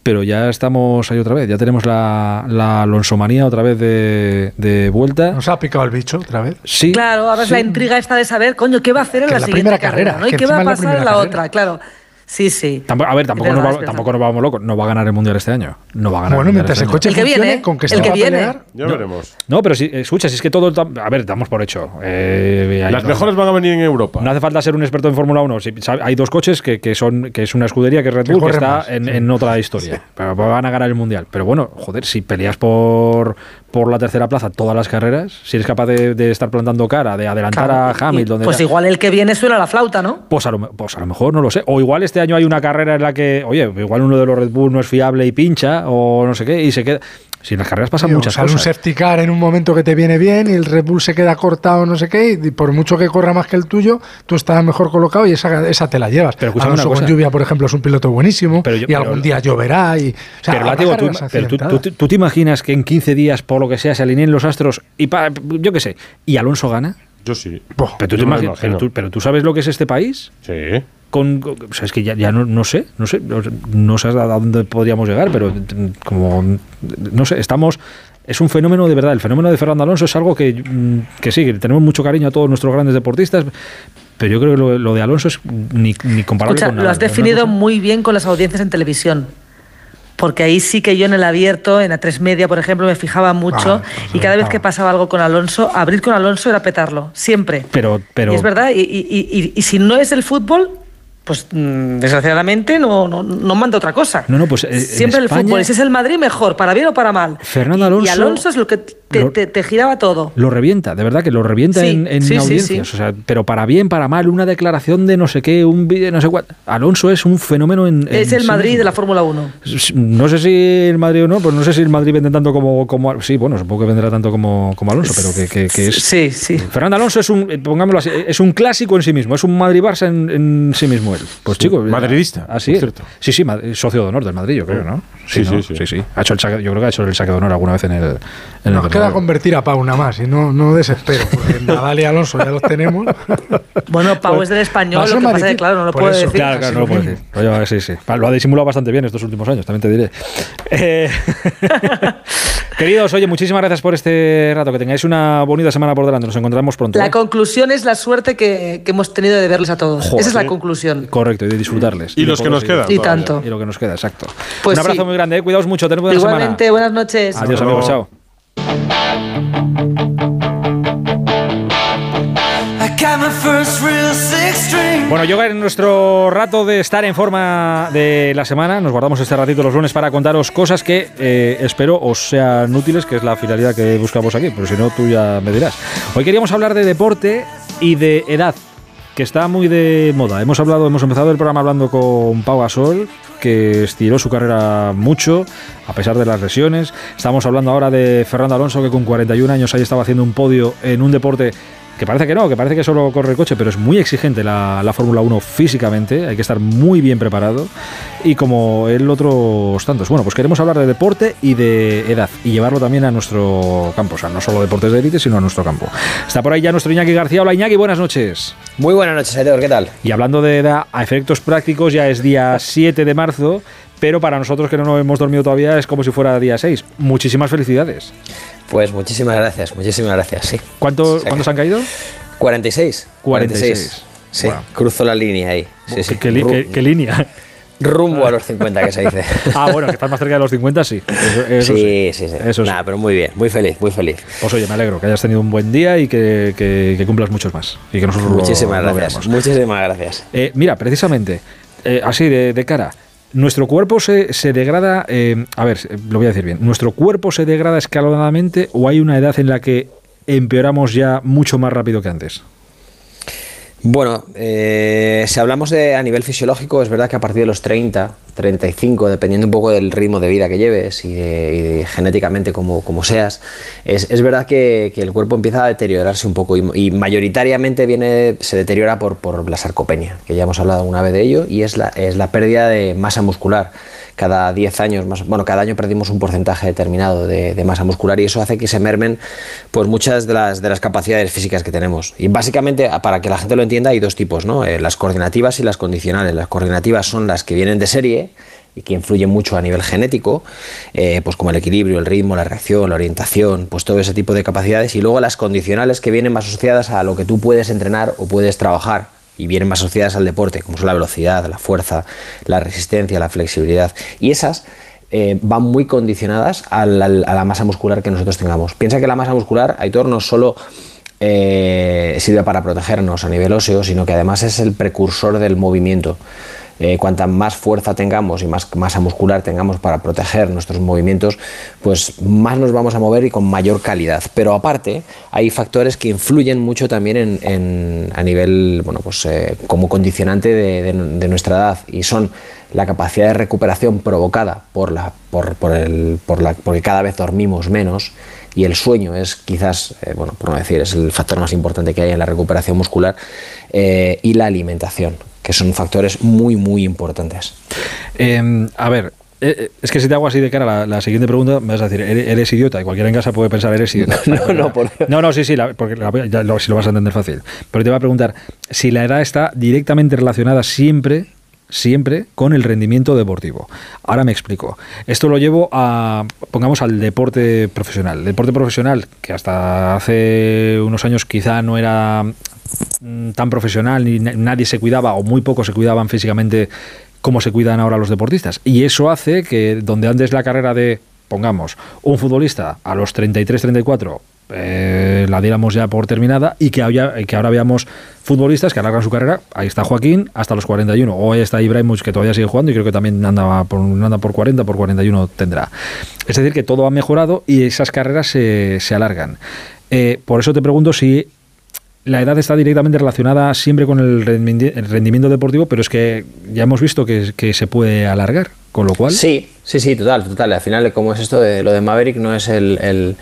pero ya estamos ahí otra vez, ya tenemos la, la Alonsomanía otra vez de, vuelta. ¿Nos ha picado el bicho otra vez? Sí. Claro, ahora es la intriga esta de saber, coño, ¿qué va a hacer en la, siguiente carrera? ¿no? ¿Y qué va a pasar en la otra? Claro. Sí, sí. a ver, tampoco, nos, tampoco nos vamos locos. No va a ganar el mundial este año. No va a ganar. Bueno, mientras este el coche funcione, viene, con que se va a pelear. Ya veremos. No, pero si, escucha, si es que todo. A ver, damos por hecho. Eh, Las mejores van a venir en Europa. No hace falta ser un experto en Fórmula 1. hay dos coches que, que, son, que es una escudería que es Red Bull, que, está en, en, otra historia. Pero van a ganar el mundial. Pero bueno, joder, si peleas por, por la tercera plaza todas las carreras, si eres capaz de, estar plantando cara, de adelantar a Hamilton. pues igual el que viene suena la flauta, ¿no? Pues a, lo, pues a lo mejor no lo sé. O igual este año hay una carrera en la que, oye, igual uno de los Red Bull no es fiable y pincha, o no sé qué, y se queda. Si en las carreras pasan muchas cosas. un safety car en un momento que te viene bien y el Red Bull se queda cortado, no sé qué, y por mucho que corra más que el tuyo, tú estás mejor colocado y esa, esa te la llevas. Pero Alonso con lluvia, por ejemplo, es un piloto buenísimo y algún día lloverá. Y, pero, tú, te imaginas que en 15 días, por lo que sea, se alineen los astros y, yo qué sé, y Alonso gana. Yo sí. pero, tú imaginas, pero, tú, sabes lo que es este país. Sí o sea, es que ya, ya no, no, sé, no sé, no sé a dónde podríamos llegar, pero como, no sé, estamos... Es un fenómeno de verdad. El fenómeno de Fernando Alonso es algo que, mm, que sí, que tenemos mucho cariño a todos nuestros grandes deportistas, pero yo creo que lo, de Alonso es ni, ni comparable con nada. Lo has definido muy bien con las audiencias en televisión porque ahí sí que yo en el abierto, en A3 Media, por ejemplo, me fijaba mucho ah, pues y cada vez que pasaba algo con Alonso, abrir con Alonso era petarlo, siempre. Pero, pero... Y es verdad, y, y, y si no es el fútbol, pues mm, desgraciadamente no, no, no, manda otra cosa. No, no, pues eh, Siempre el fútbol, si es el Madrid mejor, para bien o para mal. Fernando Alonso. Y, Alonso es lo que te, giraba todo. Lo revienta, de verdad que lo revienta en, audiencias. o sea, pero para bien, para mal, una declaración de no sé qué, un vídeo, no sé cuál. Alonso es un fenómeno en. es el Madrid de la Fórmula 1. No sé si el Madrid o no, pues no sé si el Madrid vende tanto como. como sí, bueno, supongo que venderá tanto como, como Alonso, pero que, que, es. Sí, sí. Fernando Alonso es un, pongámoslo así, es un clásico en sí mismo, es un Madrid-Barça en, sí mismo él. Pues chicos. Madridista. Así es. Sí, sí, socio de honor del Madrid, yo creo, ¿no? Sí, sí, sí. sí, Ha hecho el yo creo que ha hecho el saque de honor alguna vez en el. En queda convertir a Pau nada más y no, no desespero, porque Nadal y Alonso ya los tenemos. Bueno, Pau es del español, lo que pasa es claro, no lo puede decir. Claro, claro, no lo puede decir. sí, sí. Lo ha disimulado bastante bien estos últimos años, también te diré. Eh, queridos, oye, muchísimas gracias por este rato. Que tengáis una bonita semana por delante. Nos encontramos pronto. La ¿eh? conclusión es la suerte que, que, hemos tenido de verles a todos. Esa es la conclusión. Correcto, y de disfrutarles. Y, los que nos quedan. Y tanto. Y lo que nos queda, exacto. Pues Un abrazo muy grande, ¿eh? cuidaos mucho, tened buena Igualmente, buenas noches. Adiós, amigos, chao. Bueno, yo en nuestro rato de estar en forma de la semana, nos guardamos este ratito los lunes para contaros cosas que eh, espero os sean útiles, que es la finalidad que buscamos aquí, pero si no, tú ya me dirás. Hoy queríamos hablar de deporte y de edad, que está muy de moda. Hemos hablado, hemos empezado el programa hablando con Pau Gasol, que estiró su carrera mucho, a pesar de las lesiones. Estamos hablando ahora de Fernando Alonso, que con 41 años ahí estaba haciendo un podio en un deporte que parece que no, que parece que solo corre el coche, pero es muy exigente la, la Fórmula 1 físicamente, hay que estar muy bien preparado y como el otros tantos. Bueno, pues queremos hablar de deporte y de edad y llevarlo también a nuestro campo, o sea, no solo deportes de élite, sino a nuestro campo. Está por ahí ya nuestro Iñaki García. Hola Iñaki, buenas noches. Muy buenas noches, Aitor, ¿qué tal? Y hablando de edad, a efectos prácticos ya es día 7 de marzo, pero para nosotros que no nos hemos dormido todavía es como si fuera día 6. Muchísimas felicidades. Pues muchísimas gracias, muchísimas gracias, sí. ¿Cuántos han caído? 46. 46. Sí, cruzo la línea ahí. ¿Qué, línea? Rumbo a los 50, que se dice. ah, bueno, que estás más cerca de los 50, sí. sí, sí, sí, Eso Nada, pero muy bien, muy feliz, muy feliz. Pues oye, me alegro que hayas tenido un buen día y que, cumplas muchos más. Y que nosotros muchísimas gracias, muchísimas gracias. Eh, mira, precisamente, eh, así de, de cara, Nuestro cuerpo se, se degrada, eh, a ver, lo voy a decir bien, ¿nuestro cuerpo se degrada escalonadamente o hay una edad en la que empeoramos ya mucho más rápido que antes? Bueno, eh, si hablamos de a nivel fisiológico, es verdad que a partir de los 30, 35, dependiendo un poco del ritmo de vida que lleves y, genéticamente como, seas, es, es verdad que, el cuerpo empieza a deteriorarse un poco y, mayoritariamente viene, se deteriora por, por, la sarcopenia, que ya hemos hablado una vez de ello, y es la, es la pérdida de masa muscular cada 10 años, más, bueno, cada año perdimos un porcentaje determinado de, masa muscular y eso hace que se mermen pues, muchas de las, de las capacidades físicas que tenemos. Y básicamente, para que la gente lo entienda, hay dos tipos, ¿no? Eh, las coordinativas y las condicionales. Las coordinativas son las que vienen de serie y que influyen mucho a nivel genético, eh, pues como el equilibrio, el ritmo, la reacción, la orientación, pues todo ese tipo de capacidades, y luego las condicionales que vienen más asociadas a lo que tú puedes entrenar o puedes trabajar y vienen más asociadas al deporte, como son la velocidad, la fuerza, la resistencia, la flexibilidad. Y esas eh, van muy condicionadas a la, masa muscular que nosotros tengamos. Piensa que la masa muscular, Aitor, no solo eh, sirve para protegernos a nivel óseo, sino que además es el precursor del movimiento. Eh, cuanta más fuerza tengamos y más masa muscular tengamos para proteger nuestros movimientos, pues más nos vamos a mover y con mayor calidad. Pero aparte, hay factores que influyen mucho también en, a nivel, bueno, pues eh, como condicionante de, nuestra edad y son la capacidad de recuperación provocada por la, por, el, por la, porque cada vez dormimos menos y el sueño es quizás, eh, bueno, por no decir, es el factor más importante que hay en la recuperación muscular y la alimentación que son factores muy, muy importantes. Em, a ver, eh, eh, es que si te hago así de cara la, siguiente pregunta, me vas a decir, eres, idiota. Y cualquiera en casa puede pensar, eres idiota. no, no, no, no, sí, sí, porque ya lo, si lo vas a entender fácil. Pero te voy a preguntar si la edad está directamente relacionada siempre siempre con el rendimiento deportivo. Ahora me explico. Esto lo llevo a, pongamos, al deporte profesional. El deporte profesional, que hasta hace unos años quizá no era Mm, tan profesional, ni nadie se cuidaba o muy pocos se cuidaban físicamente como se cuidan ahora los deportistas. Y eso hace que donde antes la carrera de, pongamos, un futbolista a los 33, 34, eh, la diéramos ya por terminada y que, que ahora veamos futbolistas que alargan su carrera. Ahí está Joaquín hasta los 41. O ahí está Ibrahimovic que todavía sigue jugando y creo que también anda por, anda por 40, por 41 tendrá. Es decir, que todo ha mejorado y esas carreras se, se alargan. Eh, por eso te pregunto si la edad está directamente relacionada siempre con el rendimiento deportivo, pero es que ya hemos visto que, se puede alargar, con lo cual... Sí, sí, sí, total, total. Al final, como es esto de lo de Maverick, no es el,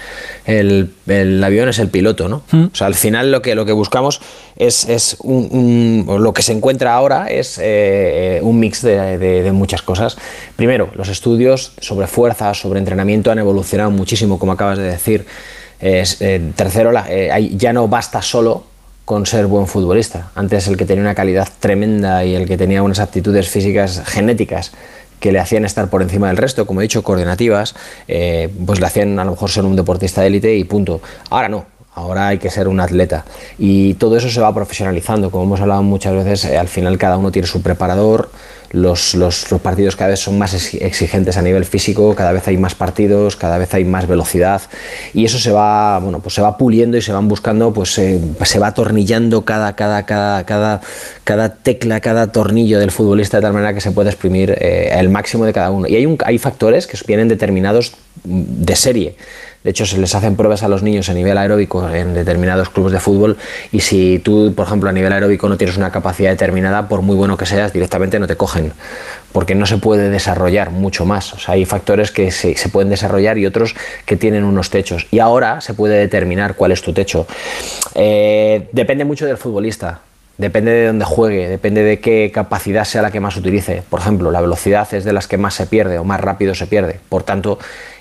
el, avión, es el piloto, ¿no? Mm. O sea, al final lo que, lo que buscamos es, es un, lo que se encuentra ahora es eh, un mix de, muchas cosas. Primero, los estudios sobre fuerza, sobre entrenamiento han evolucionado muchísimo, como acabas de decir. Eh, tercero, eh, ya no basta solo con ser buen futbolista. Antes el que tenía una calidad tremenda y el que tenía unas aptitudes físicas genéticas que le hacían estar por encima del resto, como he dicho, coordinativas, eh, pues le hacían a lo mejor ser un deportista de élite y punto. Ahora no, ahora hay que ser un atleta. Y todo eso se va profesionalizando, como hemos hablado muchas veces, eh, al final cada uno tiene su preparador, los, los, partidos cada vez son más exigentes a nivel físico, cada vez hay más partidos, cada vez hay más velocidad y eso se va, bueno, pues se va puliendo y se van buscando, pues eh, se va atornillando cada, cada, cada, cada, cada tecla, cada tornillo del futbolista de tal manera que se puede exprimir eh, el máximo de cada uno. Y hay, hay factores que vienen determinados de serie. De hecho, se les hacen pruebas a los niños a nivel aeróbico en determinados clubes de fútbol y si tú, por ejemplo, a nivel aeróbico no tienes una capacidad determinada, por muy bueno que seas, directamente no te cogen, porque no se puede desarrollar mucho más. O sea, hay factores que se, pueden desarrollar y otros que tienen unos techos. Y ahora se puede determinar cuál es tu techo. Eh, depende mucho del futbolista. Depende de dónde juegue, depende de qué capacidad sea la que más utilice. Por ejemplo, la velocidad es de las que más se pierde o más rápido se pierde. Por tanto,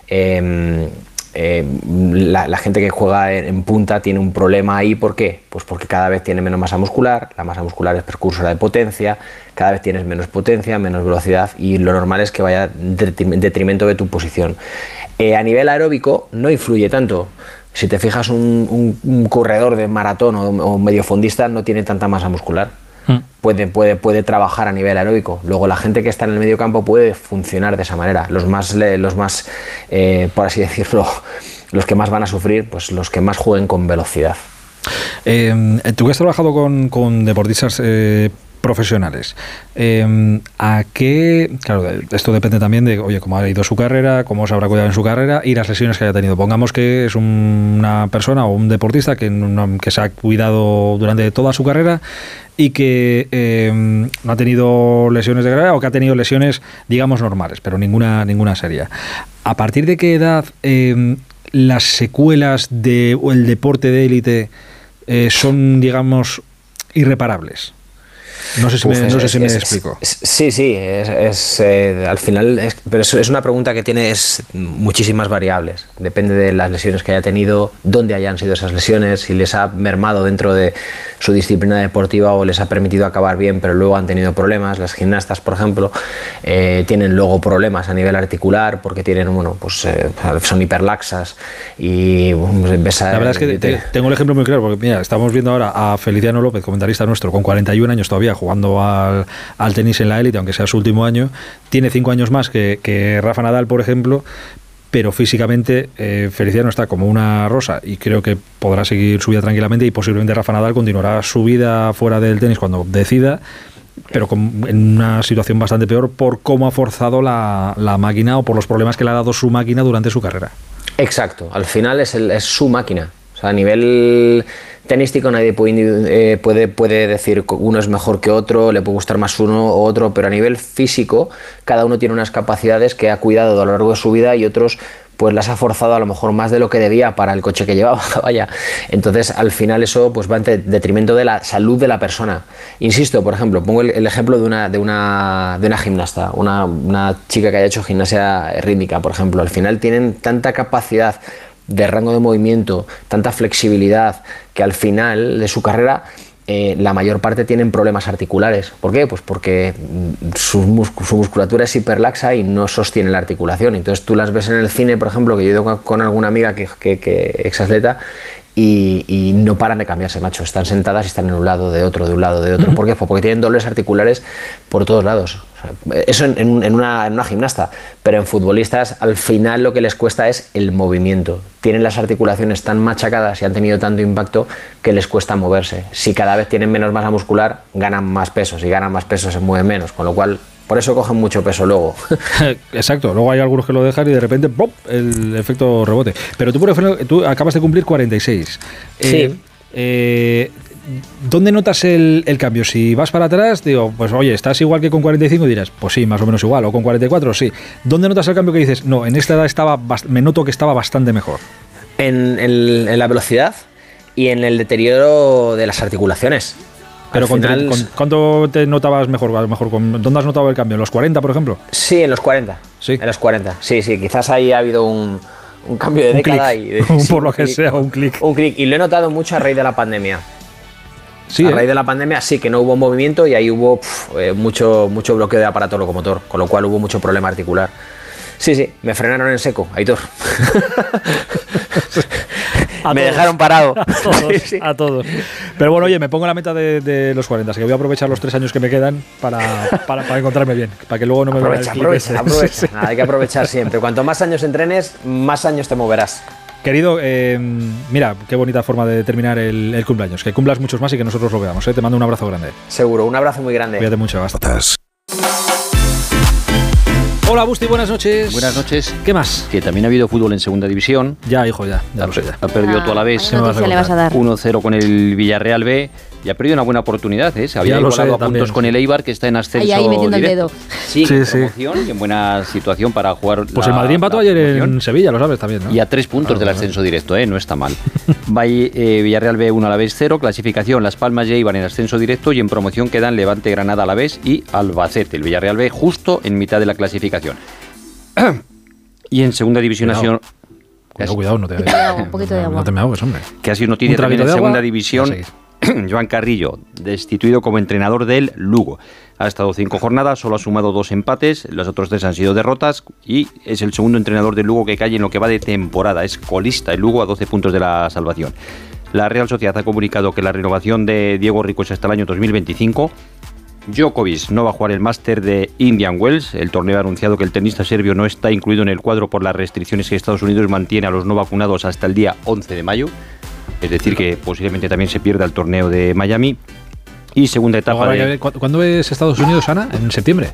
em, eh, la, gente que juega en, punta tiene un problema ahí, ¿por qué? Pues porque cada vez tiene menos masa muscular, la masa muscular es precursora de potencia, cada vez tienes menos potencia, menos velocidad y lo normal es que vaya en detrimento de tu posición. Eh, a nivel aeróbico no influye tanto. Si te fijas, un, corredor de maratón o, o mediofondista no tiene tanta masa muscular. Puede, puede, puede trabajar a nivel aeróbico. Luego la gente que está en el medio campo puede funcionar de esa manera. Los más, los más eh, por así decirlo, los que más van a sufrir, pues los que más jueguen con velocidad. Eh, tú que has trabajado con, deportistas eh, profesionales. Em, ¿A qué? Claro, esto depende también de, oye, cómo ha ido su carrera, cómo se habrá cuidado en su carrera y las lesiones que haya tenido. Pongamos que es una persona o un deportista que, que se ha cuidado durante toda su carrera y que em, no ha tenido lesiones de gravedad o que ha tenido lesiones, digamos, normales, pero ninguna, ninguna seria. ¿A partir de qué edad em, las secuelas del deporte de élite eh, son, digamos, irreparables? No sé si me, no sé si me explico. sí, sí, es, eh, al final, pero es, una pregunta que tiene muchísimas variables. Depende de las lesiones que haya tenido, dónde hayan sido esas lesiones, si les ha mermado dentro de su disciplina deportiva o les ha permitido acabar bien, pero luego han tenido problemas. Las gimnastas, por ejemplo, eh, tienen luego problemas a nivel articular porque tienen, bueno, pues eh, son hiperlaxas y ves La verdad es que tengo el ejemplo muy claro, porque mira, estamos viendo ahora a Feliciano López, comentarista nuestro, con 41 años todavía jugando al, tenis en la élite, aunque sea su último año. Tiene cinco años más que, Rafa Nadal, por ejemplo, pero físicamente eh, Feliciano está como una rosa y creo que podrá seguir su vida tranquilamente y posiblemente Rafa Nadal continuará su vida fuera del tenis cuando decida, pero en una situación bastante peor por cómo ha forzado la, máquina o por los problemas que le ha dado su máquina durante su carrera. Exacto, al final es, es su máquina. O sea, a nivel tenístico nadie puede, eh, puede, puede decir uno es mejor que otro, le puede gustar más uno o otro, pero a nivel físico cada uno tiene unas capacidades que ha cuidado a lo largo de su vida y otros pues las ha forzado a lo mejor más de lo que debía para el coche que llevaba. Entonces, al final eso pues va en detrimento de la salud de la persona. Insisto, por ejemplo, pongo el, ejemplo de una, de una, de una gimnasta, una, una chica que haya hecho gimnasia rítmica, por ejemplo. Al final tienen tanta capacidad de rango de movimiento, tanta flexibilidad, que al final de su carrera eh, la mayor parte tienen problemas articulares. ¿Por qué? Pues porque mm, su, musculatura es hiperlaxa y no sostiene la articulación. Entonces tú las ves en el cine, por ejemplo, que yo he ido con, alguna amiga que, que, que exatleta y, no paran de cambiarse, macho. Están sentadas y están en un lado, de otro, de un lado, de otro. ¿Por qué? Pues porque tienen dolores articulares por todos lados. eso en, una, gimnasta, pero en futbolistas al final lo que les cuesta es el movimiento. Tienen las articulaciones tan machacadas y han tenido tanto impacto que les cuesta moverse. Si cada vez tienen menos masa muscular, ganan más peso. Si ganan más peso, se mueven menos. Con lo cual por eso cogen mucho peso luego. Exacto, luego hay algunos que lo dejan y de repente ¡pop! el efecto rebote. Pero tú, por ejemplo, tú acabas de cumplir 46. Sí. Eh, eh, ¿Dónde notas el, cambio? Si vas para atrás, digo, pues oye, estás igual que con 45 y dirás, pues sí, más o menos igual, o con 44, sí. ¿Dónde notas el cambio que dices, no, en esta edad estaba, me noto que estaba bastante mejor? en la velocidad y en el deterioro de las articulaciones. Pero con, ¿cuánto te notabas mejor? mejor ¿Dónde has notado el cambio? ¿En los 40, por ejemplo? Sí, en los 40. Sí. En los 40. Sí, sí, quizás ahí ha habido un, cambio de década. Y por lo que sea, un clic. Un clic. Y lo he notado mucho a raíz de la pandemia. Sí, a ¿eh? raíz de la pandemia sí que no hubo movimiento y ahí hubo eh, mucho, mucho bloqueo de aparato locomotor, con lo cual hubo mucho problema articular. Sí, sí, me frenaron en seco, Aitor. me dejaron parado. A todos, Pero bueno, oye, me pongo la meta de, los 40, así que voy a aprovechar los tres años que me quedan para, para, encontrarme bien, para que luego no me aprovecha, aprovecha, aprovecha. hay que aprovechar siempre. Cuanto más años entrenes, más años te moverás. Querido, eh, mira, qué bonita forma de terminar el, cumpleaños. Que cumplas muchos más y que nosotros lo veamos. ¿eh? Te mando un abrazo grande. Seguro, un abrazo muy grande. Cuídate mucho, hasta. Hola Busti, buenas noches. Buenas noches. ¿Qué más? Que también ha habido fútbol en segunda división. Ya, hijo, ya, ya lo sé. Ha perdido ah, toda la vez. 1-0 con el Villarreal B y ha perdido una buena oportunidad. ¿eh? Se había igualado a puntos con el Eibar, que está en ascenso. Ahí, ahí metiendo el dedo. Sí, sí, promoción y en buena situación para jugar. Pues el Madrid empató ayer en Sevilla, lo sabes también. ¿no? Y a tres puntos del ascenso directo, ¿eh? no está mal. eh, Villarreal B 1 a la vez 0, clasificación Las Palmas y Eibar en ascenso directo y en promoción quedan Levante Granada a la vez y Albacete. El Villarreal B justo en mitad de la clasificación. y en segunda división nacional. Cuidado, no te, un poquito de agua. no te me ahogues, hombre. Que ha sido noticia también en segunda división. Joan Carrillo, destituido como entrenador del Lugo. Ha estado cinco jornadas, solo ha sumado dos empates, los otros tres han sido derrotas y es el segundo entrenador del Lugo que cae en lo que va de temporada. Es colista el Lugo a 12 puntos de la salvación. La Real Sociedad ha comunicado que la renovación de Diego Rico es hasta el año 2025 Djokovic no va a jugar el máster de Indian Wells. El torneo ha anunciado que el tenista serbio no está incluido en el cuadro por las restricciones que Estados Unidos mantiene a los no vacunados hasta el día 11 de mayo. Es decir, que posiblemente también se pierda el torneo de Miami. Y segunda etapa. ¿Cuándo es Estados Unidos, Ana? ¿En septiembre?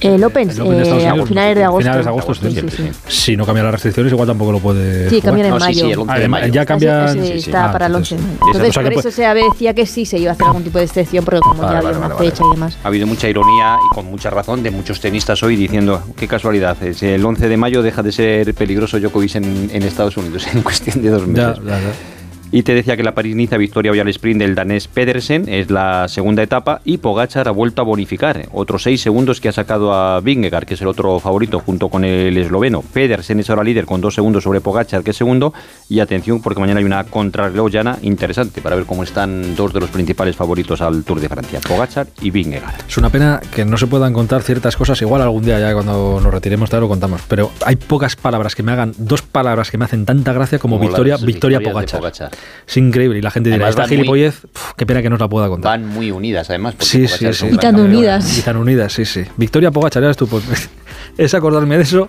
El Open, eh, a finales de agosto. Finales de agosto, sí, sí, Si no cambian las restricciones, igual tampoco lo puede. Sí, cambian en mayo. Ah, ya cambian. está para el 11 de mayo. Entonces, por eso se decía que sí se iba a hacer algún tipo de excepción, porque como ya había una fecha y demás. Ha habido mucha ironía y con mucha razón de muchos tenistas hoy diciendo: qué casualidad, es el 11 de mayo deja de ser peligroso Djokovic en, en Estados Unidos en cuestión de dos meses. Ya, ya, y te decía que la París-Niza victoria hoy al sprint del danés Pedersen es la segunda etapa y Pogachar ha vuelto a bonificar. Otros seis segundos que ha sacado a Vingegaard, que es el otro favorito, junto con el esloveno. Pedersen es ahora líder con dos segundos sobre Pogachar, que es segundo. Y atención, porque mañana hay una contrarreloj llana interesante para ver cómo están dos de los principales favoritos al Tour de Francia, Pogachar y Vingegaard. Es una pena que no se puedan contar ciertas cosas. Igual algún día ya cuando nos retiremos te lo contamos. Pero hay pocas palabras que me hagan, dos palabras que me hacen tanta gracia como, victoria, victoria, Pogachar. Es increíble. Y la gente dirá, esta gilipollez, qué pena que no la pueda contar. Van muy unidas, además. Sí, sí, sí. Y tan unidas. Y tan unidas, sí, sí. Victoria Pogachar, eras tú. Es acordarme de eso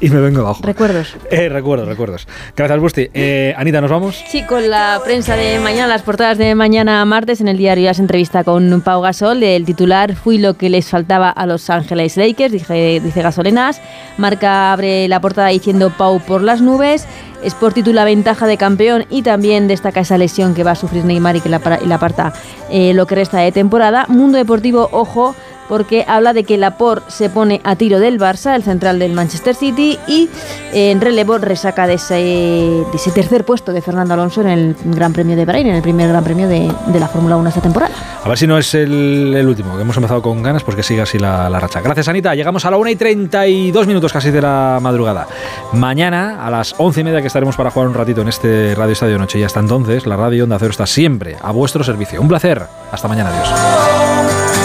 y me vengo abajo. Recuerdos. Eh, recuerdos, recuerdos. Gracias, Busti. Eh, Anita, ¿nos vamos? Sí, con la prensa de mañana, las portadas de mañana martes en el diario ya se entrevista con Pau Gasol. El titular fui lo que les faltaba a Los Ángeles Lakers, dice, dice Gasolenas. Marca abre la portada diciendo Pau por las nubes. Sport titula ventaja de campeón y también destaca esa lesión que va a sufrir Neymar y que la, aparta eh, lo que resta de temporada. Mundo Deportivo, ojo, porque habla de que Laporte se pone a tiro del Barça, el central del Manchester City, y en relevo resaca de ese, tercer puesto de Fernando Alonso en el Gran Premio de Bahrein, en el primer Gran Premio de, la Fórmula 1 esta temporada. A ver si no es el, último, que hemos empezado con ganas, pues que siga así la, racha. Gracias, Anita. Llegamos a la 1 y 32 minutos casi de la madrugada. Mañana, a las 11 y media, que estaremos para jugar un ratito en este Radio Estadio Noche. Y hasta entonces, la Radio Onda Cero está siempre a vuestro servicio. Un placer. Hasta mañana. Adiós.